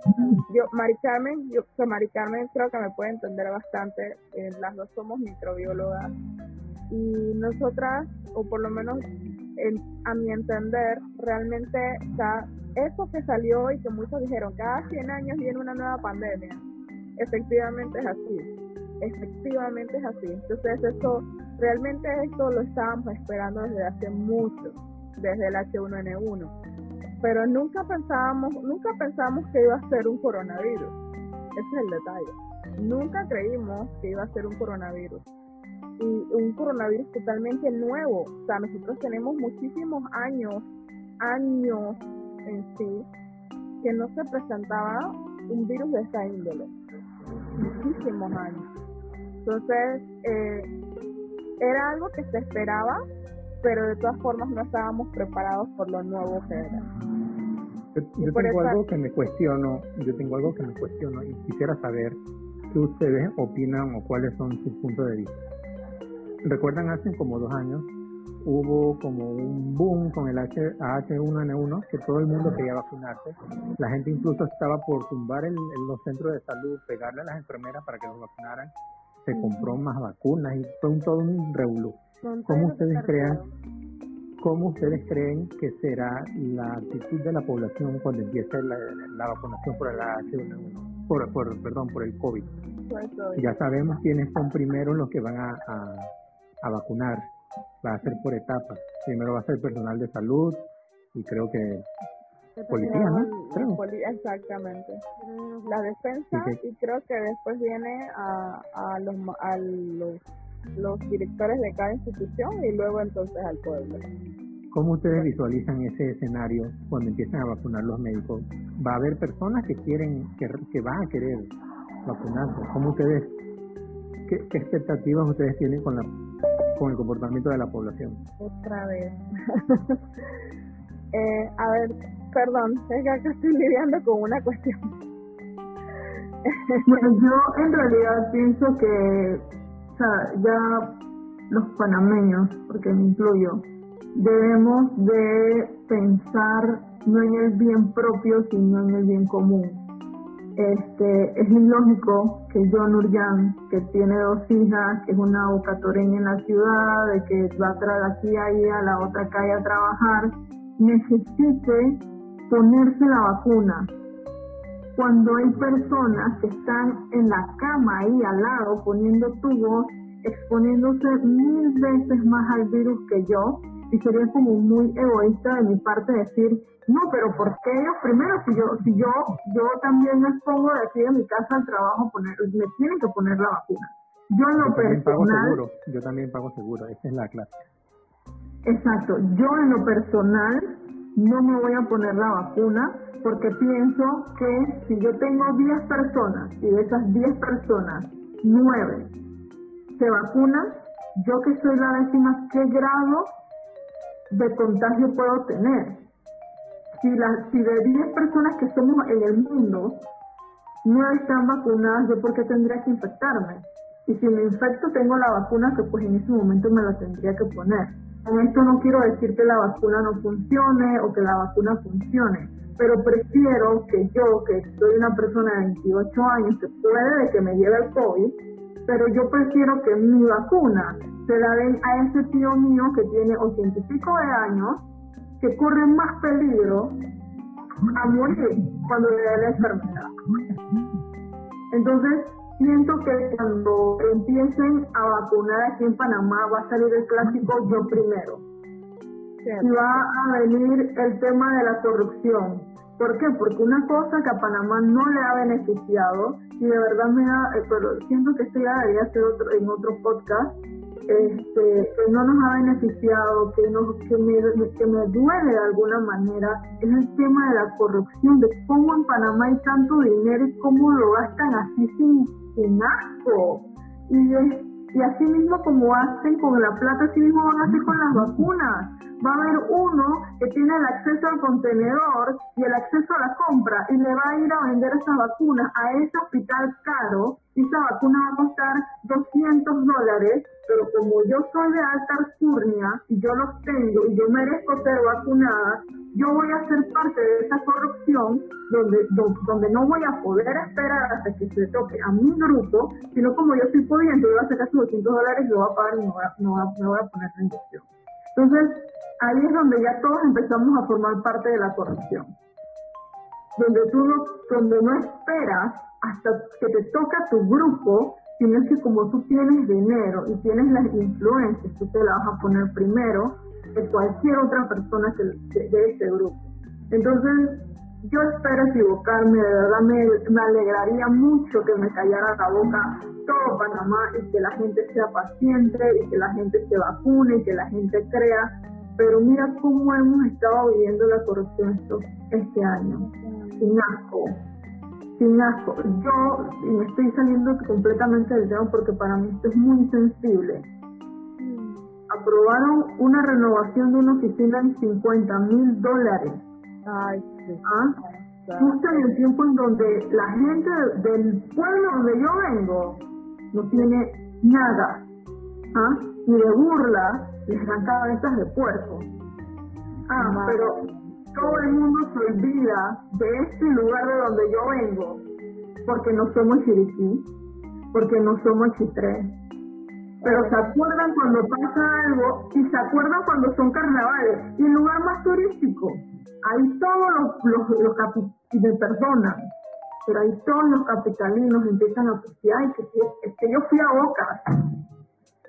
yo, Mari Carmen, yo, que Mari Carmen creo que me puede entender bastante. Eh, las dos somos microbiólogas y nosotras, o por lo menos a mi entender, realmente está eso que salió y que muchos dijeron, cada 100 años viene una nueva pandemia, efectivamente es así, efectivamente es así. Entonces eso, realmente esto lo estábamos esperando desde hace mucho, desde el H1N1, pero nunca pensábamos, nunca pensamos que iba a ser un coronavirus, ese es el detalle, nunca creímos que iba a ser un coronavirus y un coronavirus totalmente nuevo. O sea, nosotros tenemos muchísimos años, años en sí, que no se presentaba un virus de esta índole. Muchísimos años. Entonces, eh, era algo que se esperaba, pero de todas formas no estábamos preparados por lo nuevo que era. Yo, tengo algo que me cuestiono, yo tengo algo que me cuestiono y quisiera saber qué ustedes opinan o cuáles son sus puntos de vista. ¿Recuerdan hace como dos años hubo como un boom con el H, 1 n 1 que todo el mundo quería vacunarse. La gente incluso estaba por tumbar en los centros de salud, pegarle a las enfermeras para que los vacunaran. Se compró más vacunas y fue un, todo un revolú. ¿Cómo ustedes creen? ¿Cómo ustedes creen que será la actitud de la población cuando empiece la, vacunación por el H1N1? Por, por, perdón, por el COVID. Ya sabemos quiénes son primero los que van a, a vacunar va a ser por etapas. Primero va a ser personal de salud y creo que policía, ¿no? exactamente. La defensa y creo que después viene a, a, los, a los, los directores de cada institución y luego entonces al pueblo. ¿Cómo ustedes visualizan ese escenario cuando empiezan a vacunar los médicos? ¿Va a haber personas que quieren, que, que van a querer vacunarse? ¿Cómo ustedes, qué, qué expectativas ustedes tienen con la con el comportamiento de la población. Otra vez. eh, a ver, perdón, es que acá estoy lidiando con una cuestión. bueno, yo en realidad pienso que o sea, ya los panameños, porque me incluyo, debemos de pensar no en el bien propio, sino en el bien común este, es ilógico que John Urjan, que tiene dos hijas, que es una bocatoreña en la ciudad, de que va a traer aquí ahí a la otra calle a trabajar, necesite ponerse la vacuna. Cuando hay personas que están en la cama ahí al lado poniendo tubos, exponiéndose mil veces más al virus que yo, y sería como muy egoísta de mi parte decir, no, pero ¿por qué ellos primero? Si yo, si yo, yo también me pongo de aquí de mi casa al trabajo, poner, me tienen que poner la vacuna. Yo en lo personal. Pago seguro. Yo también pago seguro, esa es la clase. Exacto. Yo en lo personal no me voy a poner la vacuna porque pienso que si yo tengo 10 personas y de esas 10 personas, 9 se vacunan, yo que soy la décima, ¿qué grado de contagio puedo tener? Si, la, si de 10 personas que somos en el mundo, 9 están vacunadas, ¿yo por qué tendría que infectarme? Y si me infecto, tengo la vacuna que pues en ese momento me la tendría que poner. Con esto no quiero decir que la vacuna no funcione o que la vacuna funcione, pero prefiero que yo, que soy una persona de 28 años, que puede que me lleve el COVID, pero yo prefiero que mi vacuna se la den a ese tío mío que tiene 80 y pico de años, que corre más peligro a morir cuando le dé la enfermedad. Entonces, siento que cuando empiecen a vacunar aquí en Panamá va a salir el clásico yo primero. Y va a venir el tema de la corrupción. ¿Por qué? Porque una cosa que a Panamá no le ha beneficiado, y de verdad me da, eh, pero siento que esto ya debería ser otro, en otro podcast, este, que no nos ha beneficiado, que, no, que, me, que me duele de alguna manera, es el tema de la corrupción, de cómo en Panamá hay tanto dinero y cómo lo gastan así sin, sin asco. Y, y así mismo como hacen con la plata, así mismo van a hacer con las vacunas va a haber uno que tiene el acceso al contenedor y el acceso a la compra y le va a ir a vender esa vacuna a ese hospital caro y esa vacuna va a costar 200 dólares, pero como yo soy de alta alcurnia y yo los tengo y yo merezco ser vacunada, yo voy a ser parte de esa corrupción donde, donde no voy a poder esperar hasta que se toque a mi grupo, sino como yo estoy pudiendo, yo voy a sacar sus 200 dólares y lo voy a pagar y no voy a, no voy a poner la inyección. Entonces, ahí es donde ya todos empezamos a formar parte de la corrupción. Donde tú no, donde no esperas hasta que te toca tu grupo, sino que como tú tienes dinero y tienes las influencias, tú te las vas a poner primero que cualquier otra persona de, ese grupo. Entonces, yo espero equivocarme, de verdad me, me, alegraría mucho que me callara la boca todo Panamá y que la gente sea paciente y que la gente se vacune y que la gente crea pero mira cómo hemos estado viviendo la corrupción este año, sin asco, sin asco. Yo, y me estoy saliendo completamente del tema porque para mí esto es muy sensible, aprobaron una renovación de una oficina en 50 mil dólares. Ay, sí. ¿Ah? Justo en el tiempo en donde la gente del pueblo donde yo vengo no tiene nada. ¿Ah? Ni de burla, les dan cabezas de puerco. Ah, pero todo el mundo se olvida de este lugar de donde yo vengo, porque no somos Chiriquí, porque no somos Chitré. Pero se acuerdan cuando pasa algo y se acuerdan cuando son carnavales. Y el lugar más turístico, ahí todos los, los, los de personas, pero ahí todos los capitalinos empiezan a decir, ay, que, es que yo fui a Boca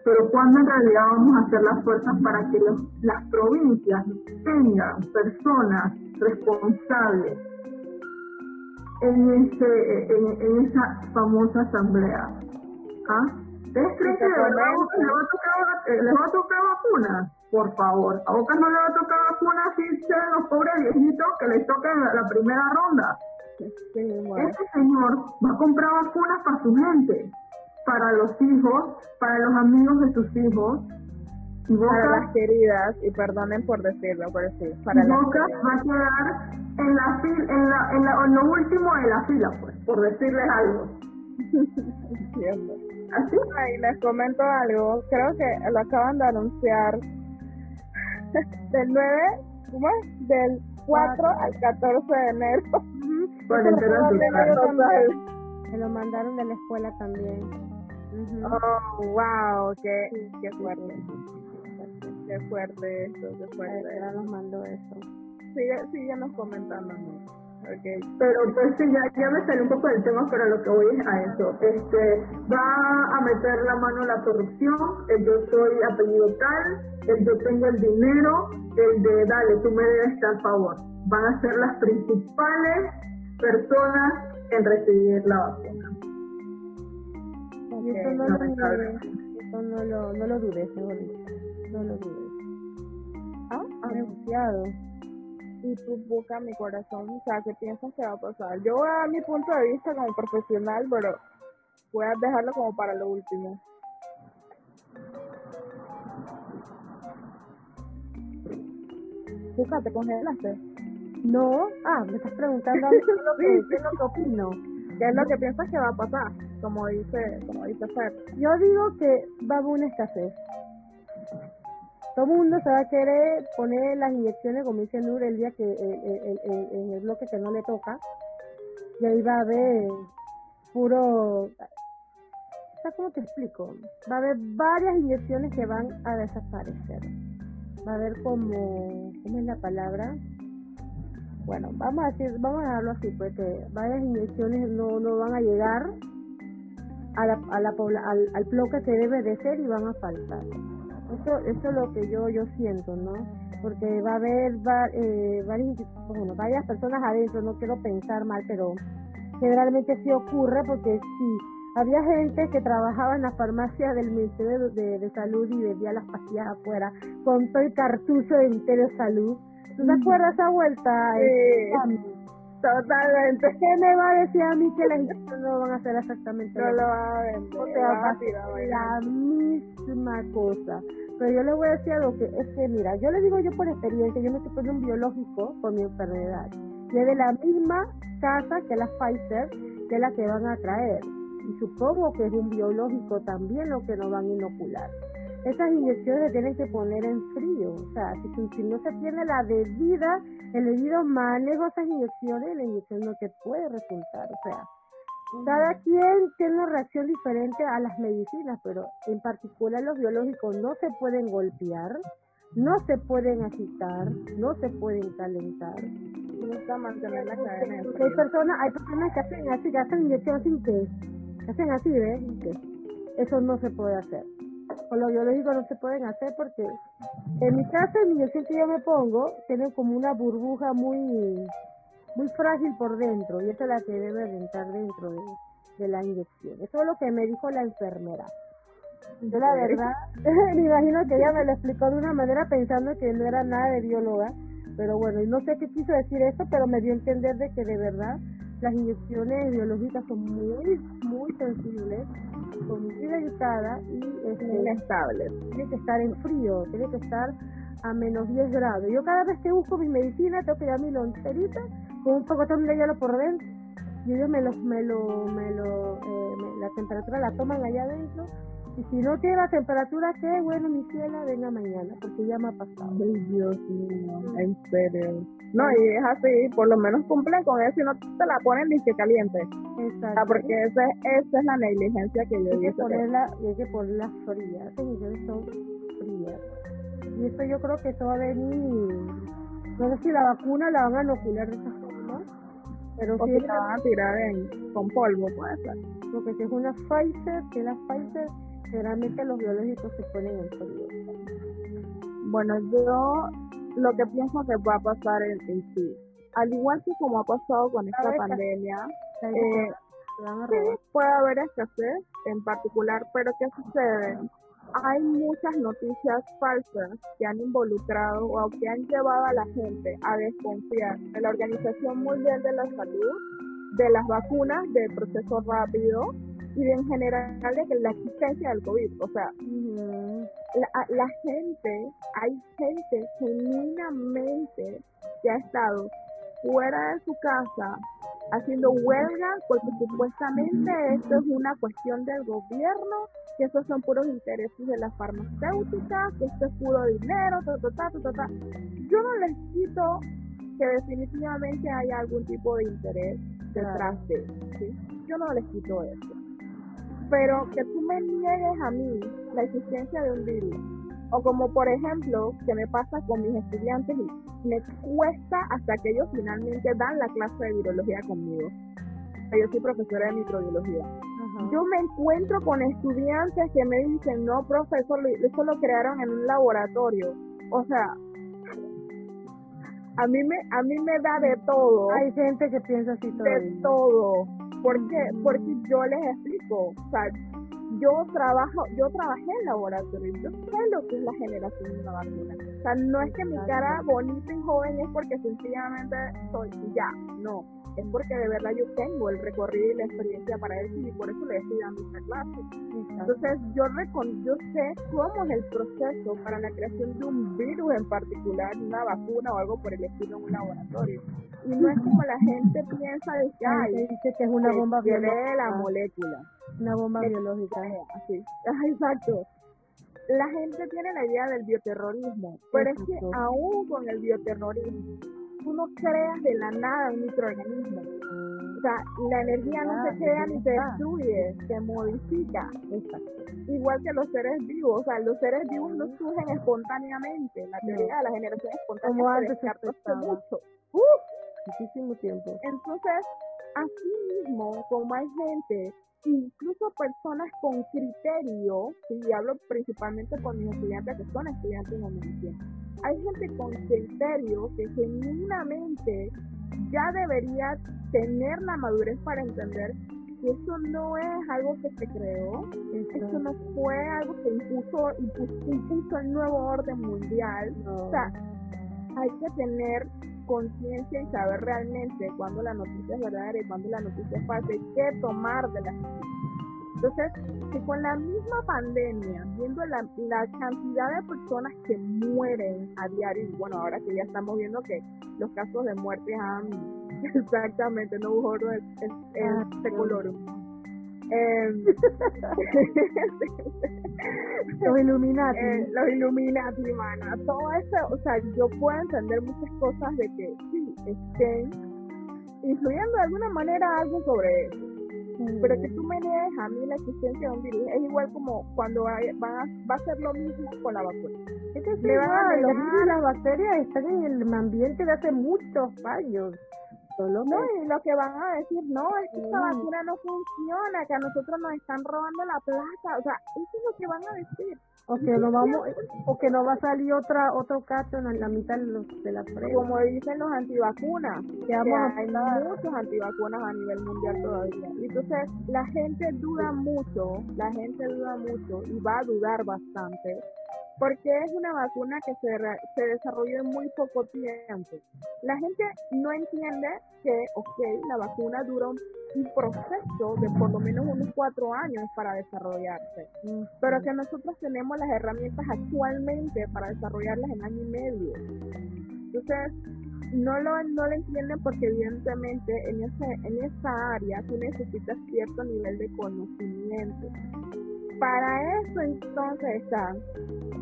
pero cuando en realidad vamos a hacer las fuerzas para que las provincias tengan personas responsables en, ese, en, esa famosa asamblea. ¿Ah? ¿Ustedes creen que les va, a tocar, les va a tocar vacunas? Por favor, a Boca no le va a tocar vacunas si sean los pobres viejitos que les toquen la, la primera ronda. Este señor va a comprar vacunas para su gente para los hijos, para los amigos de sus hijos. Y para las queridas, y perdonen por decirlo, por decir, para Boca va a quedar en la, en, la, en, la, en lo último de la fila, pues, por decirles algo. Así. Y les comento algo, creo que lo acaban de anunciar del 9, ¿cómo es? Del 4 al 14 de enero. Me lo mandaron de la escuela también. Oh, wow, qué, qué fuerte. Qué fuerte esto, qué fuerte. Ya nos mandó eso. Sigue, síguenos comentando. Okay. Pero pues sí, ya, ya me salió un poco del tema, pero lo que voy es a eso. Este, va a meter la mano la corrupción, el yo soy apellido tal, el yo tengo el dinero, el de dale, tú me debes estar favor. Van a ser las principales personas en recibir la vacuna. Y eso no, lo dudes, eso no lo, no lo dudes, no lo dudes. ¿Ah? Anunciado. y tú buscas mi corazón, o sea, ¿qué piensas que va a pasar? Yo voy a dar mi punto de vista como profesional, pero voy a dejarlo como para lo último. Busca, ¿te congelaste? No, ah, me estás preguntando a mí lo que, qué es lo que opino. ¿Qué es lo que piensas que va a pasar? Como dice, como dice Fer. Yo digo que va a haber una escasez. Todo el mundo se va a querer poner las inyecciones, como dice Nur, el día que en el bloque que no le toca. Y ahí va a haber puro... ¿cómo te explico? Va a haber varias inyecciones que van a desaparecer. Va a haber como... ¿Cómo es la palabra? Bueno, vamos a decir, vamos a dejarlo así, pues que varias inyecciones no, no van a llegar a la, a la al, al bloque que debe de ser y van a faltar. Eso, eso es lo que yo, yo siento, ¿no? Porque va a haber va- eh, varias, bueno, varias personas adentro, no quiero pensar mal, pero generalmente sí ocurre porque sí, había gente que trabajaba en la farmacia del Ministerio de, de Salud y vendía las pastillas afuera con todo el cartucho del Ministerio de Salud. ¿Tú te acuerdas esa vuelta? Sí. Totalmente. ¿Qué me va a decir a mí que las inyecciones no van a hacer exactamente No lo a vender. O sea, va a tirar la misma cosa. Pero yo le voy a decir algo que es que, mira, yo le digo yo por experiencia, yo me estoy poniendo un biológico con mi enfermedad. Y es de la misma casa que la Pfizer, que es la que van a traer. Y supongo que es un biológico también lo que nos van a inocular. Esas inyecciones se tienen que poner en frío. O sea, si, si no se tiene la debida, el debido manejo de esas inyecciones, la inyección no te puede resultar. O sea, cada quien tiene una reacción diferente a las medicinas, pero en particular los biológicos no se pueden golpear, no se pueden agitar, no se pueden calentar. Mantener la cadena hay personas, hay personas que hacen así, que hacen inyección así que, que hacen así, ¿ves? Que eso no se puede hacer. Con los biológicos no se pueden hacer porque en mi caso, en mi inyección que yo me pongo, tienen como una burbuja muy muy frágil por dentro y esa es la que debe de entrar dentro de, de la inyección. Eso es lo que me dijo la enfermera. Yo la verdad, me imagino que ella me lo explicó de una manera pensando que no era nada de bióloga, pero bueno, y no sé qué quiso decir eso, pero me dio a entender de que de verdad las inyecciones biológicas son muy, muy sensibles, son muy delicadas y este, inestable. tiene que estar en frío, tiene que estar a menos 10 grados. Yo cada vez que busco mis medicinas tengo que llevar mi loncherita con un pocotón de hielo por dentro y ellos me lo, me lo, me lo, eh, me- la temperatura la toman allá adentro y si no tiene la temperatura que bueno mi ciela venga mañana porque ya me ha pasado. Ay, Dios mío, en serio. No, y es así, por lo menos cumplen con eso y no te la ponen ni que caliente. Exacto. Ah, porque esa, es- esa es la negligencia que yo hay que digo. ponerla, hay que ponerla fría, esas inyecciones son frías. Y esto yo creo que eso va a venir, no sé si la vacuna la van a inocular de esa forma, pero O si la van a tirar en, con polvo, puede ser. porque si es una Pfizer, es la Pfizer, generalmente los biológicos se ponen en frío. Bueno, yo lo que pienso que va a pasar en, en sí, al igual que como ha pasado con esta pandemia, eh, sí, puede haber escasez en particular, pero ¿qué sucede? Hay muchas noticias falsas que han involucrado o que han llevado a la gente a desconfiar de la Organización Mundial de la Salud, de las vacunas, del proceso rápido y en general de que la existencia del COVID. O sea, la, la gente, hay gente genuinamente que ha estado fuera de su casa haciendo huelga porque supuestamente esto es una cuestión del gobierno, que esos son puros intereses de las farmacéuticas, que esto es puro dinero, ta, ta, ta, ta, ta, ta. Yo no les quito que definitivamente hay algún tipo de interés detrás de eso, ¿sí? Yo no les quito eso. Pero que tú me niegues a mí la existencia de un virus, o como por ejemplo, que me pasa con mis estudiantes y me cuesta hasta que ellos finalmente dan la clase de virología conmigo. Yo soy profesora de microbiología. Yo me encuentro con estudiantes que me dicen, no, profesor, eso lo crearon en un laboratorio. O sea, a mí me, a mí me da de todo Hay gente que piensa así de todavía. todo. ¿Por qué? Porque yo les explico. O sea, yo trabajo, yo trabajé en laboratorio, yo sé lo que es la generación de una vacuna. O sea, no es que mi cara bonita y joven es porque sencillamente soy ya, no es porque de verdad yo tengo el recorrido y la experiencia para eso y por eso le estoy dando esta clase. Entonces yo, yo sé cómo es el proceso para la creación de un virus en particular, una vacuna o algo por el estilo en un laboratorio. Y no es como la gente piensa de que, Ay, dice que es una bomba biológica. la molécula. Una bomba biológica. Así. Exacto la gente tiene la idea del bioterrorismo, pero es que aún con el bioterrorismo, tú no creas de la nada un microorganismo. O sea, la energía no se crea ni se destruye, se modifica. Igual que los seres vivos, o sea, los seres vivos no surgen espontáneamente. La teoría de la generación espontánea Como antes se mucho. Muchísimo tiempo. Entonces, así mismo, como hay gente incluso personas con criterio, y hablo principalmente con mis estudiantes que son estudiantes de hay gente con criterio que genuinamente ya debería tener la madurez para entender que eso no es algo que se creó, eso no fue algo que impuso, impuso, el nuevo orden mundial. O sea, hay que tener conciencia y saber realmente cuándo la noticia es verdadera y cuándo la noticia es falsa y qué tomar de la entonces, que con la misma pandemia, viendo la, cantidad de personas que mueren a diario, y bueno, ahora que ya estamos viendo que los casos de muerte han exactamente, no hubo el, el, color. Eh, los Illuminati. Eh, los Illuminati, mana. Todo eso, o sea, yo puedo entender muchas cosas de que sí, estén influyendo de alguna manera algo sobre eso pero que tú me niegues a mí la existencia de un virus es igual como cuando va, va, a ser lo mismo con la vacuna. Es le van a los virus y las bacterias están en el ambiente de hace muchos años. Solo no, y lo que van a decir, no, es que esta vacuna no funciona, que a nosotros nos están robando la plata. O sea, eso es lo que van a decir. O que no vamos o que no va a salir otra otro caso en la mitad de, la prueba como dicen los antivacunas que, hay muchos antivacunas a nivel mundial todavía. Entonces la gente duda mucho la gente duda mucho y va a dudar bastante porque es una vacuna que se, se desarrolló en muy poco tiempo. La gente no entiende que, ok, la vacuna dura un, proceso de por lo menos unos cuatro años para desarrollarse, pero que nosotros tenemos las herramientas actualmente para desarrollarlas en año y medio. Entonces, no lo, no lo entienden porque evidentemente en, ese, en esa área tú necesitas cierto nivel de conocimiento. Para eso entonces están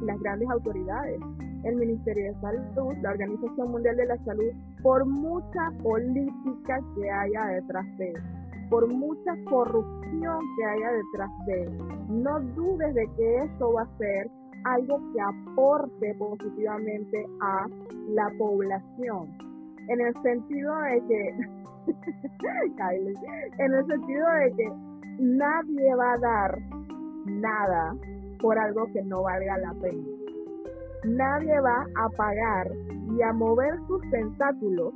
las grandes autoridades, el Ministerio de Salud, la Organización Mundial de la Salud, por mucha política que haya detrás de él, por mucha corrupción que haya detrás de él. No dudes de que esto va a ser algo que aporte positivamente a la población. En el sentido de que, en el sentido de que nadie va a dar nada por algo que no valga la pena. Nadie va a pagar y a mover sus tentáculos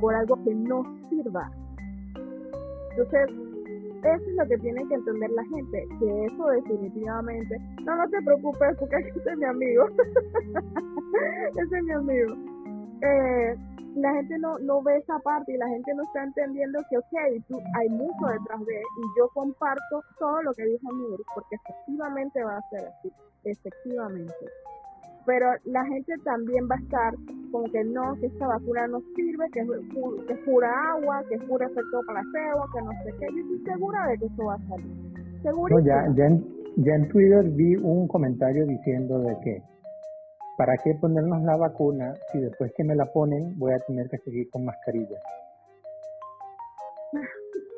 por algo que no sirva. Entonces, eso es lo que tiene que entender la gente, que eso definitivamente, no, no te preocupes porque ese es mi amigo, ese es mi amigo. Eh, la gente no, no ve esa parte y la gente no está entendiendo que, ok, tú, hay mucho detrás de y yo comparto todo lo que dijo Mir, porque efectivamente va a ser así, efectivamente. Pero la gente también va a estar como que no, que esta vacuna no sirve, que es, que es pura agua, que es puro efecto placebo, que no sé qué. Yo estoy segura de que eso va a salir. Seguro. ya, ya, ya en Twitter vi un comentario diciendo de que ¿Para qué ponernos la vacuna si después que me la ponen voy a tener que seguir con mascarilla?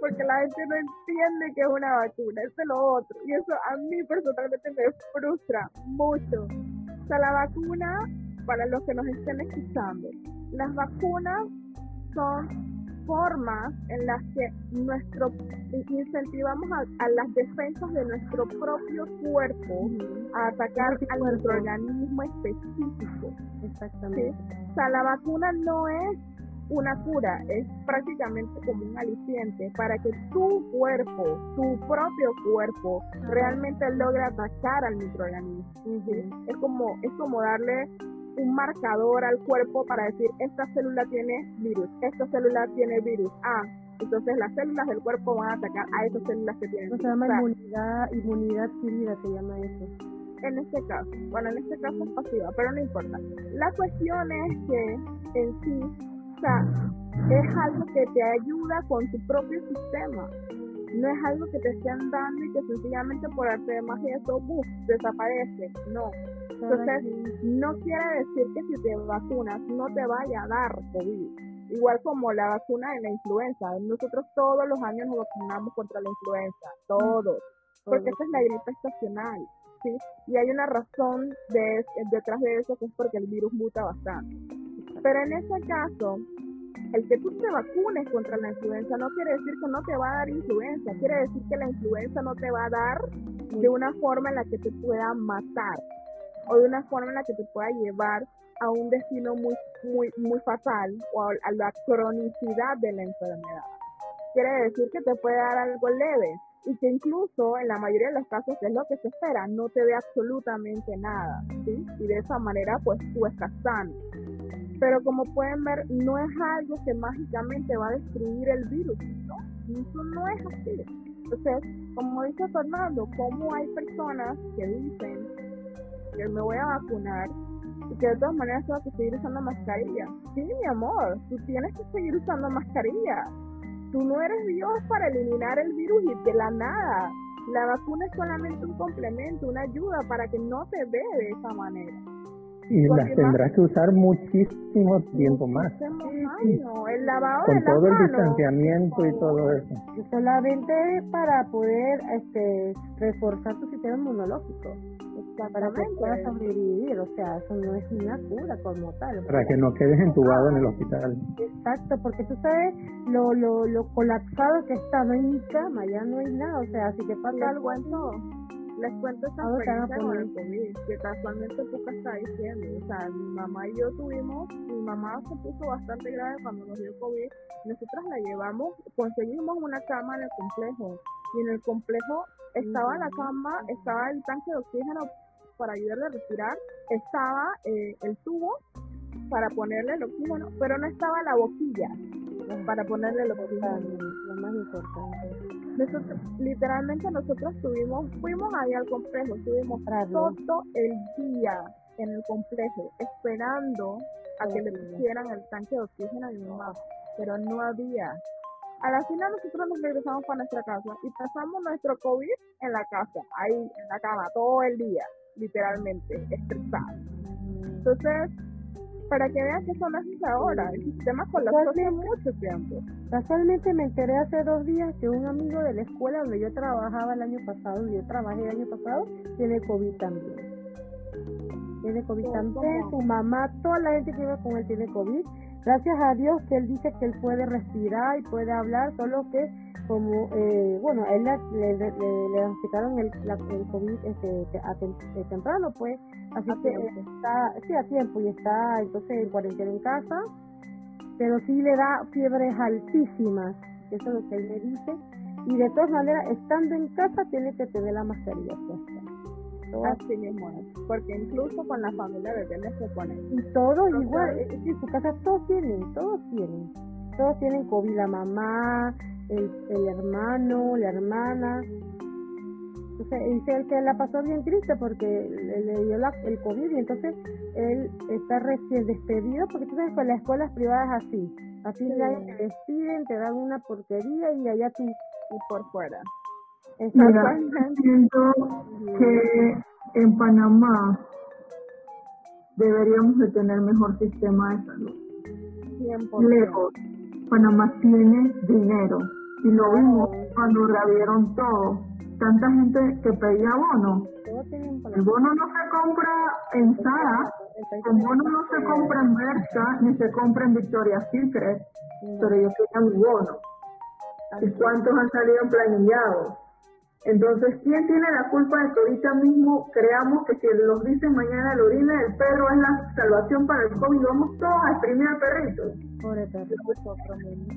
Porque la gente no entiende que es una vacuna, eso es lo otro. Y eso a mí personalmente me frustra mucho. O sea, la vacuna, para los que nos estén escuchando, las vacunas son formas en las que nuestro incentivamos a, las defensas de nuestro propio cuerpo a atacar a nuestro organismo específico. Exactamente. O sea, la vacuna no es una cura, es prácticamente como un aliciente para que tu cuerpo, tu propio cuerpo, realmente logre atacar al microorganismo. Es como, es como darle un marcador al cuerpo para decir esta célula tiene virus, esta célula tiene virus. Ah, entonces las células del cuerpo van a atacar a esas células que tienen. virus. se llama inmunidad, inmunidad adquirida, se llama eso. En este caso, bueno, en este caso es pasiva, pero no importa. La cuestión es que en sí, o sea, es algo que te ayuda con tu propio sistema. No es algo que te estén dando y que sencillamente por arte de magia eso desaparece. No, entonces, no quiere decir que si te vacunas no te vaya a dar COVID. Igual como la vacuna de la influenza. Nosotros todos los años nos vacunamos contra la influenza, todos. Porque esa es la gripe estacional. ¿sí? Y hay una razón de, detrás de eso que es porque el virus muta bastante. Pero en ese caso, el que tú te vacunes contra la influenza no quiere decir que no te va a dar influenza, quiere decir que la influenza no te va a dar de una forma en la que te pueda matar o de una forma en la que te pueda llevar a un destino muy, muy, muy fatal o a, la cronicidad de la enfermedad. Quiere decir que te puede dar algo leve y que incluso en la mayoría de los casos, que es lo que se espera, no te dé absolutamente nada, ¿sí? Y de esa manera, pues tú estás sano. Pero como pueden ver, no es algo que mágicamente va a destruir el virus, ¿no? Eso no es así. Entonces, como dice Fernando, como hay personas que dicen que me voy a vacunar y que de todas maneras tengo que seguir usando mascarilla. Sí, mi amor, tú tienes que seguir usando mascarilla. Tú no eres Dios para eliminar el virus y de la nada. La vacuna es solamente un complemento, una ayuda para que no te dé de esa manera. Y las tendrás que usar muchísimo tiempo más. El lavado Con todo el distanciamiento y todo eso. Solamente para poder este, reforzar tu sistema inmunológico para que puedas sobrevivir, o sea, eso no es una cura como tal. Para que no quedes entubado en el hospital. Exacto, porque tú sabes lo, lo, lo colapsado que está, no hay ni cama, ya no hay nada, o sea, si te pasa algo en todo. Les cuento esta experiencia con el COVID, que casualmente poca está diciendo, o sea, mi mamá y yo tuvimos, mi mamá se puso bastante grave cuando nos dio COVID, nosotras la llevamos, conseguimos una cama en el complejo, y en el complejo estaba la cama, estaba el tanque de oxígeno para ayudarle a respirar, estaba eh, el tubo para ponerle el oxígeno, pero no estaba la boquilla para ponerle el oxígeno. Lo más importante. Nosotros, literalmente nosotros estuvimos, fuimos ahí al complejo, estuvimos todo el día en el complejo esperando a que le pusieran el tanque de oxígeno a mi mamá, pero no había. A la final nosotros nos regresamos para nuestra casa y pasamos nuestro COVID en la casa, ahí en la cama, todo el día literalmente, estresado. Entonces, para que vean que eso no es ahora, el sistema colapsó hace mucho tiempo. Casualmente me enteré hace dos días que un amigo de la escuela donde yo trabajaba el año pasado, y yo trabajé el año pasado, tiene COVID también. Tiene COVID también, su mamá, toda la gente que iba con él tiene COVID. Gracias a Dios que él dice que él puede respirar y puede hablar, solo que como, eh, bueno, él le, le, le, diagnosticaron el, el COVID este, a eh, temprano, pues, así que está, sí, a tiempo y está entonces en cuarentena en casa, pero sí le da fiebres altísimas, eso es lo que él me dice, y de todas maneras, estando en casa, tiene que tener la mascarilla puesta. Así mismo porque incluso con la familia de bebés se ponen. Y todos igual, en su casa todos tienen, todos tienen, todos tienen COVID, la mamá, el, el hermano, la hermana. Entonces dice él que la pasó bien triste porque le, dio la, el COVID y entonces él está recién despedido porque tú sabes que las escuelas privadas así. Así sí. te despiden, te dan una porquería y allá tú y por fuera. Mira, siento que en Panamá deberíamos de tener mejor sistema de salud. Lejos, Panamá tiene dinero y lo vimos cuando reabrieron todo. Tanta gente que pedía bono. El bono no se compra en Sara, el bono no se compra en Bersa, ni se compra en Victoria's Secret, pero ellos querían bono. ¿Y cuántos han salido planillados? Entonces, ¿quién tiene la culpa de que ahorita mismo creamos que si nos dicen mañana la orina del perro es la salvación para el COVID, vamos todos a exprimir al perrito? Pobre perro. Nosotros mismos.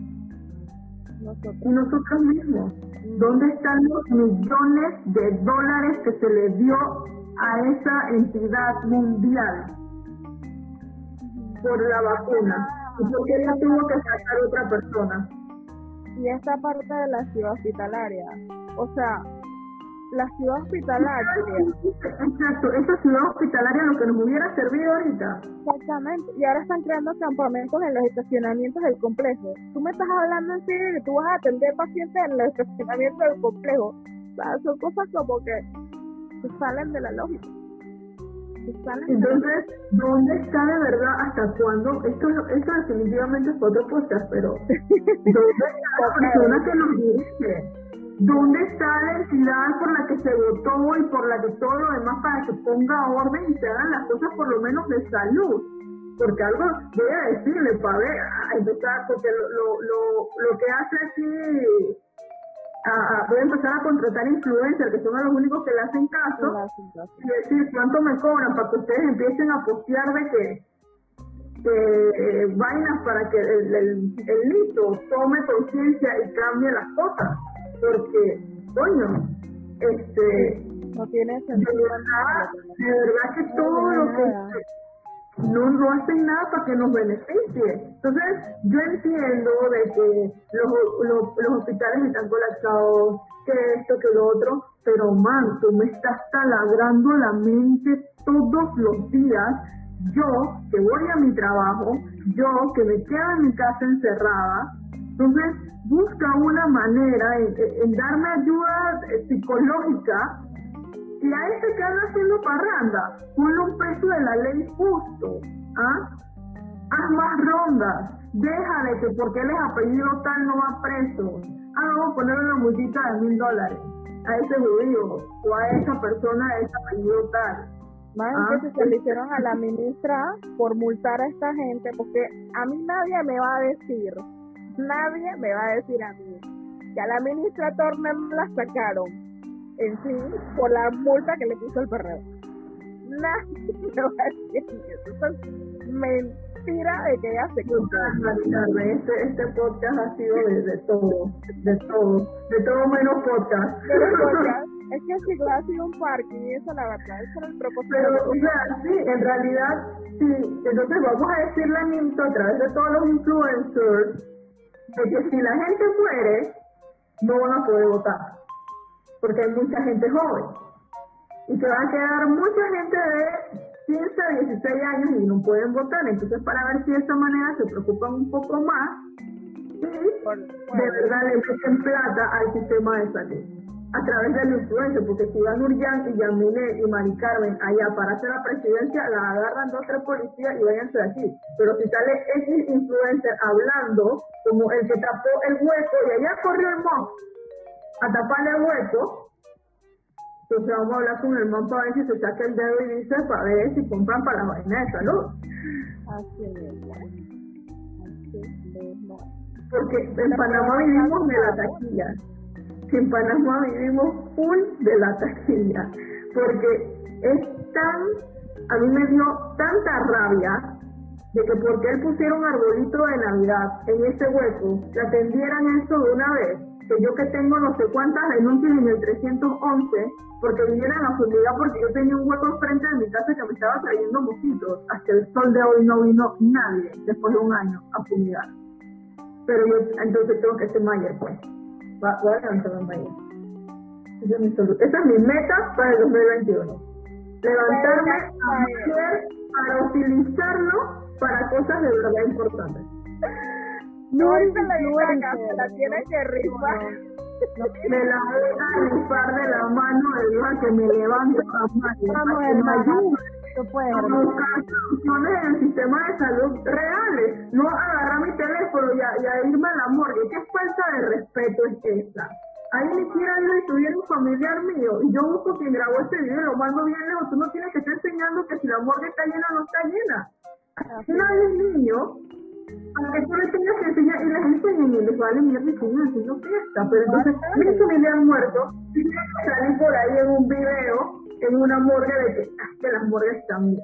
Nosotros. Y nosotros mismos. ¿Dónde están los millones de dólares que se le dio a esa entidad mundial por la vacuna? ¿Y por qué la tuvo que sacar otra persona? Y esta parte de la ciudad hospitalaria. O sea, la ciudad hospitalaria. Exacto, esa ciudad hospitalaria lo que nos hubiera servido ahorita. Exactamente. Y ahora están creando campamentos en los estacionamientos del complejo. Tú me estás hablando en serio que tú vas a atender pacientes en los estacionamientos del complejo. O sea, son cosas como que se salen de la lógica. Entonces, ¿dónde está de verdad hasta cuándo? Esto, esto definitivamente es otro podcast, pero ¿dónde está la persona que nos dirige? ¿Dónde está la entidad por la que se votó y por la que todo lo demás para que ponga orden y se hagan las cosas por lo menos de salud? Porque algo voy a decirle para ver, a empezar, porque lo, lo, lo, lo que hace aquí, a, a- voy a empezar a contratar influencers, que son los únicos que le hacen caso, y decir cuánto me cobran para que ustedes empiecen a postear de que, que eh, vainas para que el, el, el listo tome conciencia y cambie las cosas. Porque, coño, este, No tiene de sentido. verdad, de verdad que todo lo que no, no hacen nada para que nos beneficie. Entonces, yo entiendo de que los, los, los hospitales están colapsados, que esto, que lo otro, pero man, tú me estás taladrando la mente todos los días. Yo, que voy a mi trabajo, yo, que me quedo en mi casa encerrada, entonces busca una manera en, en darme ayuda eh, psicológica y a ese que anda haciendo parranda, ponle un peso de la ley justo. ¿ah? Haz más rondas. Deja de que porque él es apellido tal no va preso. Ah, vamos a ponerle una multita de mil dólares a ese judío o a esa persona de ese apellido tal. Más Ah. que se le hicieron a la ministra por multar a esta gente, porque a mí nadie me va a decir, nadie me va a decir a mí, que a la ministra Turner la sacaron en sí por la multa que le puso el perreo. Nadie me va a decir eso. Es mentira de que ella se equivocó. Este, este podcast ha sido de, de todo, de todo, de todo menos podcast. Es que si ha sido un parking eso la verdad, eso era el propósito. Pero, o sea, sí, en realidad, sí. Entonces vamos a decirle a Nimto a través de todos los influencers de que si la gente muere, no van a poder votar. Porque hay mucha gente joven. Y que va a quedar mucha gente de 15 a 16 años y no pueden votar. Entonces, para ver si de esa manera se preocupan un poco más y de verdad le meten plata al sistema de salud a través del influencer, porque si van Urjan y Yamine y Mari Carmen allá para hacer la presidencia, la agarran dos tres policías y váyanse de aquí. Pero si sale X influencer hablando como el que tapó el hueco y allá corrió el mon a taparle el hueco, entonces vamos a hablar con el man para ver si se saca el dedo y dice para ver si compran para la vaina de salud. Así mismo. Porque en Panamá vivimos de la taquilla. En Panamá vivimos full de la taquilla. Porque es tan, a mí me dio tanta rabia de que porque él pusiera un arbolito de Navidad en ese hueco, le atendieran eso de una vez. Que yo que tengo no sé cuántas denuncias en el 311, porque vinieran a fumigar porque yo tenía un hueco enfrente de mi casa que me estaba trayendo mosquitos. Hasta el sol de hoy no vino nadie después de un año a fumigar pero entonces tengo que ser mayor pues Va- voy a mayor esa es mi esa es mi meta para el 2021 levantarme a mayor para utilizarlo para cosas de verdad importantes. No, esa la se la tiene que rifar. me la voy a rifar de la mano de Dios que me levanto a mayor Vamos, para que puedes, a hermana. buscar soluciones en el sistema de salud reales, no agarrar mi teléfono y a, y a irme a la morgue. ¿Qué falta de respeto es esta? Ahí ni siquiera yo estuviera un familiar mío y yo busco quien grabó este video y lo mando bien lejos. Tú no tienes que estar enseñando que si la morgue está llena o no está llena. Aquí nadie es niño ¿A qué tú le tienes que enseñar? Y les enseñan y les vale mierda y siguen haciendo fiesta. Pero entonces, que le han muerto, y salen por ahí en un video, en una morgue de que, ah, que las morgues bien.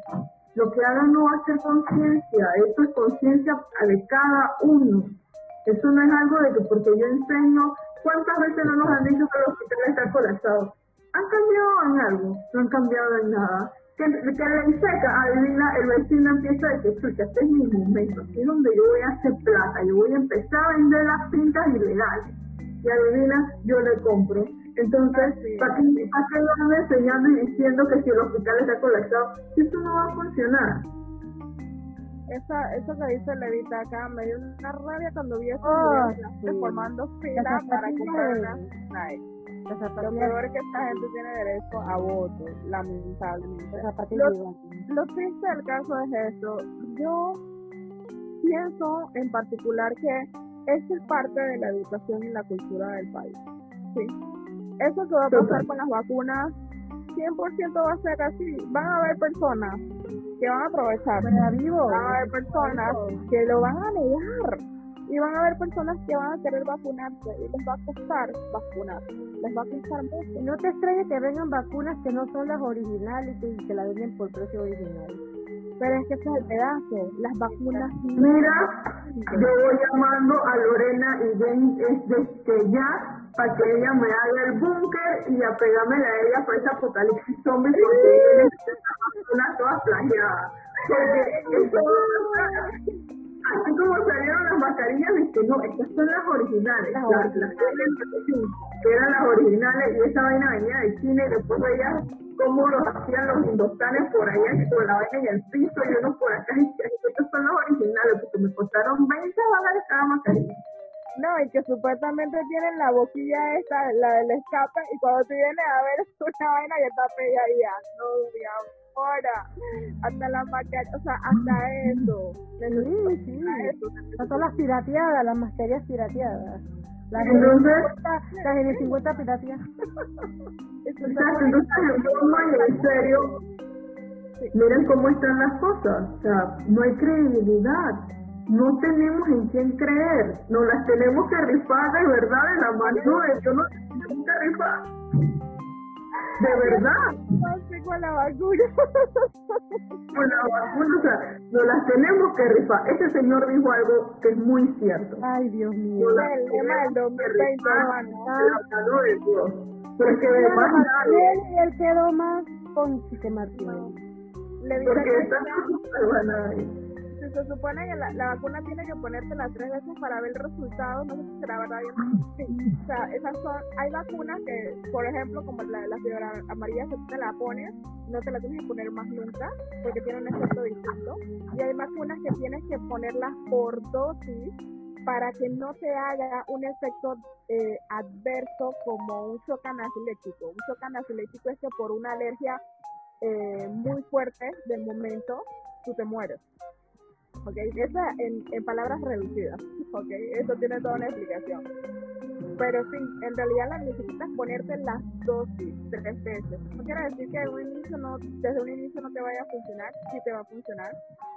Lo que hagan no va conciencia, esto es conciencia de cada uno. Eso no es algo de que porque yo enseño, ¿cuántas veces no nos han dicho que el hospital está colapsado? ¿Han cambiado en algo? No han cambiado en nada. Que, que la seca, adivina, el vecino empieza a decir, escucha, este es mi momento, aquí es donde yo voy a hacer plata, yo voy a empezar a vender las pintas ilegales. Y adivina, yo le compro. Entonces, ¿para qué, ¿para qué enseñando y diciendo que si el hospital está colapsado? Eso no va a funcionar esa, eso que dice Levita acá me dio una rabia cuando vi a oh, formando filas para comprar una Lo peor es que esta gente tiene derecho a voto, lamentablemente. Lo, lo triste del caso es eso. Yo pienso en particular que esto es parte de la educación y la cultura del país. Sí. Eso que va a pasar con las vacunas, 100% va a ser así. Van a haber personas que van a aprovechar. Van a haber personas que lo van a negar. Y van a haber personas que van a querer vacunarse y les va a costar vacunar. Les va a costar mucho. No te extrañes que vengan vacunas que no son las originales y que la venden por precio original. Pero es que ese es el pedazo. Las vacunas. Mira, yo voy llamando a Lorena y Jen desde ya para que ella me haga el búnker y apegarme a ella por esa apocalipsis zombie porque ella una toda plagiada. Porque así como salieron las mascarillas, que no, estas son las originales, las, las, las que eran las originales y esa vaina venía de China y después veía cómo los hacían los indostanes por allá con la vaina en el piso y uno por acá y estas son las originales porque me costaron 20 dólares cada mascarilla. No, y que supuestamente tienen la boquilla esta, la del escape, y cuando tú vienes a ver una vaina ya está ya No, digamos, ahora, hasta la mascarilla, o sea, hasta eso. Sí, sí. Eso, son las pirateadas, las mascarillas pirateadas. Las entonces, las N50 pirateadas. Exacto, entonces, en serio, miren cómo están las cosas, o sea, no hay credibilidad no tenemos en quién creer, nos las tenemos que rifar de verdad de la mano de yo no tenemos que rifar. De verdad. No con la vacuna. Con la vacuna, o sea, nos las tenemos que rifar. Este señor dijo algo que es muy cierto. Ay, Dios mío. El tema del 2020, Pero es que además él quedó más con Chique Martínez. Le Porque esta no se supone que la, vacuna tiene que ponértela tres veces para ver el resultado, no sé si será verdad Sí, o sea, esas son, hay vacunas que, por ejemplo, como la, la fiebre amarilla, si te la pones, no te la tienes que poner más nunca, porque tiene un efecto distinto. Y hay vacunas que tienes que ponerlas por dosis para que no te haga un efecto eh, adverso como un shock anafilético. Un shock anafilético es que por una alergia eh, muy fuerte del momento, tú te mueres. ¿Ok? Eso en, en palabras reducidas, ¿ok? Eso tiene toda una explicación. Pero sí, en realidad la necesitas ponerte las dosis tres veces. No quiere decir que un inicio no, desde un inicio no te vaya a funcionar, sí te va a funcionar.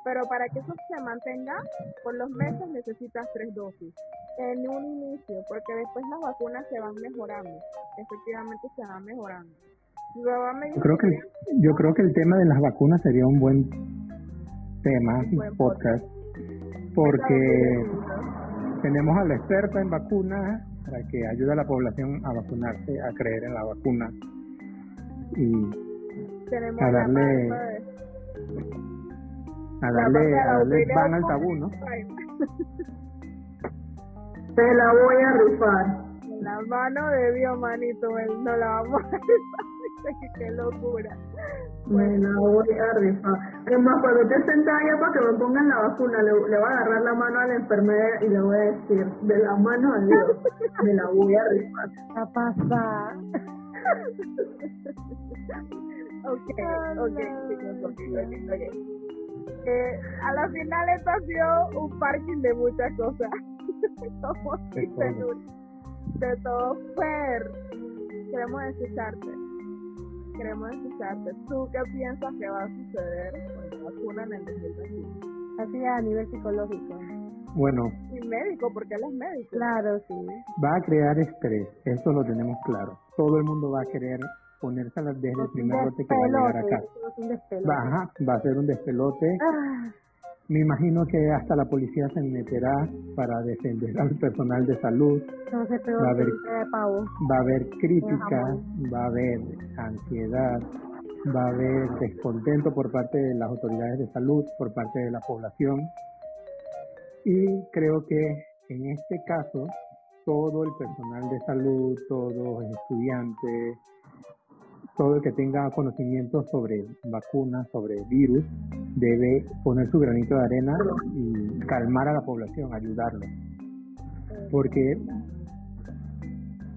Pero para que eso se mantenga, por los meses necesitas tres dosis. En un inicio, porque después las vacunas se van mejorando. Efectivamente se van mejorando. Yo creo que yo creo que el tema de las vacunas sería un buen tema, podcast, porque tenemos a la experta en vacunas para que ayude a la población a vacunarse, a creer en la vacuna y a darle a darle, a darle van al tabú, ¿no? Te la voy a rifar. La mano de Dios, manito, no la vamos a rifar. Qué locura. Me la voy a rifar. Es más, cuando esté sentada ya para que me pongan la vacuna, le, le voy a agarrar la mano a la enfermera y le voy a decir, de la mano a Dios, me la voy a rifar. A pasar. ok, ok, chicos, ok, ok, Eh, a la final esto ha sido un parking de muchas cosas. Como de todo, Fer. Queremos escucharte queremos escucharte. ¿Tú qué piensas que va a suceder con la vacuna en el 2021? Así a nivel psicológico. Bueno, Y médico, porque él es médico. Claro, sí. va a crear estrés, eso lo tenemos claro. Todo el mundo va a querer ponérsela desde el primer bote que va a llegar acá. Va, ajá, va a ser un despelote. Ah, Me imagino que hasta la policía se meterá para defender al personal de salud. entonces peor Va a haber-. Va a haber crítica, va a haber ansiedad, va a haber descontento por parte de las autoridades de salud, por parte de la población. Y creo que en este caso, todo el personal de salud, todos los estudiantes, todo el que tenga conocimiento sobre vacunas, sobre virus, debe poner su granito de arena y calmar a la población, ayudarlo. Porque,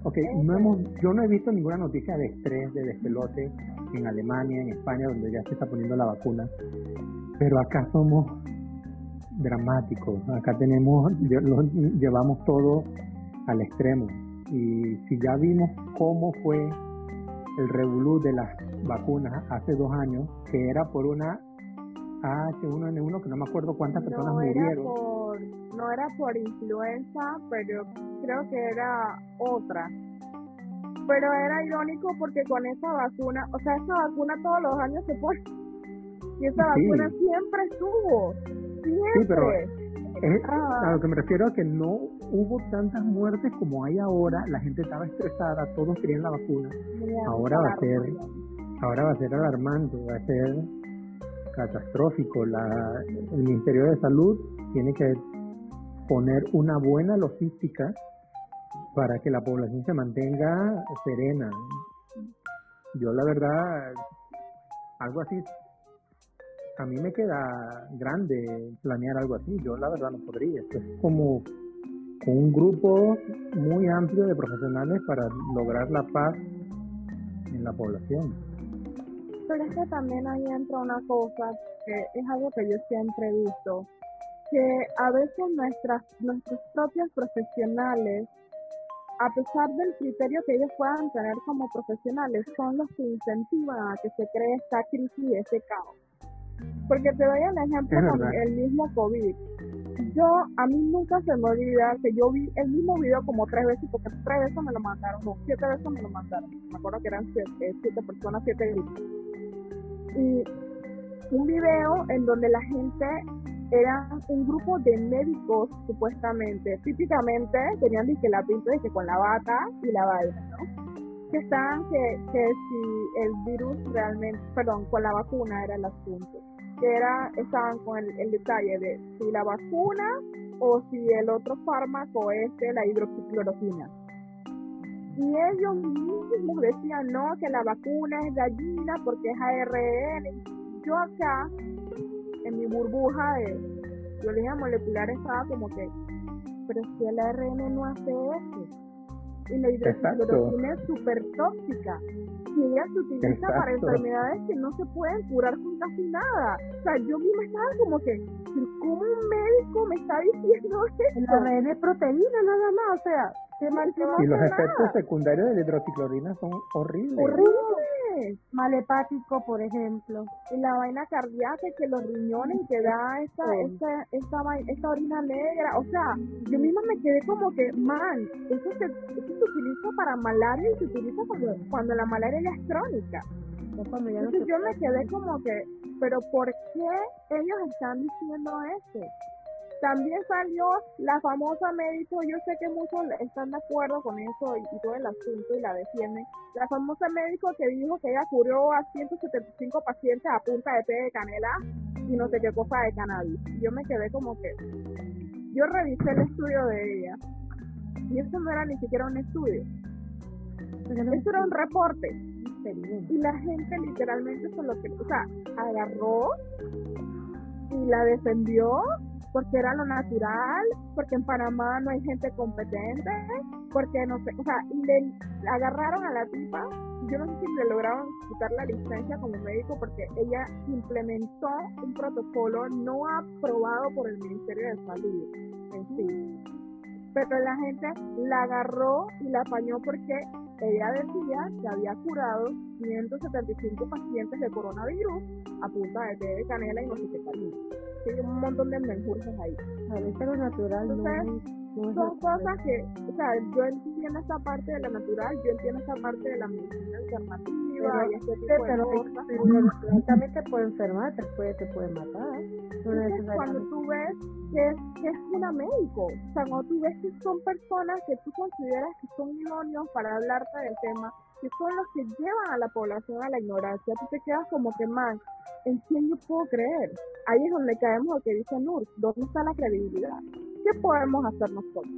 ok, no hemos, yo no he visto ninguna noticia de estrés, de despelote en Alemania, en España, donde ya se está poniendo la vacuna, pero acá somos dramáticos, acá tenemos, lo- llevamos todo al extremo. Y si ya vimos cómo fue el revolú de las vacunas hace dos años, que era por una H1N1, que no me acuerdo cuántas personas no era murieron. por no era por influenza pero creo que era otra pero era irónico porque con esa vacuna o sea esa vacuna todos los años se pone y esa Sí. vacuna siempre estuvo siempre Sí, pero es- Ah. a lo que me refiero a que no hubo tantas muertes como hay ahora, la gente estaba estresada, todos querían la vacuna. Ahora va a ser, ahora va a ser alarmante, va a ser catastrófico. La, el Ministerio de Salud tiene que poner una buena logística para que la población se mantenga serena. Yo la verdad, algo así, a mí me queda grande planear algo así. Yo la verdad no podría. Es como un grupo muy amplio de profesionales para lograr la paz en la población. Pero es que también ahí entra una cosa que es algo que yo siempre he visto, que a veces nuestras, nuestros propios profesionales, a pesar del criterio que ellos puedan tener como profesionales, son los que incentivan a que se cree esta crisis y ese caos. Porque te doy el ejemplo Es con verdad. el mismo COVID. Yo, a mí nunca se me olvida que yo vi el mismo video como tres veces, porque tres veces me lo mandaron, no, siete veces me lo mandaron. Me acuerdo que eran siete, eh, siete personas, siete grupos y un video en donde la gente era un grupo de médicos supuestamente, típicamente tenían que la pinta de que con la bata y la vaina, ¿no? Que estaban que, que si el virus realmente, perdón, con la vacuna era el asunto, que era, estaban con el, el detalle de si la vacuna o si el otro fármaco este, la hidroxicloroquina. Y ellos mismos decían, no, que la vacuna es dañina porque es ARN. Yo acá, en mi burbuja de biología molecular, estaba como que, pero si el ARN no hace eso. Y la hidroxicloroquina es súper tóxica. Y ella se utiliza para Exacto. enfermedades que no se pueden curar con casi nada. O sea, yo misma estaba como que, ¿cómo un médico me está diciendo El esto? ARN es proteína nada más, o sea, qué mal que no Y los efectos nada. secundarios de la hidroxiclorina son horribles. Mal hepático, por ejemplo. y la vaina cardíaca que los riñones que da esta, Sí. esta, esta, esta orina negra. O sea, yo misma me quedé como que, man, eso se, eso se utiliza para malaria y se utiliza cuando, cuando la malaria ya es crónica. Entonces yo me quedé como que, pero ¿por qué ellos están diciendo eso? También salió la famosa médico, yo sé que muchos están de acuerdo con eso y, y todo el asunto y la defienden. La famosa médico que dijo que ella curó a 175 pacientes a punta de té de canela y no sé qué cosa de cannabis. Y yo me quedé como que, yo revisé el estudio de ella y eso no era ni siquiera un estudio, eso era un reporte y la gente literalmente eso lo que, o sea, agarró y la defendió porque era lo natural, porque en Panamá no hay gente competente, porque no sé, o sea, y le agarraron a la tipa, yo no sé si le lograron quitar la licencia como médico porque ella implementó un protocolo no aprobado por el Ministerio de Salud en sí. Pero la gente la agarró y la apañó porque ella decía que había curado 175 pacientes de coronavirus a punta de té de canela y no sé qué Hay un montón de menjurjes ahí. A veces lo natural no son cosas que, o sea, yo entiendo esta parte de la natural, yo entiendo esta parte de la medicina alternativa pero, y este tipo pero, de cosas. Pero también te puede enfermar, te puede, te puede matar. No cuando tú ves que es, que es una médico, o sea, cuando tú ves que son personas que tú consideras que son idóneos para hablarte del tema, que son los que llevan a la población a la ignorancia, tú te quedas como que más, ¿en quién yo puedo creer? Ahí es donde caemos lo que dice Nur, ¿dónde está la credibilidad? ¿qué podemos hacer nosotros?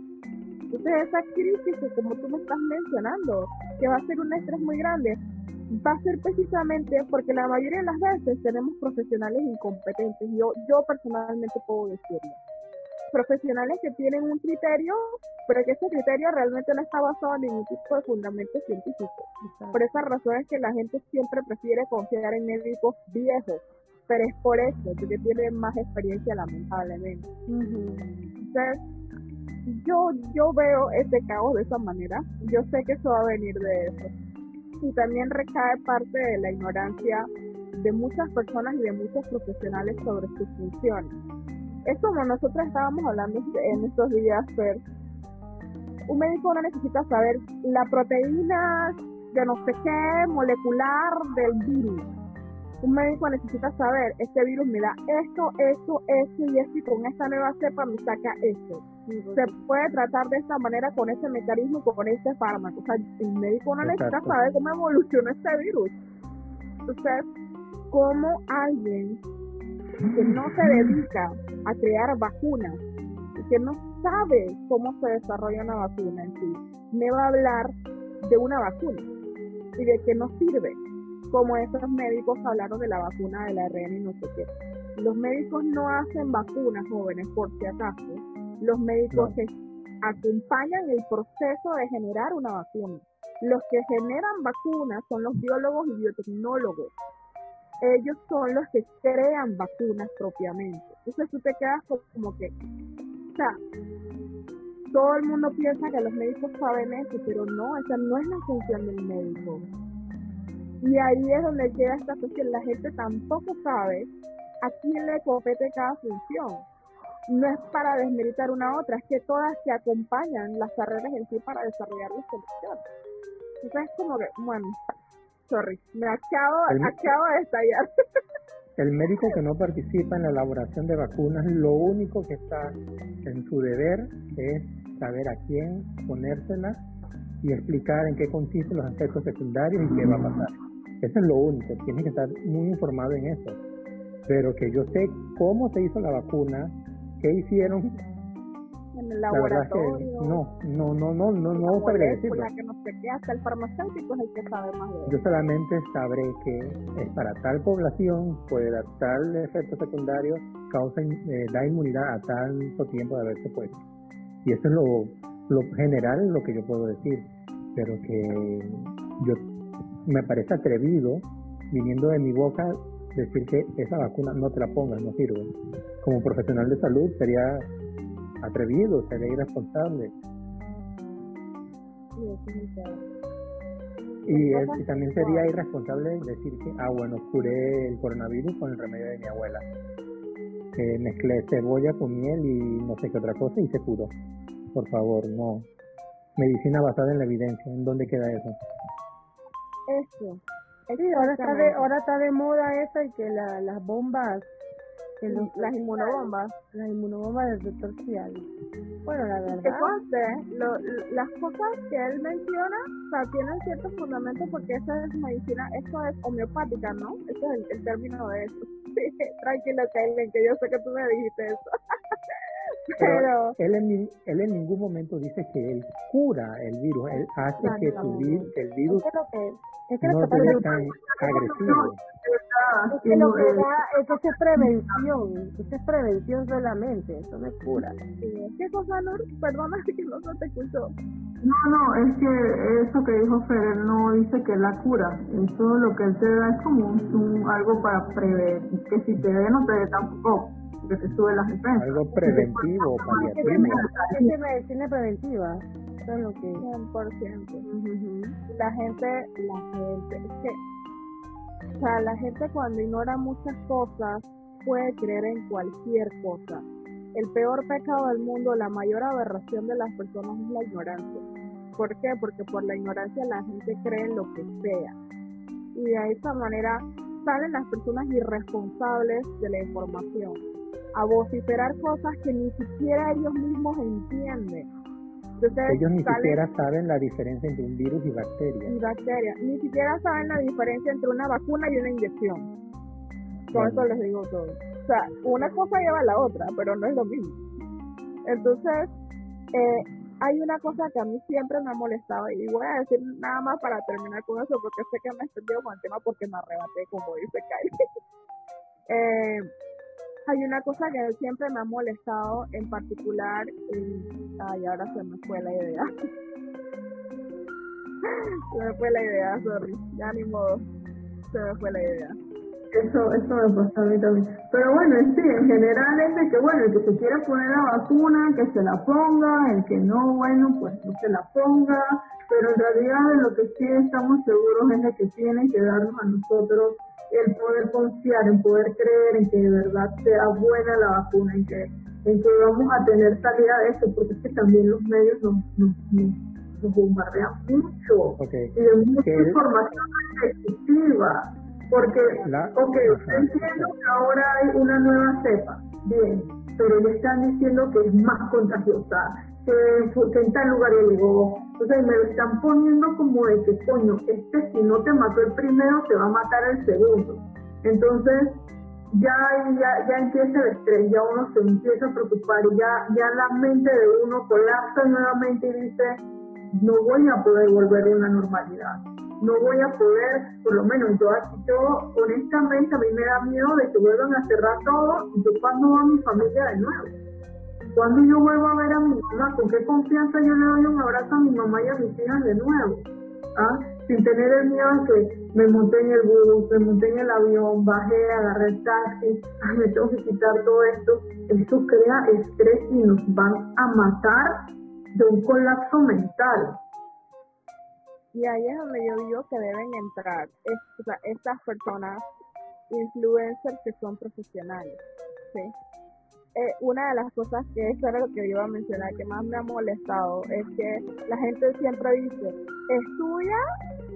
Entonces esa crisis que como tú me estás mencionando, que va a ser un estrés muy grande, va a ser precisamente porque la mayoría de las veces tenemos profesionales incompetentes. Yo, yo personalmente puedo decirlo. Profesionales que tienen un criterio, pero que ese criterio realmente no está basado en ningún tipo de fundamento científico. Por esa razón es que la gente siempre prefiere confiar en médicos viejos, pero es por eso, porque tienen más experiencia lamentablemente. Entonces, yo, yo veo este caos de esa manera, yo sé que eso va a venir de eso. Y también recae parte de la ignorancia de muchas personas y de muchos profesionales sobre sus funciones. Es como nosotros estábamos hablando en estos días, Fer. Un médico no necesita saber la proteína de no sé qué molecular del virus un médico necesita saber, este virus me da esto, esto, esto y esto, y con esta nueva cepa me saca esto. Se puede tratar de esta manera con este mecanismo, con este fármaco. O sea, el médico no necesita saber cómo evoluciona este virus. Entonces, ¿cómo alguien que no se dedica a crear vacunas y que no sabe cómo se desarrolla una vacuna en sí, me va a hablar de una vacuna y de que no sirve? como esos médicos hablaron de la vacuna del ARN y no sé qué. Los médicos no hacen vacunas jóvenes por si acaso. Los médicos acompañan el proceso de generar una vacuna. Los que generan vacunas son los biólogos y biotecnólogos. Ellos son los que crean vacunas propiamente. Entonces tú te quedas como que, o sea, todo el mundo piensa que los médicos saben eso, pero no, esa no es la función del médico. Y ahí es donde queda esta cuestión. La gente tampoco sabe a quién le compete cada función. No es para desmeritar una otra, es que todas se acompañan las carreras en sí para desarrollar las soluciones. Entonces es como que, bueno, sorry, me acabo, acabo de estallar. El médico que no participa en la elaboración de vacunas, lo único que está en su deber es saber a quién ponérselas y explicar en qué consisten los efectos secundarios y qué va a pasar. Eso es lo único, tienes que estar muy informado en eso. Pero que yo sé cómo se hizo la vacuna, qué hicieron. En el laboratorio. no, no, no, no, no, no sabré decirlo. que no sé qué, hasta el farmacéutico es el que sabe más de eso. Yo solamente sabré que es para tal población, puede dar tal efecto secundario, causa, eh, da inmunidad a tanto tiempo de haberse puesto. Y eso es lo, lo general, lo que yo puedo decir. Pero que yo me parece atrevido, viniendo de mi boca, decir que esa vacuna no te la pongas, no sirve. Como profesional de salud sería atrevido, sería irresponsable. Y, también sería irresponsable decir que, ah, bueno, curé el coronavirus con el remedio de mi abuela. Eh, mezclé cebolla con miel y no sé qué otra cosa y se curó. Por favor, no. Medicina basada en la evidencia, ¿en dónde queda eso? Eso. Sí, ahora está de, ahora está de moda eso y que la, las bombas, las inmunobombas, las inmunobombas del doctor Bueno, la verdad. Que lo, las cosas que él menciona, o sea, tienen ciertos fundamentos porque esa es medicina, eso es homeopática, ¿no? Ese es el, el término de eso. Tranquilo, Kailen, que yo sé que tú me dijiste eso. Pero, él, en, él en ningún momento dice que él cura el virus, él hace que, tu el virus es que no sea tan agresivo. Es que lo que da es que es prevención, eso es prevención solamente, eso no es cura. ¿Qué cosa, Nur? Perdona que no se te escuchó. No, no, es que eso que dijo Fer, no dice que la cura, eso lo que él te da es como un, algo para prever, que si te ve no te ve tampoco que te sube las defensas. Algo preventivo, paliativo. Es medicina preventiva. Eso es lo que... 100%. La gente, la gente, es que, o sea, la gente cuando ignora muchas cosas puede creer en cualquier cosa. El peor pecado del mundo, la mayor aberración de las personas es la ignorancia. ¿Por qué? Porque por la ignorancia la gente cree en lo que sea. Y de esa manera salen las personas irresponsables de la información a vociferar cosas que ni siquiera ellos mismos entienden. Ellos ni siquiera saben la diferencia entre un virus y bacteria. Y bacteria. Ni siquiera saben la diferencia entre una vacuna y una inyección. Con eso les digo todo. O sea, una cosa lleva a la otra, pero no es lo mismo. Entonces, eh, hay una cosa que a mí siempre me ha molestado y voy a decir nada más para terminar con eso porque sé que me he extendido con el tema porque me arrebaté, como dice Kylie. eh, hay una cosa que siempre me ha molestado en particular y ay ahora se me fue la idea se me fue la idea sorry ya ni modo se me fue la idea eso, eso me pasa a mí también. Pero bueno, sí, en general es de que, bueno, el que se quiera poner la vacuna, que se la ponga, el que no, bueno, pues no se la ponga. Pero en realidad de lo que sí estamos seguros es de que tienen que darnos a nosotros el poder confiar, en poder creer en que de verdad sea buena la vacuna, en que, en que vamos a tener salida de eso, porque es que también los medios nos, nos, nos, bombardean mucho. Y de mucha información excesiva porque, ok, entiendo que ahora hay una nueva cepa, bien, pero me están diciendo que es más contagiosa, que, en tal lugar llegó. Entonces me lo están poniendo como de que, coño, este si no te mató el primero, te va a matar el segundo. Entonces, ya, ya, ya empieza el estrés, ya uno se empieza a preocupar ya, ya la mente de uno colapsa nuevamente y dice, no voy a poder volver a una normalidad no voy a poder, por lo menos yo, yo honestamente a mí me da miedo de que vuelvan a cerrar todo y yo cuando a mi familia de nuevo. Cuando yo vuelvo a ver a mi mamá, con qué confianza yo le doy un abrazo a mi mamá y a mis hijas de nuevo. ¿Ah? Sin tener el miedo de que me monté en el bus, me monté en el avión, bajé, agarré el taxi, me tengo que quitar todo esto. Eso crea estrés y nos van a matar de un colapso mental. Y ahí es donde yo digo que deben entrar estas personas, influencers que son profesionales. ¿sí? Eh, una de las cosas que eso era lo que iba a mencionar, que más me ha molestado, es que la gente siempre dice, estudia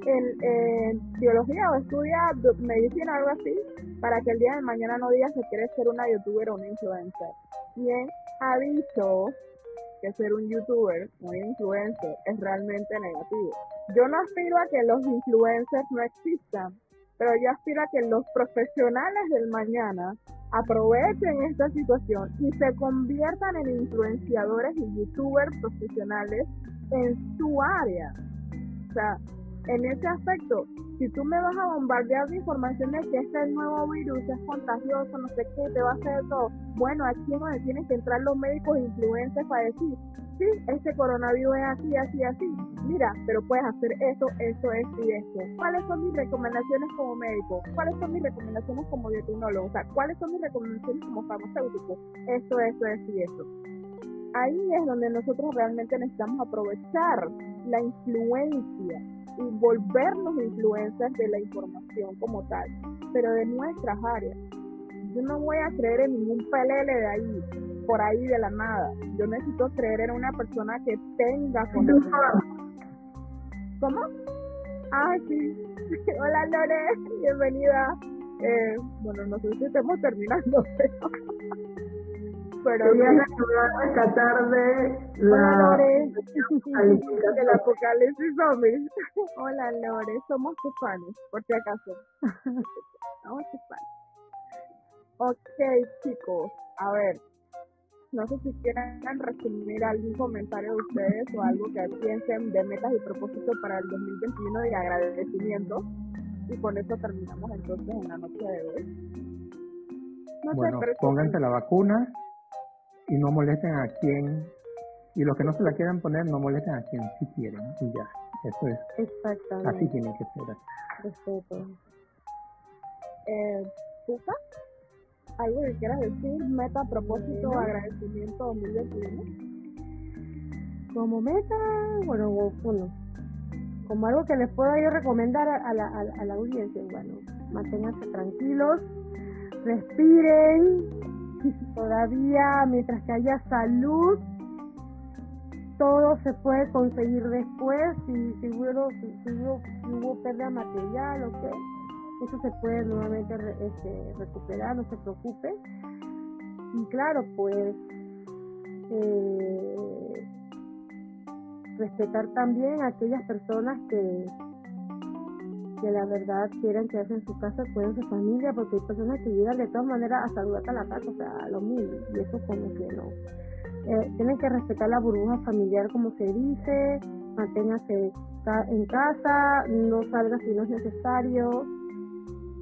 en, biología o estudia medicina o algo así, para que el día de mañana no digas que quieres ser una youtuber o una influencer. ¿Quién ha dicho que ser un youtuber, un influencer, es realmente negativo? yo no aspiro a que los influencers no existan, pero yo aspiro a que los profesionales del mañana aprovechen esta situación y se conviertan en influenciadores y youtubers profesionales en su área. O sea, en ese aspecto, si tú me vas a bombardear de información de que este nuevo virus es contagioso, no sé qué, te va a hacer todo, bueno, aquí es donde tienen que entrar los médicos e influencers para decir, sí, este coronavirus es así, así, así. Mira, pero puedes hacer eso, eso, esto y esto. ¿Cuáles son mis recomendaciones como médico? ¿Cuáles son mis recomendaciones como biotecnólogo? O sea, ¿cuáles son mis recomendaciones como farmacéutico? Esto, esto, esto y esto. Ahí es donde nosotros realmente necesitamos aprovechar la influencia y volvernos influencers de la información como tal, pero de nuestras áreas. Yo no voy a creer en ningún PLL de ahí, por ahí de la nada. Yo necesito creer en una persona que tenga conocimiento. ¿Cómo? Ah, sí. Hola Lore, bienvenida. Eh, bueno, no sé si estamos terminando, pero... pero Quería esta tarde Hola Lore, el apocalipsis zombies. Hola Lore, somos tus fans, por si acaso. Somos tus fans. Ok, chicos, a ver, no sé si quieran resumir algún comentario de ustedes o algo que piensen de metas y propósitos para el 2021 y agradecimiento. Y con eso terminamos entonces en la noche de hoy. bueno, pónganse la vacuna y no molesten a quien, y los que no se la quieran poner, no molesten a quien sí quieren, y ya. Eso es. Exactamente. Así tiene que ser. Respeto. Eh, ¿Algo que quieras decir? Meta, propósito, agradecimiento 2021. Como meta, bueno, bueno, como algo que les puedo yo recomendar a la, a, la audiencia, bueno, manténganse tranquilos, respiren, todavía mientras que haya salud, todo se puede conseguir después, si, si, hubo, si, hubo, pérdida material o qué, eso se puede nuevamente este, recuperar, no se preocupe. Y claro, pues eh, respetar también a aquellas personas que, que la verdad quieren quedarse en su casa, cuiden su familia, porque hay personas que llegan de todas maneras a saludarte a la casa, o sea, lo mismo, y eso como que no. Eh, tienen que respetar la burbuja familiar, como se dice, manténgase en casa, no salga si no es necesario,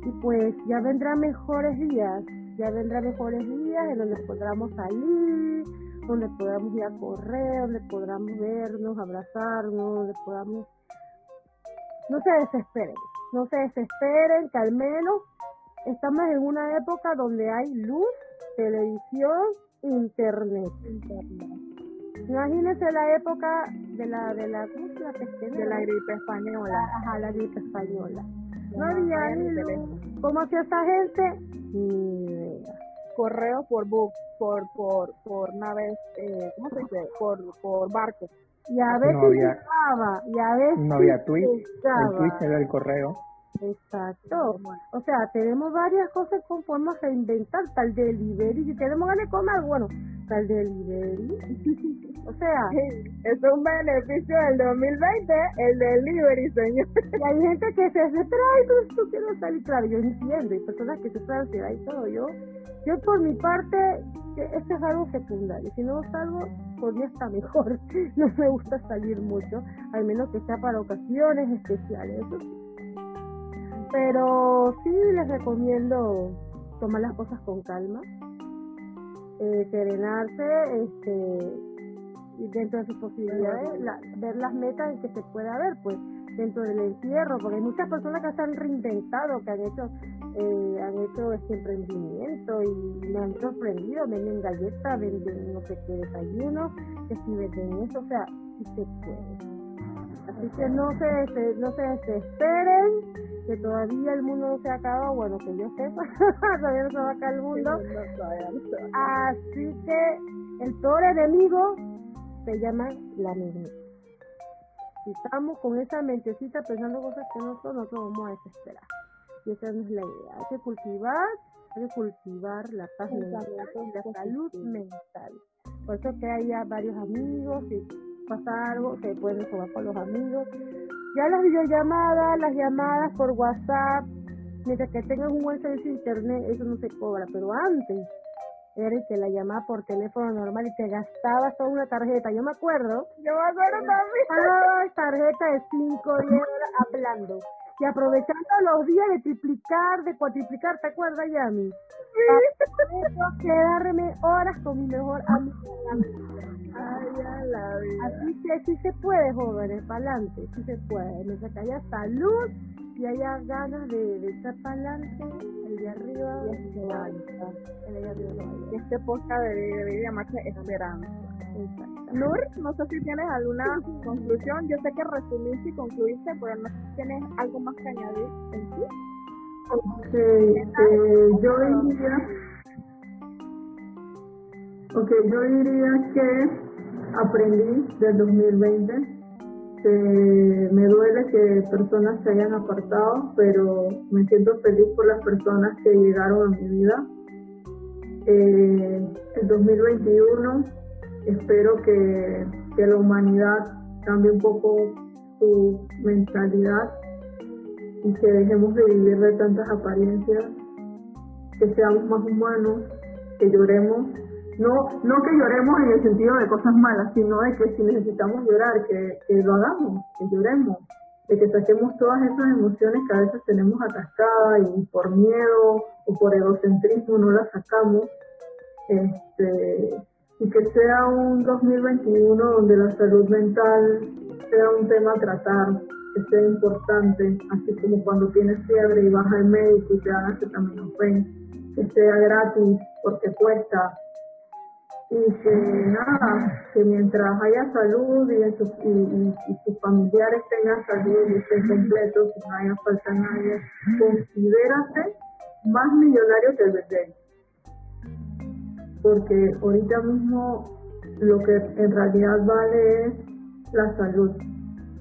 y pues ya vendrán mejores días, ya vendrán mejores días en donde podamos salir, donde podamos ir a correr, donde podamos vernos, abrazarnos, donde podamos... No se desesperen, no se desesperen, que al menos estamos en una época donde hay luz, televisión, internet. Imagínense la época de la de la, de la gripe española. Ajá, la gripe española. No había ni luz. ¿Cómo hacía esa gente? Ni idea. Correo por book por por por naves eh, cómo se dice por por barcos y a veces no había, y a veces no había tweet el tweet era el correo. Exacto. O sea tenemos varias cosas con formas de inventar tal delivery si tenemos ganas de comer bueno tal delivery. O sea es un beneficio del 2020 el delivery señor. y hay gente que se desespera ay tú, tú quieres salir claro yo entiendo hay personas que se ansiedad y todo yo yo por mi parte, esto es algo secundario. Si no salgo, podría estar mejor. No me gusta salir mucho, al menos que sea para ocasiones especiales. Pero sí les recomiendo tomar las cosas con calma, eh, serenarse, este, dentro de sus posibilidades, ver las metas que se pueda ver, pues dentro del encierro, porque hay muchas personas que se han reinventado, que han hecho eh, han hecho este emprendimiento y me han sorprendido, venden galletas, venden no sé qué desayuno, que si venden eso, o sea, si se puede. Así que no se, no se desesperen, que todavía el mundo no se acaba, bueno, que yo sepa, todavía no se va a acabar el mundo. Así que el peor enemigo se llama la mente. Si estamos con esa mentecita pensando cosas que no son, nosotros vamos a desesperar. Y esa no es la idea. Hay que cultivar, hay que cultivar la paz mental y la salud mental. Por eso que haya varios amigos, si pasa algo, se pueden jugar con los amigos. Ya las videollamadas, las llamadas por WhatsApp, mientras que tengan un buen servicio de internet, eso no se cobra. Pero antes, era que la llamaba por teléfono normal y te gastabas toda una tarjeta. Yo me acuerdo. Yo me acuerdo también. Ah, tarjeta de 5 10 horas hablando y aprovechando los días de triplicar, de cuatriplicar, ¿te acuerdas, Yami? Sí. Para quedarme horas con mi mejor amiga. Ay, ya la vida. Así que sí se puede, jóvenes, para adelante, sí se puede. Me haya salud y haya ganas de, de echar para adelante, el de arriba, y el de arriba. De. Este podcast debería llamarse Esperanza. Nur, no sé si tienes alguna conclusión. Yo sé que resumiste y concluiste, pero no sé si tienes algo más que añadir en sí. Okay, eh, yo diría, okay, yo diría que aprendí del 2020 que me duele que personas se hayan apartado, pero me siento feliz por las personas que llegaron a mi vida. Eh, el 2021 espero que, la humanidad cambie un poco su mentalidad y que dejemos de vivir de tantas apariencias, que seamos más humanos, que lloremos, no, no que lloremos en el sentido de cosas malas, sino de que si necesitamos llorar, que, lo hagamos, que lloremos, de que saquemos todas esas emociones que a veces tenemos atascadas y por miedo o por egocentrismo no las sacamos. Este, y que sea un 2021 donde la salud mental sea un tema a tratar, que sea importante, así como cuando tienes fiebre y vas al médico y te dan acetaminofén, que sea gratis porque cuesta y que nada, que mientras haya salud y, sus familiares tengan salud y estén completos, que no haya falta nadie, considérate más millonario que el bebé. Porque ahorita mismo lo que en realidad vale es la salud.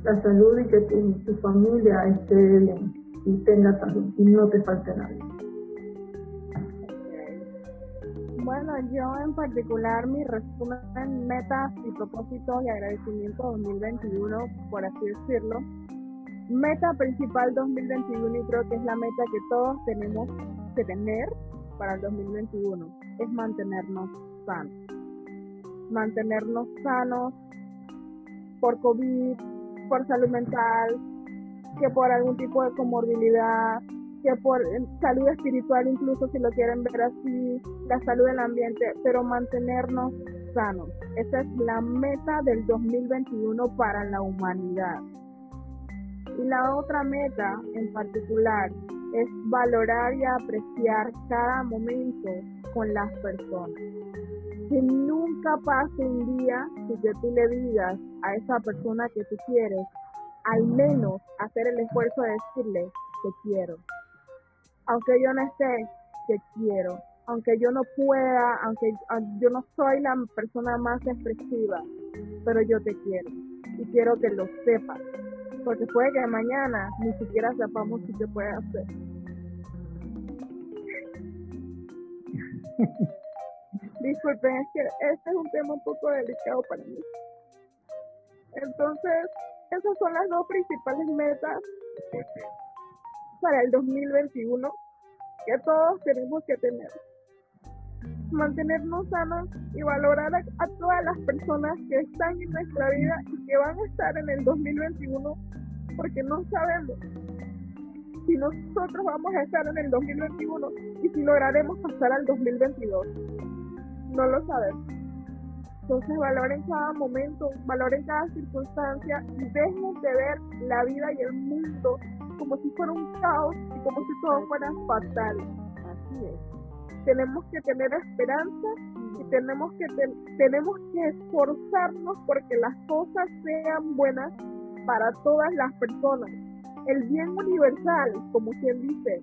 La salud y que tu, tu familia esté bien y tenga salud y no te falte nadie. Bueno, yo en particular mi resumen, metas y propósitos y agradecimiento 2021, por así decirlo. Meta principal 2021 y creo que es la meta que todos tenemos que tener para el 2021, es mantenernos sanos. Mantenernos sanos por COVID, por salud mental, que por algún tipo de comorbilidad, que por salud espiritual incluso si lo quieren ver así, la salud del ambiente, pero mantenernos sanos. Esa es la meta del 2021 para la humanidad. Y la otra meta en particular es valorar y apreciar cada momento con las personas. Que nunca pase un día sin que tú le digas a esa persona que tú quieres, al menos hacer el esfuerzo de decirle, te quiero aunque yo no esté, te quiero, aunque yo no pueda, aunque yo no soy la persona más expresiva, pero yo te quiero y quiero que lo sepas, porque puede que mañana ni siquiera sepamos si te puede hacer. Disculpen, es que este es un tema un poco delicado para mí. Entonces, esas son las dos principales metas para el 2021 que todos tenemos que tener. Mantenernos sanos y valorar a, todas las personas que están en nuestra vida y que van a estar en el 2021 porque no sabemos si nosotros vamos a estar en el 2021 y si lograremos pasar al 2022. No lo sabemos. Entonces valoren cada momento, valoren cada circunstancia y dejen de ver la vida y el mundo como si fuera un caos y como si todo fuera fatal. Así es. Tenemos que tener esperanza y tenemos que, tenemos que esforzarnos porque las cosas sean buenas para todas las personas. El bien universal, como quien dice.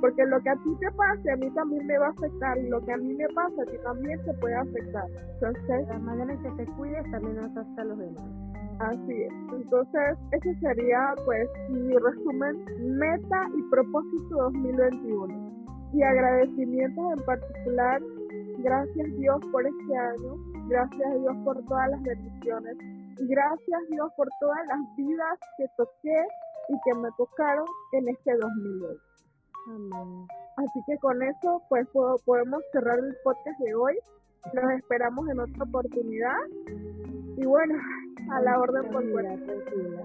Porque lo que a ti te pase, a mí también me va a afectar. Y lo que a mí me pasa, a ti también te puede afectar. Entonces, la manera en que te cuides también afecta a los demás. Así es. Entonces, ese sería pues mi resumen, meta y propósito 2021. Y agradecimientos en particular, gracias Dios por este año, gracias Dios por todas las bendiciones y gracias Dios por todas las vidas que toqué y que me tocaron en este 2020. Así que con eso pues podemos cerrar el podcast de hoy. Los esperamos en otra oportunidad. Y bueno, a la orden por fuera. Tranquila.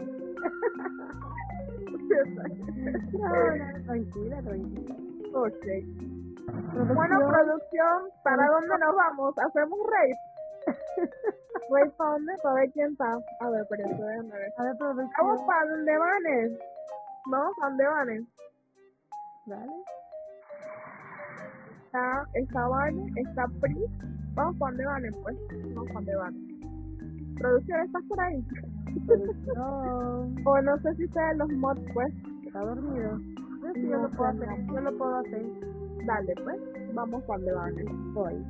tranquila, tranquila. Ok. Bueno, producción, ¿para dónde nos vamos? ¿Hacemos raid? ¿Raid para dónde? Para ver quién está. A ver, pero eso déjame ver. A ver, producción. Vamos para dónde van? ¿No? ¿Para dónde van? Vale. Está, está Vane, está Pri. Vamos para dónde van, pues. Vamos para van. Producción, ¿estás por ahí? No. o no sé si sea los mods, pues. Está dormido. Yo sí, yo lo puedo hacer. Yo lo puedo hacer. Dale, pues. Vamos cuando van. Voy.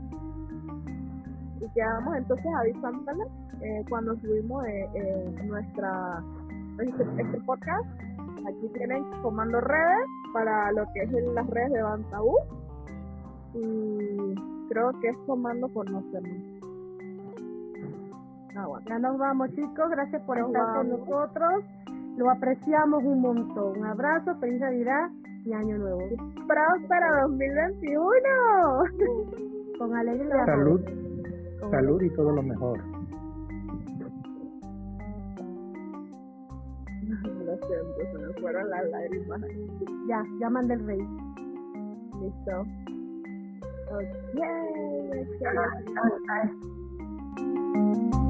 Y quedamos entonces avisándoles eh, cuando subimos eh, eh, nuestra este, este, podcast. Aquí tienen comando redes para lo que es las redes de Bantabú. Y creo que es comando por conocernos. Ah, ya nos vamos chicos, gracias por estar con nosotros. Lo apreciamos un montón. Un abrazo, feliz Navidad y Año Nuevo. ¡Próspero 2021! con alegría. Salud, salud y todo lo mejor. Lo siento, se me fueron las lágrimas. Ya, ya mandé el rey. Listo. episode. Yay!